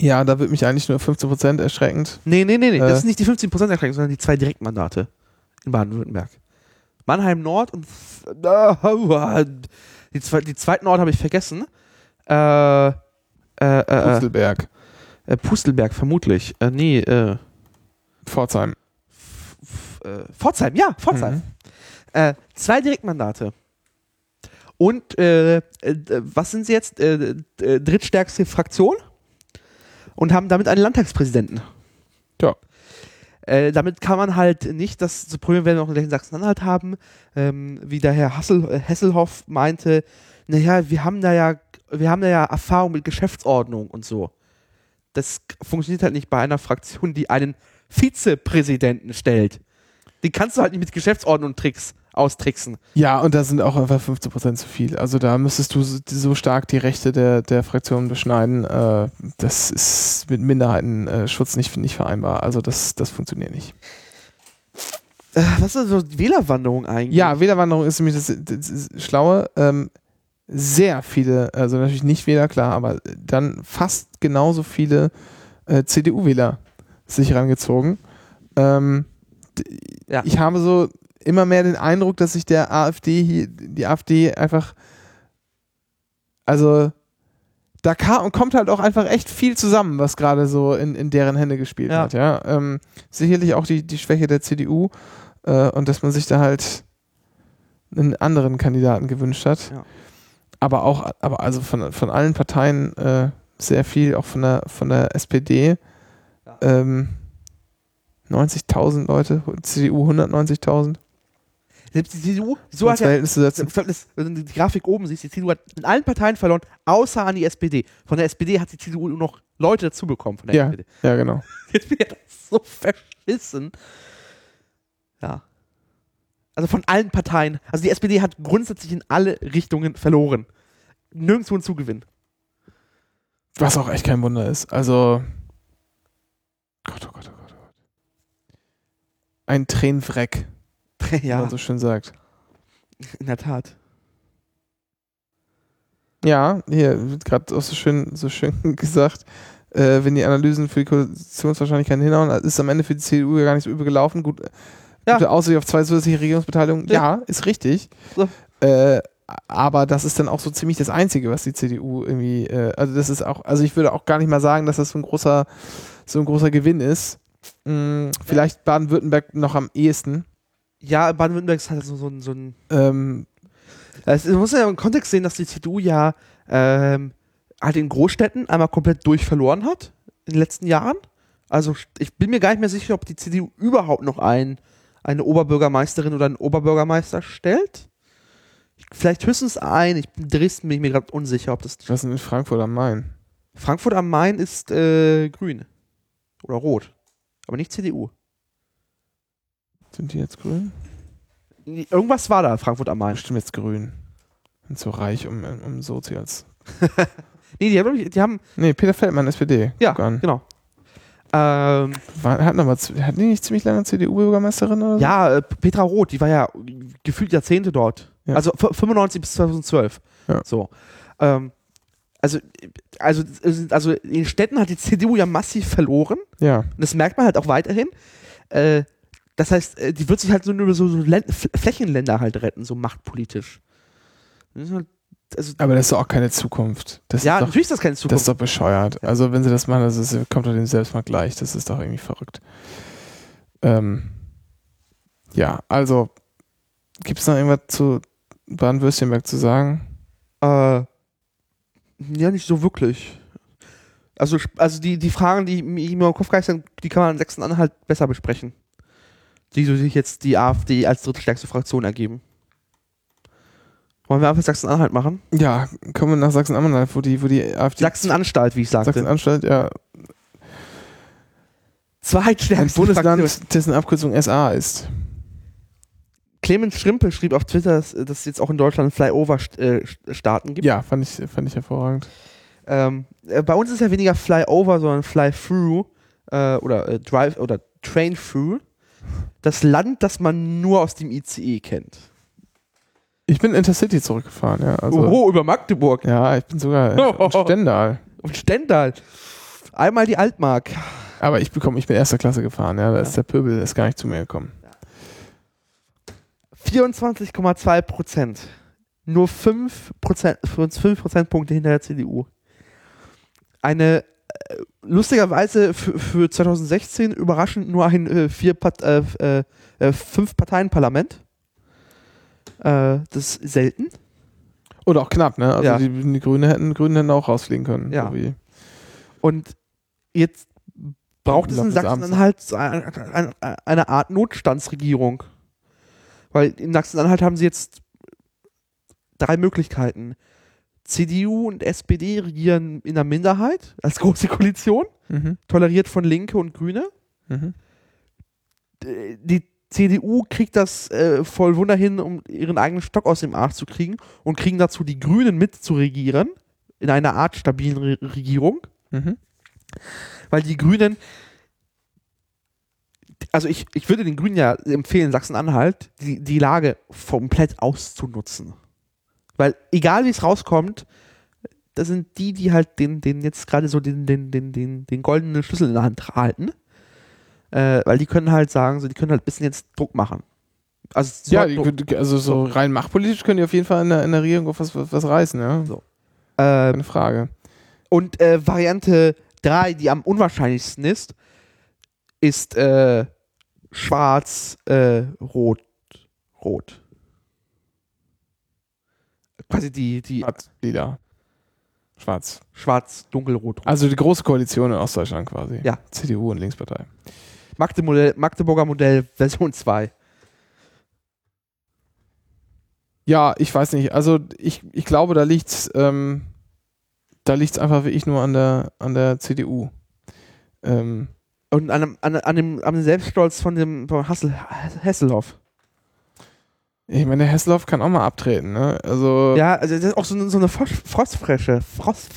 ja, da wird mich eigentlich nur 15% erschreckend. Nee, nee, nee, nee. Äh. das sind nicht die 15% Erschränkung, sondern die zwei Direktmandate in Baden-Württemberg. Mannheim Nord und äh, die, zwei, die zweiten Ort habe ich vergessen. Äh, äh, äh, äh, Pustelberg, äh, Pustelberg, vermutlich. Äh, nee, äh, Pforzheim. Äh, Pforzheim, ja, Pforzheim. Mhm. Äh, zwei Direktmandate. Und äh, was sind sie jetzt? Drittstärkste Fraktion und haben damit einen Landtagspräsidenten. Ja. Äh, damit kann man halt nicht das so Problem, wenn wir noch in Sachsen-Anhalt haben, ähm, wie der Herr Hassel, äh, Hesselhoff meinte, naja, wir haben da ja, wir haben da ja Erfahrung mit Geschäftsordnung und so. Das funktioniert halt nicht bei einer Fraktion, die einen Vizepräsidenten stellt. Die kannst du halt nicht mit Geschäftsordnung und Tricks austricksen. Ja, und da sind auch einfach 15% zu viel. Also da müsstest du so, so stark die Rechte der, der Fraktionen beschneiden. Äh, das ist mit Minderheitenschutz nicht, nicht vereinbar. Also das, das funktioniert nicht. Äh, was ist so Wählerwanderung eigentlich? Ja, Wählerwanderung ist nämlich das, das, das Schlaue. Ähm, sehr viele, also natürlich nicht Wähler, klar, aber dann fast genauso viele äh, CDU-Wähler sich rangezogen. Ähm, Ja. Ich habe so immer mehr den Eindruck, dass sich der AfD hier, die AfD einfach, also da kam, kommt halt auch einfach echt viel zusammen, was gerade so in, in deren Hände gespielt Ja. hat. Ja? Ähm, sicherlich auch die, die Schwäche der CDU äh, und dass man sich da halt einen anderen Kandidaten gewünscht hat. Ja. Aber auch, aber also von, von allen Parteien äh, sehr viel, auch von der, von der SPD. Ja. Ähm, 90.000 Leute, CDU 190.000. Selbst die CDU, so hat ja, Verhältnis das, wenn du die Grafik oben siehst, die CDU hat in allen Parteien verloren, außer an die SPD. Von der SPD hat die CDU nur noch Leute dazu bekommen. Von der Ja, SPD. ja, genau. Die SPD hat das so verschissen. Ja. Also von allen Parteien. Also die SPD hat grundsätzlich in alle Richtungen verloren. Nirgendwo ein Zugewinn. Was auch echt kein Wunder ist. Also. Gott, oh Gott, oh Gott, oh Gott. Ein Tränenwreck, wie ja, man so schön sagt. in der Tat. Ja, hier wird gerade auch so schön, so schön gesagt, äh, wenn die Analysen für die Koalitionswahrscheinlichkeit hinhauen, ist am Ende für die CDU ja gar nicht so übel gelaufen. Gut, Ja. gute Aussicht auf zwei zusätzliche Regierungsbeteiligungen. Ja, Ja. ist richtig. So. Äh, aber das ist dann auch so ziemlich das Einzige, was die CDU irgendwie, äh, also das ist auch, also ich würde auch gar nicht mal sagen, dass das so ein großer, so ein großer Gewinn ist. Hm, vielleicht Baden-Württemberg noch am ehesten. Ja, Baden-Württemberg ist halt so, so, ein- so ein. Ähm, Es man muss ja im Kontext sehen, dass die CDU ja ähm, halt in Großstädten einmal komplett durch verloren hat in den letzten Jahren. Also ich bin mir gar nicht mehr sicher, ob die CDU überhaupt noch ein, eine Oberbürgermeisterin oder einen Oberbürgermeister stellt. Vielleicht höchstens ein. Ich bin Dresden bin ich mir gerade unsicher, ob das. was ist denn in Frankfurt am Main? Frankfurt am Main ist äh, grün. Oder rot. Aber nicht CDU. Sind die jetzt grün? Irgendwas war da, Frankfurt am Main. Bestimmt jetzt grün. Sind so reich um, um Sozials. Nee, die haben, die haben Nee, Peter Feldmann, SPD. ja, genau. Ähm, War, hatten, aber, z- hatten die nicht ziemlich lange CDU-Bürgermeisterin oder so? Ja, äh, Petra Roth, die war ja gefühlt Jahrzehnte dort. Ja. Also f- 95 bis 2012. Ja. So. Ähm, also, also, also in Städten hat die CDU ja massiv verloren. Ja. Und das merkt man halt auch weiterhin. Äh, das heißt, äh, die wird sich halt so nur über so, so Flächenländer halt retten, so machtpolitisch. Das halt- Also, Aber das ist doch auch keine Zukunft. Das ja, ist doch, natürlich ist das keine das Zukunft. ist doch bescheuert. Also wenn sie das machen, das ist, kommt doch dem selbst mal gleich. Das ist doch irgendwie verrückt. Ähm, ja, also gibt es noch irgendwas zu Baden-Württemberg zu sagen? Äh, ja, nicht so wirklich. Also, also die, die Fragen, die mir im Kopf geistern, die kann man in Sachsen-Anhalt besser besprechen. Die sich jetzt die AfD als drittstärkste Fraktion ergeben. Wollen wir einfach Sachsen-Anhalt machen? Ja, kommen wir nach Sachsen-Anhalt, wo die, wo die AfD. Sachsen-Anstalt, wie ich sagte. Sachsen-Anstalt, ja. Ein Zweitstärkste Fraktion. Bundesland, dessen Abkürzung SA ist. Clemens Schrimpel schrieb auf Twitter, dass dass es jetzt auch in Deutschland Flyover-Staaten gibt. Ja, fand ich, fand ich hervorragend. Ähm, äh, bei uns ist ja weniger Flyover, sondern Fly-Through äh, oder äh, Drive oder Train-Through. Das Land, das man nur aus dem ICE kennt. Ich bin Intercity zurückgefahren, ja. Also, Oho, über Magdeburg. Ja, ich bin sogar in Stendal. Und Stendal. Einmal die Altmark. Aber ich bekomme, ich bin erster Klasse gefahren, ja. Da Ja. ist der Pöbel, ist gar nicht zu mir gekommen. 24,2 Prozent. Nur 5 Prozent, 5 Prozentpunkte hinter der CDU. Eine lustigerweise für, für 2016 überraschend nur ein äh, vier Part, äh, äh, äh, fünf Parteien-Parlament. Äh, das ist selten. Oder auch knapp, ne? Also Ja. die, die Grünen hätten, Grünen hätten auch rausfliegen können. Ja. So wie- Und jetzt braucht es in. Sachsen-Anhalt eine, eine Art Notstandsregierung. Weil in Sachsen-Anhalt haben sie jetzt drei Möglichkeiten. CDU und SPD regieren in der Minderheit als große Koalition, Mhm. toleriert von Linke und Grüne. Mhm. Die CDU kriegt das äh, voll Wunder hin, um ihren eigenen Stock aus dem Arsch zu kriegen und kriegen dazu die Grünen mit zu regieren in einer Art stabilen Re Regierung. Mhm. weil die Grünen, also ich, ich würde den Grünen ja empfehlen, Sachsen-Anhalt, die, die Lage komplett auszunutzen. Weil egal wie es rauskommt, das sind die, die halt den, den jetzt gerade so den, den, den, den, den goldenen Schlüssel in der Hand halten. Äh, weil die können halt sagen, so, die können halt ein bisschen jetzt Druck machen. Also, so Ja, die, also so rein machtpolitisch können die auf jeden Fall in der, in der Regierung auf was, was, reißen, ja. So. äh, Keine Frage. Und äh, Variante 3, die am unwahrscheinlichsten ist, ist äh, schwarz, äh, rot, rot. Quasi die, die Schwarz, lila. Schwarz. schwarz, dunkelrot. rot. Also die große Koalition in Ostdeutschland quasi. Ja. CDU und Linkspartei. Magdeburger, Magdeburger Modell Version 2. Ja, ich weiß nicht. Also ich, ich glaube, da liegt's, ähm, da liegt's einfach wirklich nur an der, an der CDU. Ähm, Und an dem, an, an dem, an dem Selbststolz von dem von Hassel, Hesselhoff. Ich meine, der Hessloff kann auch mal abtreten, ne? Also, Ja, also das ist auch so, eine- so eine Frost, Frostfresche. Frost,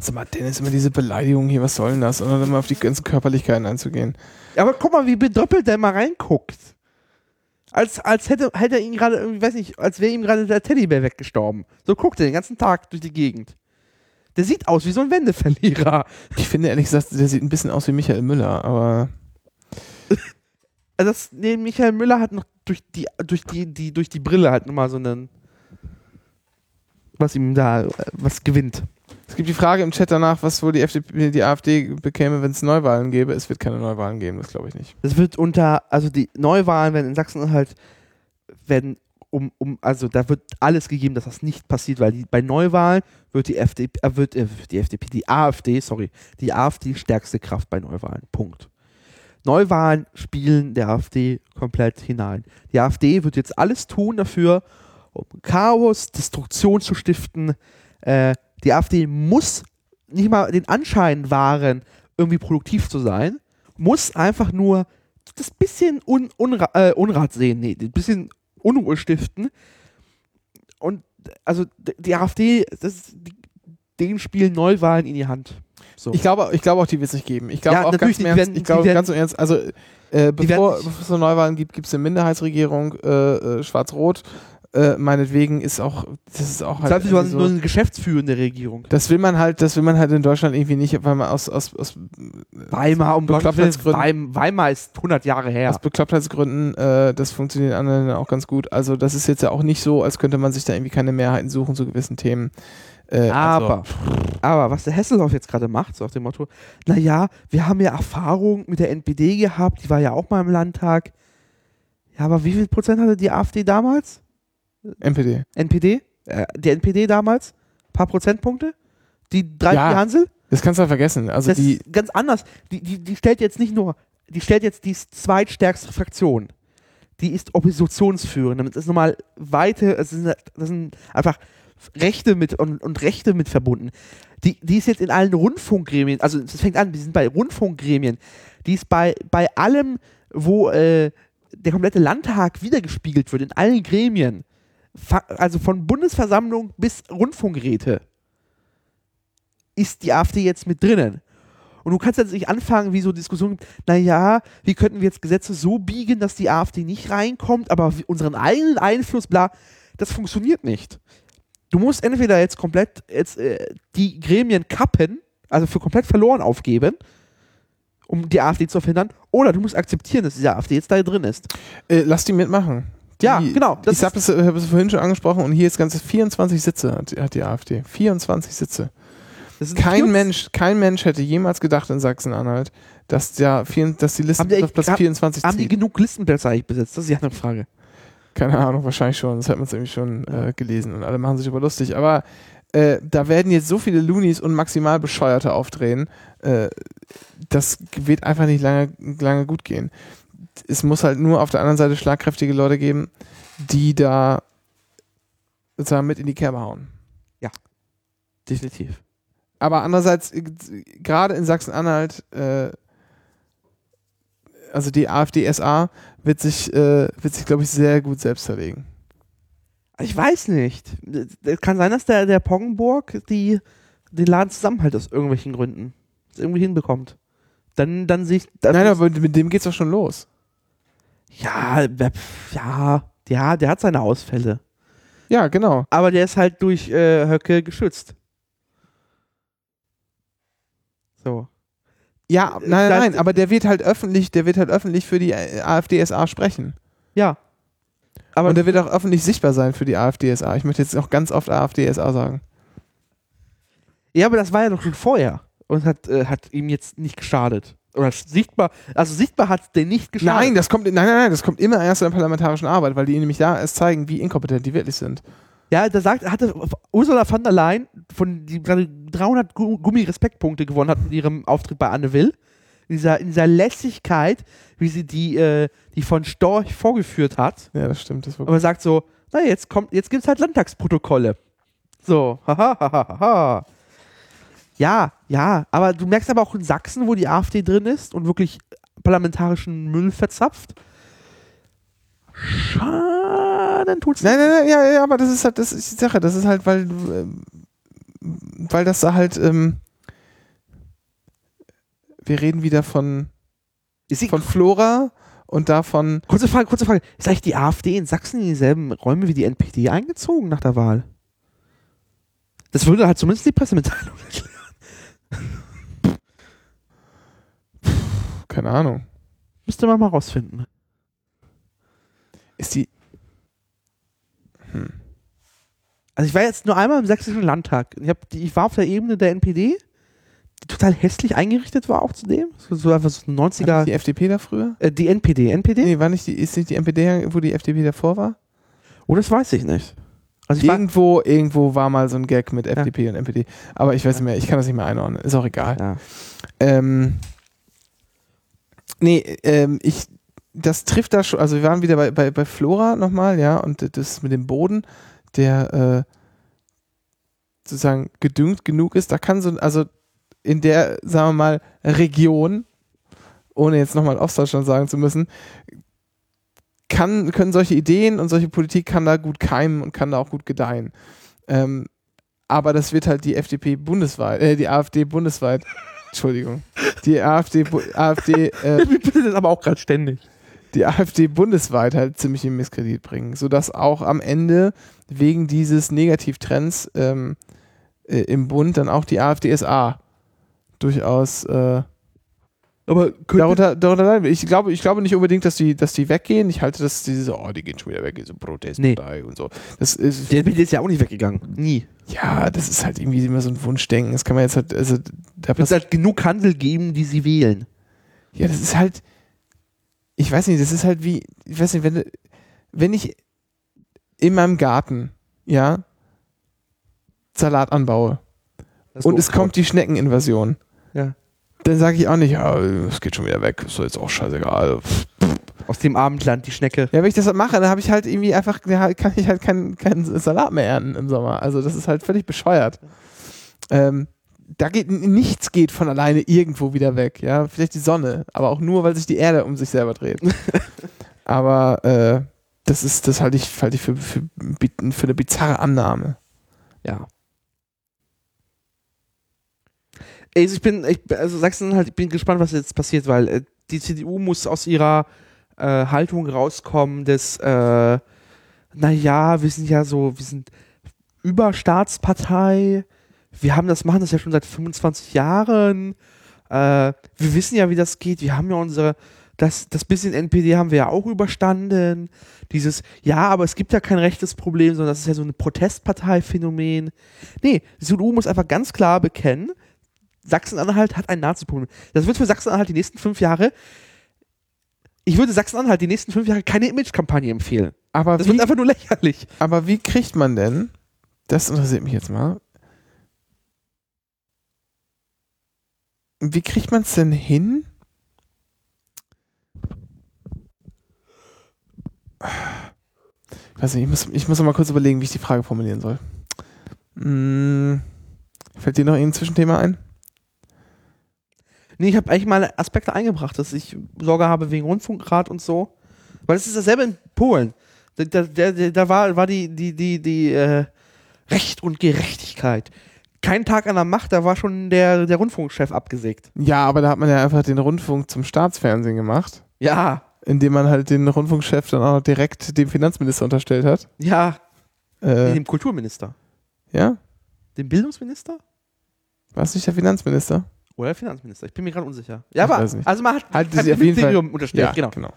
sag mal, Dennis, immer diese Beleidigung hier, was soll denn das? Und dann immer auf die ganzen Körperlichkeiten einzugehen. Ja, aber guck mal, wie bedröppelt der mal reinguckt. Als, als hätte, hätte er ihn gerade, irgendwie, weiß nicht, als wäre ihm gerade der Teddybär weggestorben. So guckt er den ganzen Tag durch die Gegend. Der sieht aus wie so ein Wendeverlierer. Ich finde ehrlich gesagt, der sieht ein bisschen aus wie Michael Müller, aber Also das, nee, Michael Müller hat noch durch die, durch die, die, durch die Brille halt nochmal so einen, was ihm da, äh, was gewinnt. es gibt die Frage im Chat danach, was wohl die, FDP, die AfD bekäme, wenn es Neuwahlen gäbe. Es wird keine Neuwahlen geben, das glaube ich nicht. Das wird unter, also die Neuwahlen werden in Sachsen halt, werden um, um, also da wird alles gegeben, dass das nicht passiert, weil die, bei Neuwahlen wird die FDP, äh, wird äh, die FDP, die AfD, sorry, die AfD stärkste Kraft bei Neuwahlen. Punkt. Neuwahlen spielen der AfD komplett hinein. Die AfD wird jetzt alles tun dafür, um Chaos, Destruktion zu stiften. Äh, die AfD muss nicht mal den Anschein wahren, irgendwie produktiv zu sein, muss einfach nur das bisschen Un Unra äh, Unrat sehen, nee, ein bisschen Unruhe stiften. Und also die AfD, das, denen spielen Neuwahlen in die Hand. So. Ich glaube, ich glaube auch, die wird es nicht geben. Ich glaube Ja, auch ganz die im Ernst, werden- ich glaube ganz im Ernst, also äh, bevor, bevor es so Neuwahlen gibt, gibt es eine Minderheitsregierung, äh, äh, Schwarz-Rot. Äh, meinetwegen ist auch, das ist auch halt. irgendwie sind nur eine geschäftsführende Regierung. das will man halt, das will man halt in Deutschland irgendwie nicht, weil man aus, aus, aus, Weimar, um Beklopptheitsgründen- Weim, Weimar ist 100 Jahre her. aus Beklopptheitsgründen, äh, das funktioniert in anderen Ländern auch ganz gut. Also das ist jetzt ja auch nicht so, als könnte man sich da irgendwie keine Mehrheiten suchen zu gewissen Themen. Äh, Aber, also, aber was der Hesselhoff jetzt gerade macht, so auf dem Motto, naja, wir haben ja Erfahrung mit der NPD gehabt, die war ja auch mal im Landtag. Ja, aber wie viel Prozent hatte die AfD damals? NPD. NPD? Äh, die NPD damals? Ein paar Prozentpunkte? Die drei Ja, die Hansel? Das kannst du ja vergessen. Also das die, ist ganz anders. Die, die, die stellt jetzt nicht nur, die stellt jetzt die zweitstärkste Fraktion. Die ist oppositionsführend. Damit ist nochmal weite, es sind, das sind einfach Rechte mit und, und Rechte mit verbunden. Die, die ist jetzt in allen Rundfunkgremien, also es fängt an, die sind bei Rundfunkgremien, die ist bei, bei allem, wo äh, der komplette Landtag wiedergespiegelt wird, in allen Gremien. Fa also von Bundesversammlung bis Rundfunkräte ist die AfD jetzt mit drinnen. Und du kannst jetzt nicht anfangen, wie so Diskussionen, naja, wie könnten wir jetzt Gesetze so biegen, dass die AfD nicht reinkommt, aber unseren eigenen Einfluss, bla, das funktioniert nicht. Du musst entweder jetzt komplett jetzt, äh, die Gremien kappen, also für komplett verloren aufgeben, um die AfD zu verhindern, oder du musst akzeptieren, dass diese AfD jetzt da drin ist. äh, lass die mitmachen. Ja, die, genau, ich habe es, hab es vorhin schon angesprochen und hier ist ganze 24 Sitze hat, hat die AfD. 24 Sitze. Sind Kein 24 Mensch, kein Mensch hätte jemals gedacht in Sachsen-Anhalt, dass, der, dass die Liste auf Platz echt- 24 Haben die genug Listenplätze eigentlich besetzt? Das ist die andere Frage. Keine Ahnung, wahrscheinlich schon. Das hat man irgendwie schon Ja. äh, gelesen und alle machen sich über lustig. Aber äh, da werden jetzt so viele Loonies und maximal Bescheuerte aufdrehen. Äh, das wird einfach nicht lange, lange gut gehen. Es muss halt nur auf der anderen Seite schlagkräftige Leute geben, die da sozusagen mit in die Kerbe hauen. Definitiv. Aber andererseits, äh, gerade in Sachsen-Anhalt, äh, also die AfD-SA wird sich, äh, wird sich, glaube ich, sehr gut selbst zerlegen. Ich weiß nicht. Es kann sein, dass der, der Poggenburg die, den Laden zusammenhält aus irgendwelchen Gründen. Das irgendwie hinbekommt. Dann, dann sehe ich. das Nein, aber mit dem geht's doch schon los. Ja, ja, ja, der hat seine Ausfälle. Ja, genau. Aber der ist halt durch äh, Höcke geschützt. So. Ja, nein, nein, Das- nein, aber der wird halt öffentlich, der wird halt öffentlich für die äh, AfD-SA sprechen. Ja. Aber Und der wird auch öffentlich sichtbar sein für die AfD-SA. Ich möchte jetzt noch ganz oft AfD-SA sagen. Ja, aber das war ja doch schon vorher und hat, äh, hat ihm jetzt nicht geschadet. Oder sichtbar, also sichtbar hat es den nicht geschadet. Nein, das kommt, nein, nein, nein, das kommt immer erst in der parlamentarischen Arbeit, weil die nämlich da erst zeigen, wie inkompetent die wirklich sind. Ja, da sagt, hatte Ursula von der Leyen von die gerade 300 Gu- Gummi-Respektpunkte gewonnen hat mit ihrem Auftritt bei Anne Will. In dieser, in dieser Lässigkeit, wie sie die, äh, die von Storch vorgeführt hat. Ja, das stimmt. Das war Aber sagt so, na jetzt kommt, jetzt gibt's halt Landtagsprotokolle. So, haha, haha, haha. Ja, ja, aber du merkst aber auch in Sachsen, wo die AfD drin ist und wirklich parlamentarischen Müll verzapft. Schaden tut's Nein, nein, nein, ja, ja, aber das ist halt, das ist die Sache. Das ist halt, weil, ähm, weil das da halt, ähm, wir reden wieder von, von Flora und davon, kurze Frage, kurze Frage. Ist eigentlich die AfD in Sachsen in dieselben Räume wie die NPD eingezogen nach der Wahl? Das würde halt zumindest die Pressemitteilung erklären. keine Ahnung, Müsste man mal rausfinden. ist die, Also ich war jetzt nur einmal im sächsischen Landtag. Ich, hab die, ich war auf der Ebene der NPD, die total hässlich eingerichtet war auch zudem. So, so einfach so ein war 90er. nicht die FDP da früher? äh, die NPD. NPD? Nee, war nicht die, ist nicht die NPD, wo die FDP davor war? Oh, das weiß ich nicht. Also ich war, Irgendwo, irgendwo war mal so ein Gag mit FDP und NPD. Aber ich weiß nicht mehr, ich kann das nicht mehr einordnen. Ist auch egal. ja. Ähm, nee, ähm, ich, das trifft da schon, also wir waren wieder bei, bei, bei Flora nochmal, ja, und das mit dem Boden, der äh, sozusagen gedüngt genug ist, da kann so, also in der, sagen wir mal, Region, ohne jetzt nochmal Ostdeutschland sagen zu müssen, kann, können solche Ideen und solche Politik kann da gut keimen und kann da auch gut gedeihen. Ähm, aber das wird halt die FDP bundesweit, äh, die AfD bundesweit, Entschuldigung, die AfD, AfD, äh, bitte das aber auch gerade ständig. Die AfD bundesweit halt ziemlich in Misskredit bringen, sodass auch am Ende wegen dieses Negativtrends ähm, äh, im Bund dann auch die AfD-SA durchaus äh, Aber darunter, darunter leiden. Ich glaube, ich glaube nicht unbedingt, dass die, dass die weggehen. Ich halte das, diese, oh, die gehen schon wieder weg, diese Protestpartei und so. Das ist, die NPD ist ja auch nicht weggegangen. Nie. ja, das ist halt irgendwie immer so ein Wunschdenken. Das kann man jetzt halt, also, da Es wird halt genug Handel geben, die sie wählen. Ja, das ist halt, ich weiß nicht, das ist halt wie, ich weiß nicht, wenn, wenn ich in meinem Garten, ja, Salat anbaue und es kommt die Schneckeninvasion, Ja. dann sage ich auch nicht, ja, es geht schon wieder weg, ist doch jetzt auch scheißegal. aus dem Abendland die Schnecke. Ja, wenn ich das halt mache, dann habe ich halt irgendwie einfach, kann ich halt keinen keinen Salat mehr ernten im Sommer. Also das ist halt völlig bescheuert. Ähm, da geht nichts geht von alleine irgendwo wieder weg, ja. Vielleicht die Sonne, aber auch nur, weil sich die Erde um sich selber dreht. aber äh, das ist, das halte ich, halte ich für, für, für eine bizarre Annahme. Ja. Also ich bin, ich, also Sachsen-Anhalt, ich bin gespannt, was jetzt passiert, weil äh, die CDU muss aus ihrer äh, Haltung rauskommen, des, äh, naja, wir sind ja so, wir sind Überstaatspartei, wir haben das, machen das ja schon seit 25 Jahren, äh, wir wissen ja, wie das geht, wir haben ja unsere, das, das bisschen NPD haben wir ja auch überstanden, dieses, ja, aber es gibt ja kein rechtes Problem, sondern das ist ja so ein Protestpartei-Phänomen. Nee, die CDU muss einfach ganz klar bekennen, Sachsen-Anhalt hat ein Nazi-Problem. Das wird für Sachsen-Anhalt die nächsten fünf Jahre, ich würde Sachsen-Anhalt die nächsten fünf Jahre keine Image-Kampagne empfehlen. Aber Das wie, wird einfach nur lächerlich. aber wie kriegt man denn, das interessiert mich jetzt mal, wie kriegt man es denn hin? Ich weiß nicht, ich muss, ich muss mal kurz überlegen, wie ich die Frage formulieren soll. Hm, fällt dir noch irgendein Zwischenthema ein? Nee, ich habe eigentlich mal Aspekte eingebracht, dass ich Sorge habe wegen Rundfunkrat und so. Weil es ist dasselbe in Polen. Da, da, da, da war, war die, die, die, die äh, Recht und Gerechtigkeit. Kein Tag an der Macht, da war schon der, der Rundfunkchef abgesägt. Ja, aber da hat man ja einfach den Rundfunk zum Staatsfernsehen gemacht, Ja, indem man halt den Rundfunkchef dann auch direkt dem Finanzminister unterstellt hat. ja. Äh, dem Kulturminister. ja? Dem Bildungsminister? War es nicht der Finanzminister? Oder der Finanzminister? Ich bin mir gerade unsicher. Ja, Ich aber also man hat, Halten hat Fall- Ministerium unterstellt, genau. genau.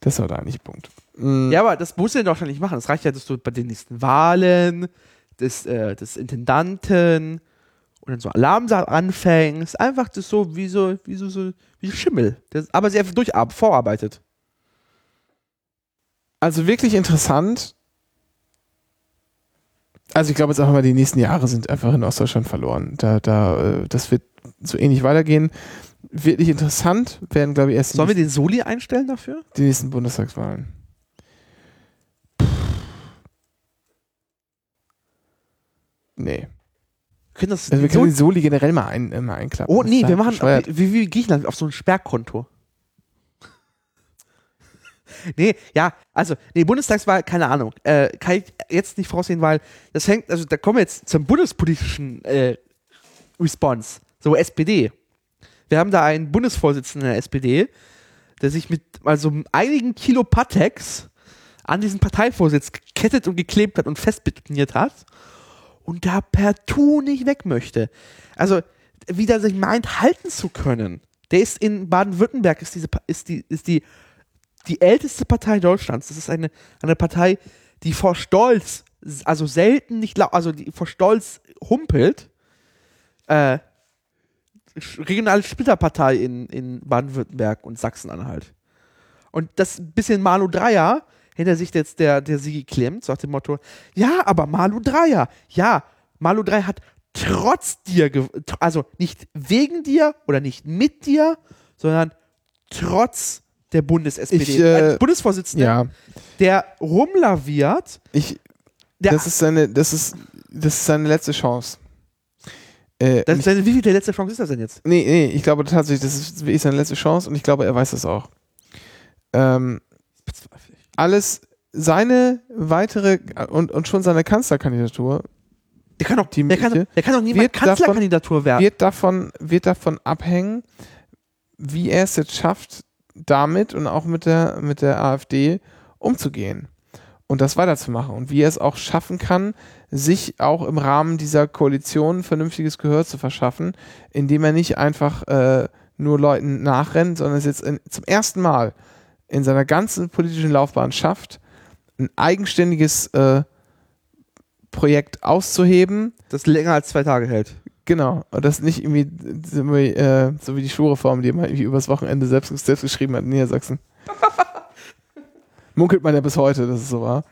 Das war da nicht Punkt. Mm, Ja, aber das muss er doch schon nicht machen. Das reicht ja, dass du bei den nächsten Wahlen des, äh, des Intendanten und dann so Alarm da anfängst. Einfach das so wie so, wie so, so wie Schimmel. Das, aber sie einfach durch vorarbeitet. Also wirklich interessant. Also ich glaube jetzt einfach mal, die nächsten Jahre sind einfach in Ostdeutschland verloren. Da, da, äh, das wird so ähnlich weitergehen. Wirklich interessant werden, glaube ich, erst Sollen wir den Soli einstellen dafür? die nächsten Bundestagswahlen. Nee. Können das Also wir können die Soli generell mal, ein, äh, mal einklappen. Oh nee, wir machen bescheuert. wie, wie Griechenland auf so ein Sperrkonto. nee, ja, also, nee, Bundestagswahl, keine Ahnung. Äh, kann ich jetzt nicht voraussehen, weil das hängt, also da kommen wir jetzt zum bundespolitischen äh, Response. So SPD. Wir haben da einen Bundesvorsitzenden der SPD, der sich mit also einigen Kilo Patex an diesen Parteivorsitz gekettet und geklebt hat und festbetoniert hat und da partout nicht weg möchte. Also, wie der sich meint, halten zu können. Der ist in Baden-Württemberg, ist, diese, ist, die, ist die, die älteste Partei Deutschlands. Das ist eine, eine Partei, die vor Stolz, also selten nicht, also die vor Stolz humpelt. Äh, regionale Splitterpartei in, in Baden-Württemberg und Sachsen-Anhalt. Und das bisschen Malu Dreier, hinter sich jetzt der, der Sigi klemmt, nach dem Motto, ja, aber Malu Dreier, ja, Malu Dreier hat trotz dir, also nicht wegen dir oder nicht mit dir, sondern trotz der Bundes-SPD. Äh, Ein Bundesvorsitzender, Ja, der rumlaviert, ich, der, das ist seine, das ist, das ist seine letzte Chance. Äh, das ist seine, wie viel der letzte Chance ist das denn jetzt? Nee, nee, ich glaube tatsächlich, das ist wirklich seine letzte Chance und ich glaube, er weiß das auch. Ähm. Alles, seine weitere und, und schon seine Kanzlerkandidatur Der kann doch, Die der kann, der kann doch niemand davon- Kanzlerkandidatur werden. wird davon, wird davon abhängen, wie er es jetzt schafft, damit und auch mit der, mit der AfD umzugehen und das weiterzumachen und wie er es auch schaffen kann, sich auch im Rahmen dieser Koalition vernünftiges Gehör zu verschaffen, indem er nicht einfach äh, nur Leuten nachrennt, sondern es jetzt in, zum ersten Mal in seiner ganzen politischen Laufbahn schafft, ein eigenständiges äh, Projekt auszuheben, das länger als zwei Tage hält. Genau, und das nicht irgendwie so wie, äh, so wie die Schwureform, die man irgendwie übers Wochenende selbst, selbst geschrieben hat in Niedersachsen. Munkelt man ja bis heute, dass es so war.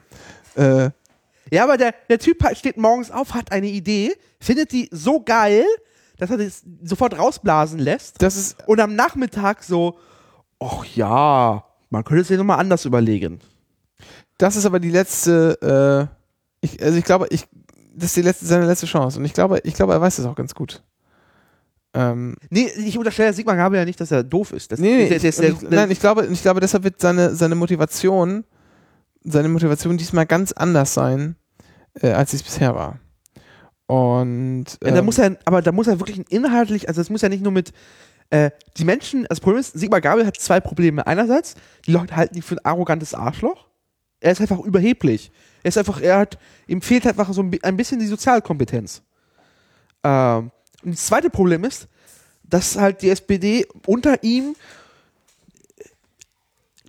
Äh, Ja, aber der, der Typ steht morgens auf, hat eine Idee, findet die so geil, dass er das sofort rausblasen lässt das ist, und am Nachmittag so, ach ja, man könnte es sich nochmal anders überlegen. das ist aber die letzte, äh, ich, also ich glaube, ich, das ist die letzte, seine letzte Chance. Und ich glaube, ich glaube, er weiß das auch ganz gut. Ähm, Nee, ich unterstelle Sigmar Gabriel ja nicht, dass er doof ist. Das, nee, nee, der, der, der, ich, nein, ich glaube, ich glaube, deshalb wird seine, seine Motivation, seine Motivation diesmal ganz anders sein, äh, als sie es bisher war. Und ja, da ähm, muss er, aber da muss er wirklich ein inhaltlich, also es muss ja nicht nur mit äh, die Menschen, das Problem ist, Sigmar Gabriel hat zwei Probleme. Einerseits, die Leute halten ihn für ein arrogantes Arschloch. Er ist einfach überheblich. Er ist einfach, er hat, ihm fehlt einfach so ein bi- ein bisschen die Sozialkompetenz. Ähm, und das zweite Problem ist, dass halt die SPD unter ihm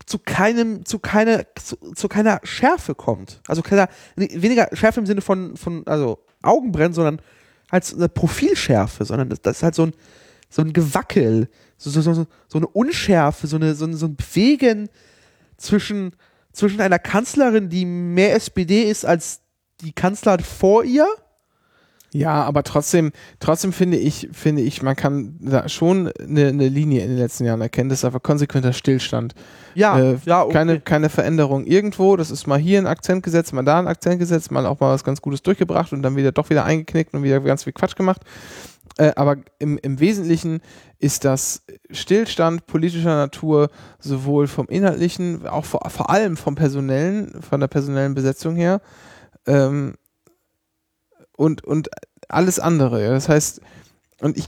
zu keinem, zu keiner, zu, zu keiner Schärfe kommt. Also keiner, weniger Schärfe im Sinne von, von, also Augenbrennen, sondern halt so Profilschärfe, sondern das, das ist halt so ein, so ein Gewackel, so, so, so, so eine Unschärfe, so, eine, so, ein- so ein Bewegen zwischen, zwischen einer Kanzlerin, die mehr SPD ist als die Kanzlerin vor ihr. Ja, aber trotzdem, trotzdem finde ich, finde ich, man kann da schon eine, eine Linie in den letzten Jahren erkennen. Das ist einfach konsequenter Stillstand. Ja, Äh, ja, okay. Keine, keine Veränderung irgendwo. Das ist mal hier ein Akzent gesetzt, mal da ein Akzent gesetzt, mal auch mal was ganz Gutes durchgebracht und dann wieder doch wieder eingeknickt und wieder ganz viel Quatsch gemacht. Äh, aber im, im Wesentlichen ist das Stillstand politischer Natur sowohl vom inhaltlichen, auch vor, vor allem vom personellen, von der personellen Besetzung her, ähm, und, und alles andere. Das heißt, und ich,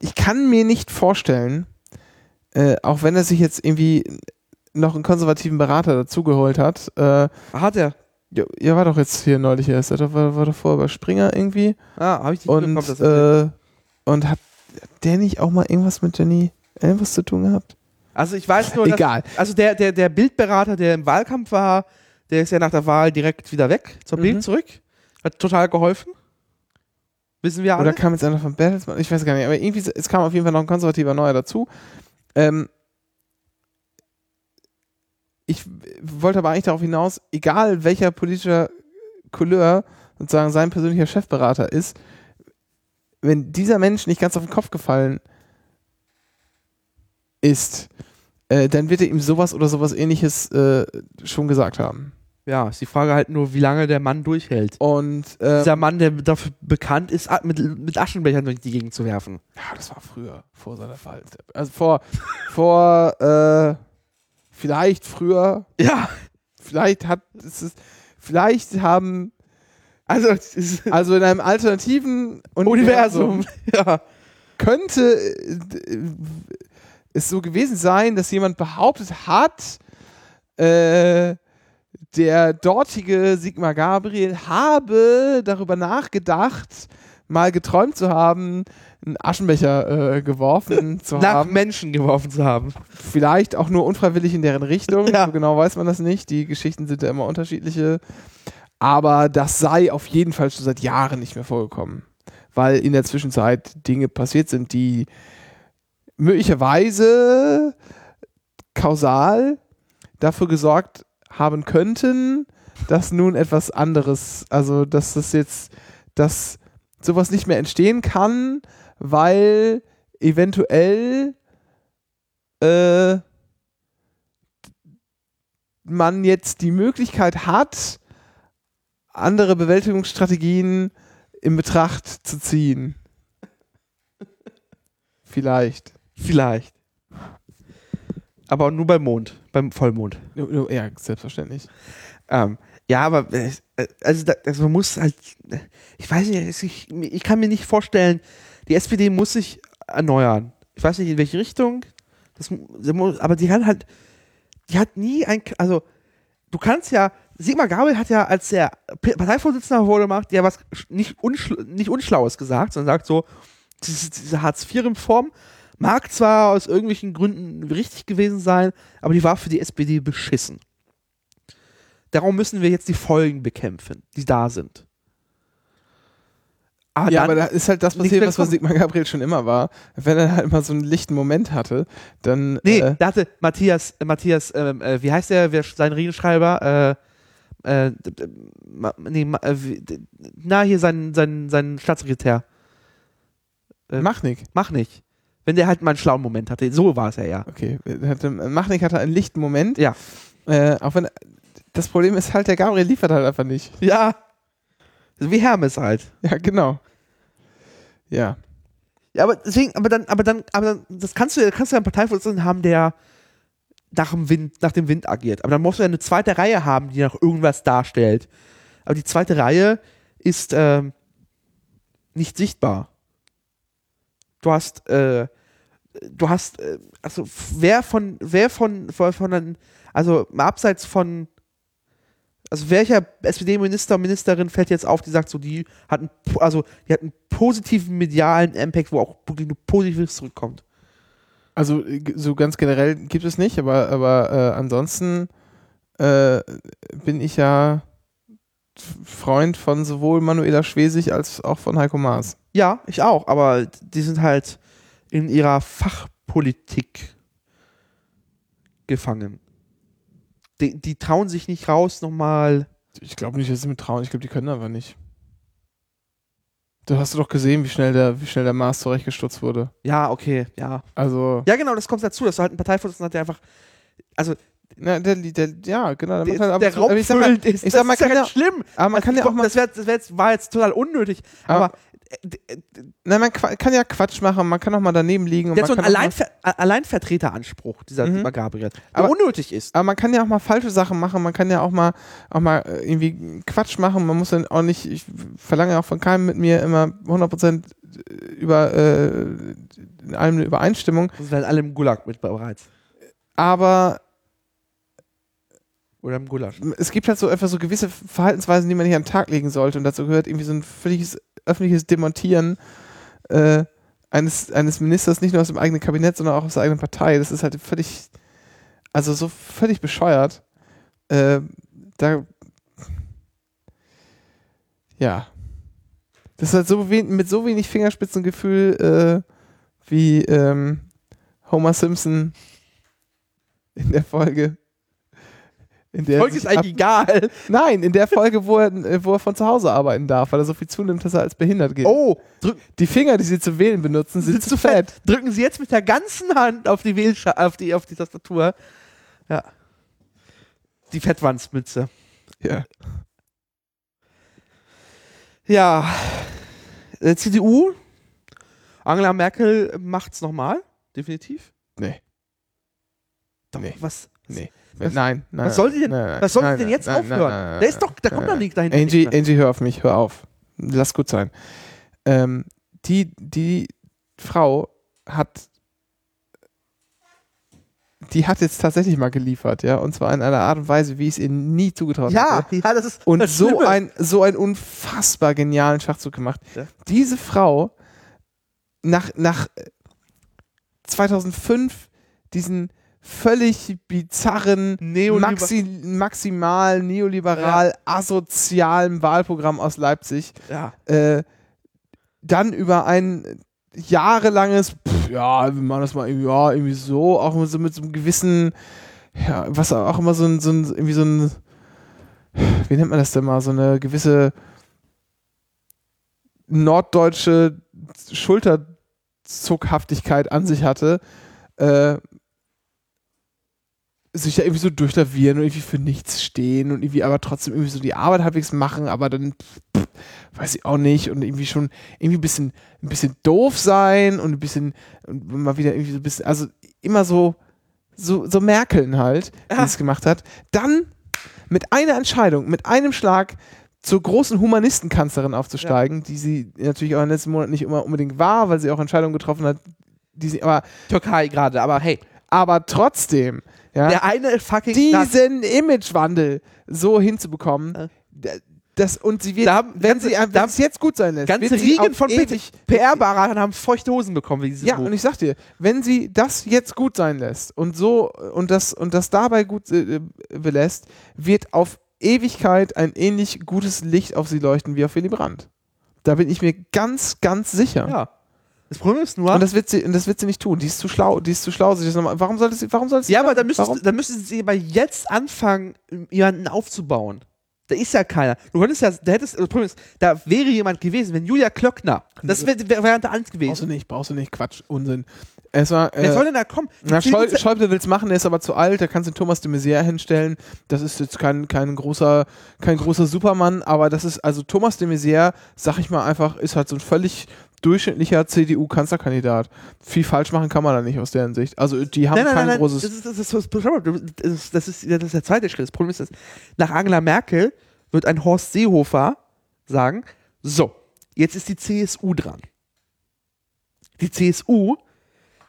ich kann mir nicht vorstellen, äh, auch wenn er sich jetzt irgendwie noch einen konservativen Berater dazugeholt hat, äh, Hat er. Ja, ihr war doch jetzt hier neulich erst, er war, war doch vorher bei Springer irgendwie. Ah, habe ich nicht Und, bekommen, äh, und hat der nicht auch mal irgendwas mit Jenny irgendwas zu tun gehabt? Also ich weiß nur, dass, Egal. also der, der, der Bildberater, der im Wahlkampf war, der ist ja nach der Wahl direkt wieder weg, zur Mhm. Bild zurück. Hat total geholfen. Wissen wir alle. Oder kam jetzt einer von Bertelsmann? Ich weiß gar nicht, aber irgendwie, es kam auf jeden Fall noch ein konservativer Neuer dazu. Ähm, ich wollte aber eigentlich darauf hinaus, egal welcher politischer Couleur sozusagen sein persönlicher Chefberater ist, wenn dieser Mensch nicht ganz auf den Kopf gefallen ist, äh, dann wird er ihm sowas oder sowas ähnliches äh, schon gesagt haben. ja, ist die Frage halt nur, wie lange der Mann durchhält. Und ähm, Dieser Mann, der dafür bekannt ist, mit, mit Aschenbechern durch die Gegend zu werfen. Ja, das war früher, vor seiner Wahl. Also vor, vor, äh, vielleicht früher, Ja, vielleicht hat es ist, vielleicht haben, also also in einem alternativen Universum. Ja. könnte äh, es so gewesen sein, dass jemand behauptet hat, äh, der dortige Sigmar Gabriel habe darüber nachgedacht, mal geträumt zu haben, einen Aschenbecher äh, geworfen zu Nach haben. Menschen geworfen zu haben. Vielleicht auch nur unfreiwillig in deren Richtung. Ja. So genau weiß man das nicht. Die Geschichten sind ja immer unterschiedliche. Aber das sei auf jeden Fall schon seit Jahren nicht mehr vorgekommen. Weil in der Zwischenzeit Dinge passiert sind, die möglicherweise kausal dafür gesorgt haben könnten, dass nun etwas anderes, also dass das jetzt, dass sowas nicht mehr entstehen kann, weil eventuell äh, man jetzt die Möglichkeit hat, andere Bewältigungsstrategien in Betracht zu ziehen. Vielleicht. Vielleicht. Aber nur beim Mond, beim Vollmond. Ja, selbstverständlich. Ähm, ja, aber äh, also, also man muss halt, äh, ich weiß nicht, ich, ich kann mir nicht vorstellen, die SPD muss sich erneuern. Ich weiß nicht in welche Richtung, das, aber die hat halt, die hat nie ein, also du kannst ja, Sigmar Gabriel hat ja, als er Parteivorsitzender wurde, gemacht, ja was nicht, unschl nicht Unschlaues gesagt, sondern sagt so, diese, diese Hartz-IV-Reform mag zwar aus irgendwelchen Gründen richtig gewesen sein, aber die war für die SPD beschissen. Darum müssen wir jetzt die Folgen bekämpfen, die da sind. Aber ja, aber da ist halt das passiert, was bei. Sigmar Gabriel schon immer war. Wenn er halt mal so einen lichten Moment hatte, dann. nee, äh, da hatte Matthias, äh, Matthias, ähm, äh, wie heißt der, wer sein Redenschreiber? Äh, äh, nee, äh, na, hier sein, sein, sein Staatssekretär. äh, Machnik. Mach nicht. Wenn der halt mal einen schlauen Moment hatte. So war es ja, ja. Okay. Hatte, Machnik hatte einen lichten Moment. Ja. Auch wenn. Das Problem ist halt, der Gabriel liefert halt einfach nicht. Ja. Wie Hermes halt. Ja, genau. Ja. Ja, aber deswegen, aber dann, aber dann, aber dann, das kannst du, kannst du ja einen Parteivorsitzenden haben, der nach dem Wind, nach dem Wind agiert. Aber dann musst du ja eine zweite Reihe haben, die nach irgendwas darstellt. Aber die zweite Reihe ist ähm, nicht sichtbar. Du hast, äh, du hast, äh, also wer von, wer von, von, von also abseits von, also welcher SPD-Minister, Ministerin fällt jetzt auf, die sagt so, die hat einen, also die hat einen positiven medialen Impact, wo auch wirklich nur Positives zurückkommt. Also äh, so ganz generell gibt es nicht, aber, aber äh, ansonsten äh, bin ich ja Freund von sowohl Manuela Schwesig als auch von Heiko Maas. Ja, ich auch, aber die sind halt in ihrer Fachpolitik gefangen. Die, die trauen sich nicht raus, nochmal. Ich glaube nicht, dass sie mit trauen. Ich glaube, die können aber nicht. Du hast doch gesehen, wie schnell der, wie schnell der Maas zurechtgestutzt wurde. Ja, okay, ja. Also, Ja, genau, das kommt dazu, dass du halt einen Parteivorsitzenden hast, der einfach. Also, na, der, der, ja, genau. Der, der, halt der ich sag mal, raubfüllend ist. ich sag mal, das ist ja ganz schlimm. aber man kann ja auch mal, das, wär, das wär jetzt, war jetzt total unnötig. Aber- Aber, nein, man kann ja Quatsch machen, man kann auch mal daneben liegen. Der hat so einen Alleinver Alleinvertreteranspruch, dieser Mhm. Gabriel, der Aber- unnötig ist. Aber man kann ja auch mal falsche Sachen machen, man kann ja auch mal auch mal äh, irgendwie Quatsch machen, man muss dann auch nicht, ich verlange auch von keinem mit mir immer 100% über äh, in allem eine Übereinstimmung, Das werden alle im Gulag mit bereits. aber Oder im Gulasch. es gibt halt so einfach so gewisse Verhaltensweisen, die man nicht an den Tag legen sollte. Und dazu gehört irgendwie so ein völliges öffentliches Demontieren äh, eines, eines Ministers, nicht nur aus dem eigenen Kabinett, sondern auch aus der eigenen Partei. Das ist halt völlig, also so völlig bescheuert. Äh, da, ja. Das ist halt so mit so wenig Fingerspitzengefühl äh, wie ähm, Homer Simpson in der Folge. In der Folge ist eigentlich egal. Nein, in der Folge, wo er, wo er von zu Hause arbeiten darf, weil er so viel zunimmt, dass er als behindert gilt. Oh, Die Finger, die sie zu wählen benutzen, sind, sind zu zu fett. fett. Drücken Sie jetzt mit der ganzen Hand auf die, Wählscha auf die, auf die Tastatur. Ja. Die Fettwandsmütze. Ja. Ja. Äh, CDU. Angela Merkel macht's nochmal. Definitiv. Nee. Doch, Nee. was? Nee. Was- nein, nein. was soll sie denn- nein, Was soll nein, sie denn jetzt nein, aufhören? da ist doch, da kommt doch nichts dahinter. Angie. Angie, hör auf mich, hör auf. Lass gut sein. Ähm, die, die Frau hat die hat jetzt tatsächlich mal geliefert, ja, und zwar in einer Art und Weise, wie ich es ihr nie zugetraut Ja, hätte. ja, das ist Und das so Schlimme. ein, so einen unfassbar genialen Schachzug gemacht. Ja. Diese Frau nach, nach äh, 2005 diesen völlig bizarren, Neoliber- maxi, maximal neoliberal asozialen Wahlprogramm aus Leipzig. Ja. äh, dann über ein jahrelanges, pff, ja, wir machen das mal irgendwie, ja, irgendwie so, auch so mit so einem gewissen, ja, was auch immer so ein, so ein, irgendwie so ein, wie nennt man das denn mal, so eine gewisse norddeutsche Schulterzuckhaftigkeit an sich hatte, äh, sich da irgendwie so durchlavieren und irgendwie für nichts stehen und irgendwie aber trotzdem irgendwie so die Arbeit halbwegs machen, aber dann pff, weiß ich auch nicht und irgendwie schon irgendwie ein bisschen ein bisschen doof sein und ein bisschen und mal wieder irgendwie so ein bisschen also immer so so so Merkeln halt, die Ja. es gemacht hat, dann mit einer Entscheidung, mit einem Schlag zur großen Humanistenkanzlerin aufzusteigen, die sie natürlich auch in den letzten Monaten nicht immer unbedingt war, weil sie auch Entscheidungen getroffen hat, die sie aber Türkei gerade, aber hey, aber trotzdem, ja, der eine fucking diesen Imagewandel so hinzubekommen, Ja. d- das und sie wird, Da wenn ganze- sie wenn es jetzt gut sein lässt, ganze wird sie Riegen von PR-Beratern haben feuchte Hosen bekommen wegen dieses ja, Buch. und ich sag dir, wenn sie das jetzt gut sein lässt und so und das und das dabei gut äh, belässt, wird auf Ewigkeit ein ähnlich gutes Licht auf sie leuchten wie auf Willy Brandt. Da bin ich mir ganz, ganz sicher. ja. Das Problem ist nur, Und das wird sie, und das wird sie nicht tun. Die ist zu schlau, die ist zu schlau, sich das nochmal. Warum sollte sie, warum sollte sie ja, aber da warum? müssen, da müssen sie aber jetzt anfangen, jemanden aufzubauen. Da ist ja keiner. Du könntest ja, da hättest, das Problem ist, da wäre jemand gewesen, wenn Julia Klöckner, das wäre wär Variante 1 Brauchst du gewesen. nicht, brauchst du nicht, Quatsch, Unsinn. Es war, Wer äh, soll denn da kommen? na, Die Schäu CDU Schäuble will es machen, der ist aber zu alt, da kannst du Thomas de Maizière hinstellen. Das ist jetzt kein, kein, großer, kein großer Supermann, aber das ist, also Thomas de Maizière, sag ich mal einfach, ist halt so ein völlig durchschnittlicher CDU-Kanzlerkandidat. Viel falsch machen kann man da nicht aus deren Sicht. Also die haben Nein, nein, kein nein, großes. das ist, das, ist, das, ist, das, ist, das, ist, das ist der zweite Schritt. Das Problem ist, dass nach Angela Merkel wird ein Horst Seehofer sagen, so, jetzt ist die CSU dran. Die CSU,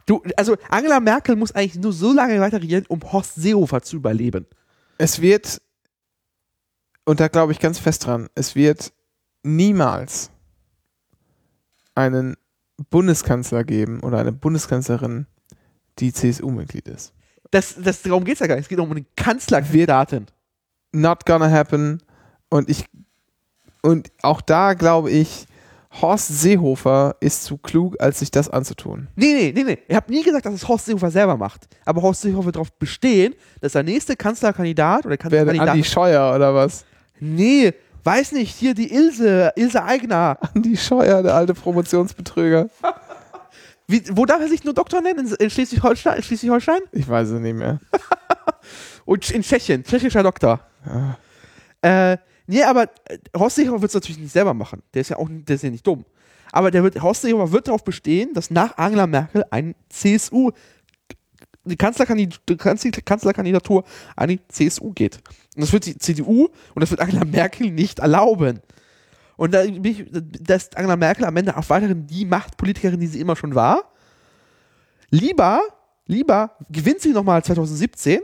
du, also Angela Merkel muss eigentlich nur so lange weiter regieren, um Horst Seehofer zu überleben. es wird, und da glaube ich ganz fest dran, es wird niemals einen Bundeskanzler geben oder eine Bundeskanzlerin, die CSU-Mitglied ist. Das, das, darum geht es ja gar nicht. Es geht um den Kanzlerkandidaten. Not gonna happen. Und ich, und auch da glaube ich, Horst Seehofer ist zu klug, als sich das anzutun. Nee, nee, nee, nee. Ich habe nie gesagt, dass es Horst Seehofer selber macht. Aber Horst Seehofer wird darauf bestehen, dass der nächste Kanzlerkandidat oder Wer denn Kanzlerkandidat. Andi Scheuer oder was? Nee, weiß nicht, hier die Ilse, Ilse Aigner. Andi Scheuer, der alte Promotionsbetrüger. Wie, wo darf er sich nur Doktor nennen? In, in Schleswig-Holstein? In Schleswig-Holstein? Ich weiß es nicht mehr. Und in Tschechien, tschechischer Doktor. Äh, nee, aber äh, Horst Seehofer wird es natürlich nicht selber machen. Der ist ja auch der ist ja nicht dumm. Aber der wird, Horst Seehofer wird darauf bestehen, dass nach Angela Merkel ein CSU, die Kanzlerkandid die Kanzler Kanzlerkandidatur an die CSU geht. Und das wird die CDU und das wird Angela Merkel nicht erlauben. Und da bin ich, dass Angela Merkel am Ende auch weiterhin die Machtpolitikerin, die sie immer schon war. Lieber, lieber gewinnt sie nochmal 2017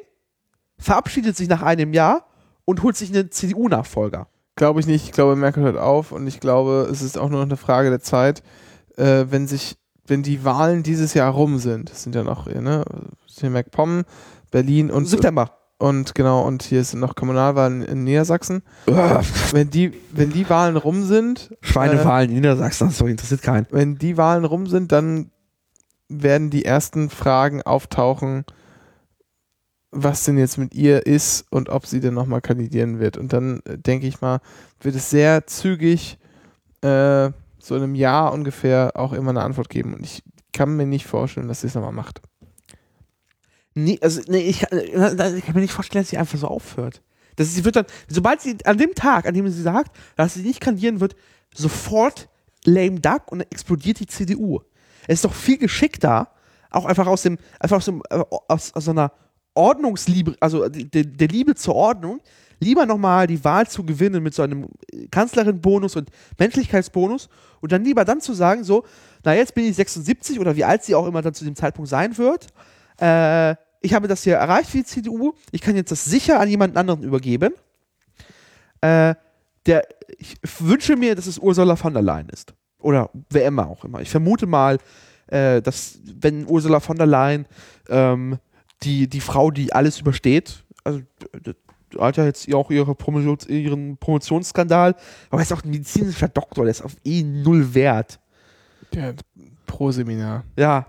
verabschiedet sich nach einem Jahr und holt sich einen CDU-Nachfolger. Glaube ich nicht. Ich glaube, Merkel hört auf und ich glaube, es ist auch nur noch eine Frage der Zeit, äh, wenn sich, wenn die Wahlen dieses Jahr rum sind. Das sind ja noch, ne, MacPom, Berlin und September. und genau, und hier sind noch Kommunalwahlen in Niedersachsen. Wenn die, wenn die Wahlen rum sind, Schweinewahlen in Niedersachsen, das interessiert keinen. wenn die Wahlen rum sind, dann werden die ersten Fragen auftauchen, was denn jetzt mit ihr ist und ob sie denn nochmal kandidieren wird. Und dann äh, denke ich mal, wird es sehr zügig, äh, so in einem Jahr ungefähr, auch immer eine Antwort geben. Und ich kann mir nicht vorstellen, dass sie es nochmal macht. Nee, also, nee, ich, kann- äh, ich kann mir nicht vorstellen, dass sie einfach so aufhört. Das, sie wird dann, sobald sie an dem Tag, an dem sie sagt, dass sie nicht kandidieren wird, sofort lame duck und dann explodiert die CDU. Es ist doch viel geschickter, auch einfach aus dem, einfach aus, dem, äh, aus, aus so einer Ordnungsliebe, also der, der Liebe zur Ordnung, lieber nochmal die Wahl zu gewinnen mit so einem Kanzlerin-Bonus und Menschlichkeitsbonus und dann lieber dann zu sagen, so, na jetzt bin ich 76 oder wie alt sie auch immer dann zu dem Zeitpunkt sein wird, äh, ich habe das hier erreicht für die CDU, ich kann jetzt das sicher an jemanden anderen übergeben. Äh, der, ich wünsche mir, dass es Ursula von der Leyen ist. Oder wer immer auch immer. Ich vermute mal, äh, dass wenn Ursula von der Leyen ähm, die, die Frau, die alles übersteht, also hat ja jetzt auch ihre Promotions, ihren Promotionsskandal, aber er ist auch ein medizinischer Doktor, der ist auf eh null wert. Der Pro-Seminar. Ja.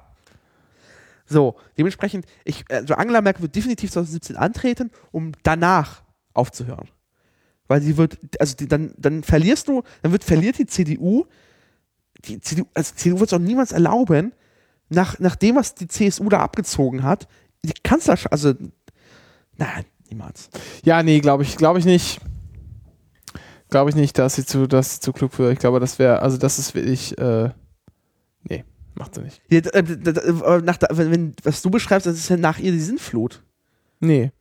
So, dementsprechend, ich, also Angela Merkel wird definitiv 2017 antreten, um danach aufzuhören. Weil sie wird, also die, dann, dann verlierst du, dann wird verliert die CDU, die CDU, also CDU wird es auch niemals erlauben, nach, nach dem, was die CSU da abgezogen hat, die Kanzlerschaft, also, nein, niemals. Ja, nee, glaube ich, glaube ich nicht. Glaube ich nicht, dass sie zu, dass sie zu klug für. Ich glaube, das wäre, also das ist wirklich, äh, nee, macht sie nicht. Ja, d- äh, nach, wenn, was du beschreibst, das ist ja nach ihr die Sinnflut. Nee.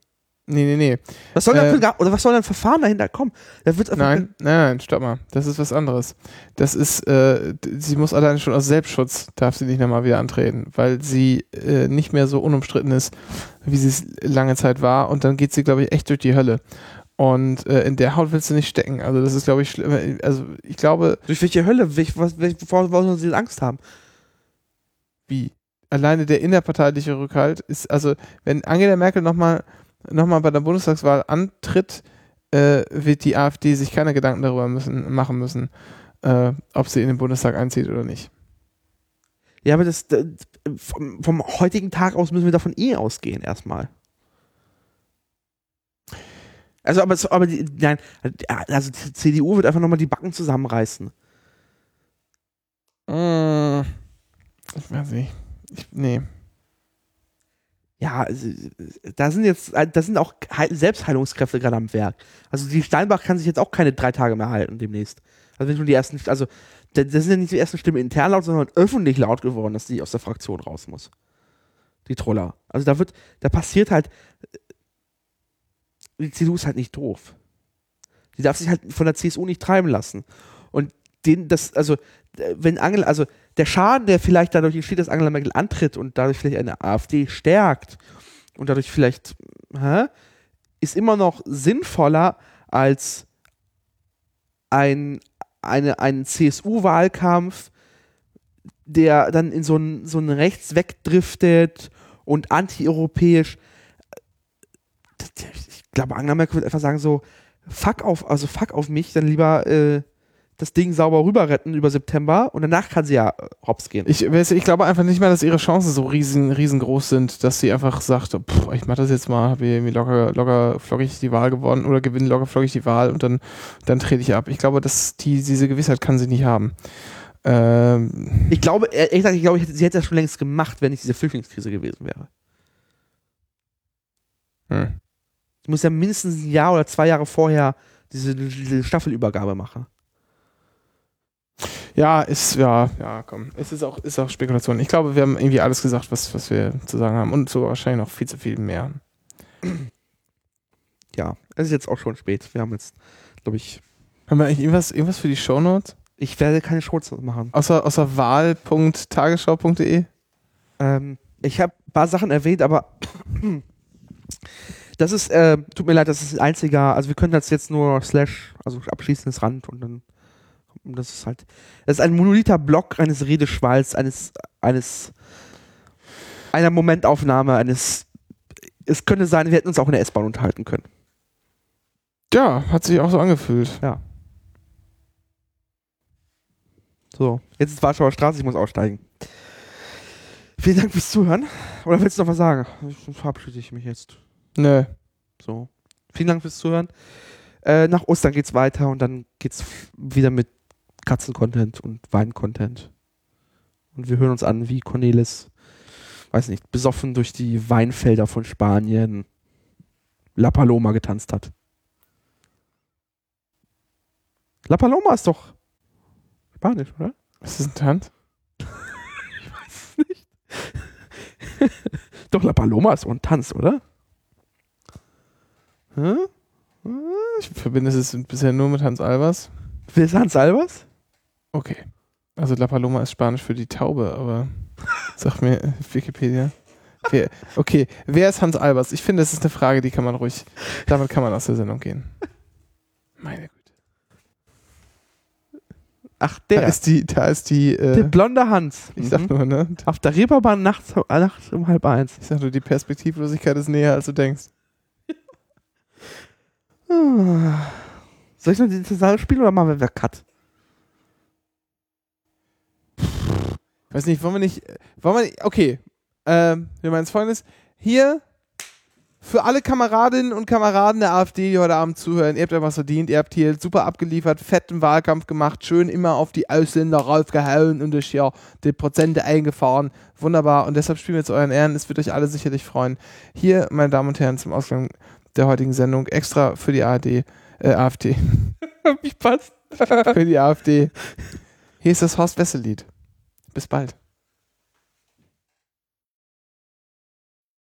Nee, nee, nee. Was soll, Äh, gar- oder was soll denn Verfahren dahinter kommen? Da wird einfach Nein, nein, nein, stopp mal. Das ist was anderes. Das ist, äh, sie muss alleine schon aus Selbstschutz, darf sie nicht nochmal wieder antreten, weil sie äh, nicht mehr so unumstritten ist, wie sie es lange Zeit war. Und dann geht sie, glaube ich, echt durch die Hölle. Und äh, in der Haut willst du nicht stecken. Also das ist, glaube ich, schlimm. Also ich glaube, Durch welche Hölle? Welch, was, welch, wovor wovor sollen sie Angst haben? Wie alleine der innerparteiliche Rückhalt ist, also wenn Angela Merkel nochmal noch mal bei der Bundestagswahl antritt, äh, wird die AfD sich keine Gedanken darüber müssen, machen müssen, äh, ob sie in den Bundestag einzieht oder nicht. Ja, aber das, das vom, vom heutigen Tag aus müssen wir davon eh ausgehen, erstmal. Also, aber, aber die, nein, also die CDU wird einfach nochmal die Backen zusammenreißen. Mm, ich weiß nicht. Ich, nee. Ja, also, da sind jetzt, da sind auch Heil- Selbstheilungskräfte gerade am Werk. Also die Steinbach kann sich jetzt auch keine drei Tage mehr halten demnächst. Also wenn schon die ersten, also da- das sind ja nicht die ersten Stimmen intern laut, sondern öffentlich laut geworden, dass die aus der Fraktion raus muss. Die Troller. Also da wird, da passiert halt, die CDU ist halt nicht doof. Die darf sich halt von der CSU nicht treiben lassen. Und den, das, also, wenn Angela, also der Schaden, der vielleicht dadurch entsteht, dass Angela Merkel antritt und dadurch vielleicht eine AfD stärkt und dadurch vielleicht, hä, ist immer noch sinnvoller als ein, eine, ein CSU-Wahlkampf, der dann in so einen so einen rechts wegdriftet und antieuropäisch. Ich glaube, Angela Merkel wird einfach sagen so, fuck auf, also fuck auf mich, dann lieber äh, das Ding sauber rüber retten über September und danach kann sie ja äh, hops gehen. Ich, weiß, ich glaube einfach nicht mehr, dass ihre Chancen so riesen, riesengroß sind, dass sie einfach sagt, pff, ich mach das jetzt mal, habe irgendwie locker, locker flockig die Wahl gewonnen oder gewinne locker flockig die Wahl und dann, dann trete ich ab. Ich glaube, dass die, diese Gewissheit kann sie nicht haben. Ähm, Ich glaube, ehrlich gesagt, ich glaube, ich sie hätte das schon längst gemacht, wenn nicht diese Flüchtlingskrise gewesen wäre. hm. Sie muss ja mindestens ein Jahr oder zwei Jahre vorher diese, diese Staffelübergabe machen. Ja, ist, ja, ja, komm. Es ist auch, ist auch Spekulation. Ich glaube, wir haben irgendwie alles gesagt, was, was wir zu sagen haben und so wahrscheinlich noch viel zu viel mehr. Ja, es ist jetzt auch schon spät. Wir haben jetzt, glaube ich, Haben wir eigentlich irgendwas, irgendwas für die Shownotes? ich werde keine Shorts machen. Außer, außer wahl.tagesschau.de? Ähm, ich habe ein paar Sachen erwähnt, aber Das ist, äh, tut mir leid, das ist ein einziger, also wir können das jetzt nur slash, also abschließendes Rand und dann, das ist halt, das ist ein monolither Block eines Redeschwalls, eines, eines, einer Momentaufnahme, eines, es könnte sein, wir hätten uns auch in der S-Bahn unterhalten können. Ja, hat sich auch so angefühlt. Ja. So, jetzt ist Warschauer Straße, ich muss aussteigen. Vielen Dank fürs Zuhören. Oder willst du noch was sagen? Sonst verabschiede ich mich jetzt. Nö. So. Vielen Dank fürs Zuhören. Äh, nach Ostern geht's weiter und dann geht's wieder mit Katzen-Content und Wein-Content. Und wir hören uns an, wie Cornelis, weiß nicht, besoffen durch die Weinfelder von Spanien La Paloma getanzt hat. La Paloma ist doch Spanisch, oder? Ist das ein Tanz? Doch, La Paloma ist doch ein Tanz, oder? Hä? Ich verbinde es bisher nur mit Hans Albers. Wer ist Hans Albers? Okay. Also La Paloma ist Spanisch für die Taube, aber sag mir Wikipedia. Wer, okay, wer ist Hans Albers? Ich finde, das ist eine Frage, die kann man ruhig, damit kann man aus der Sendung gehen. Meine Güte. Ach, Da der. ist die, da ist die, der äh, blonde Hans. ich sag Mhm. nur, ne? Auf der Reeperbahn nachts, nachts um halb eins. Ich sag nur, die Perspektivlosigkeit ist näher, als du denkst. Soll ich noch die Sache spielen oder machen wir Cut? Weiß nicht, wollen wir nicht, wollen wir nicht, okay, ähm, wir meinen es folgendes, hier, für alle Kameradinnen und Kameraden der AfD, die heute Abend zuhören, ihr habt ja was verdient, ihr habt hier super abgeliefert, fetten Wahlkampf gemacht, schön immer auf die Ausländer raufgehauen und euch hier die Prozente eingefahren, wunderbar, und deshalb spielen wir jetzt euren Ehren, es wird euch alle sicherlich freuen. Hier, meine Damen und Herren, zum Ausgang der heutigen Sendung, extra für die ARD, äh, AfD, Wie passt? für die AfD, hier ist das Horst Wessel-Lied. Bis bald.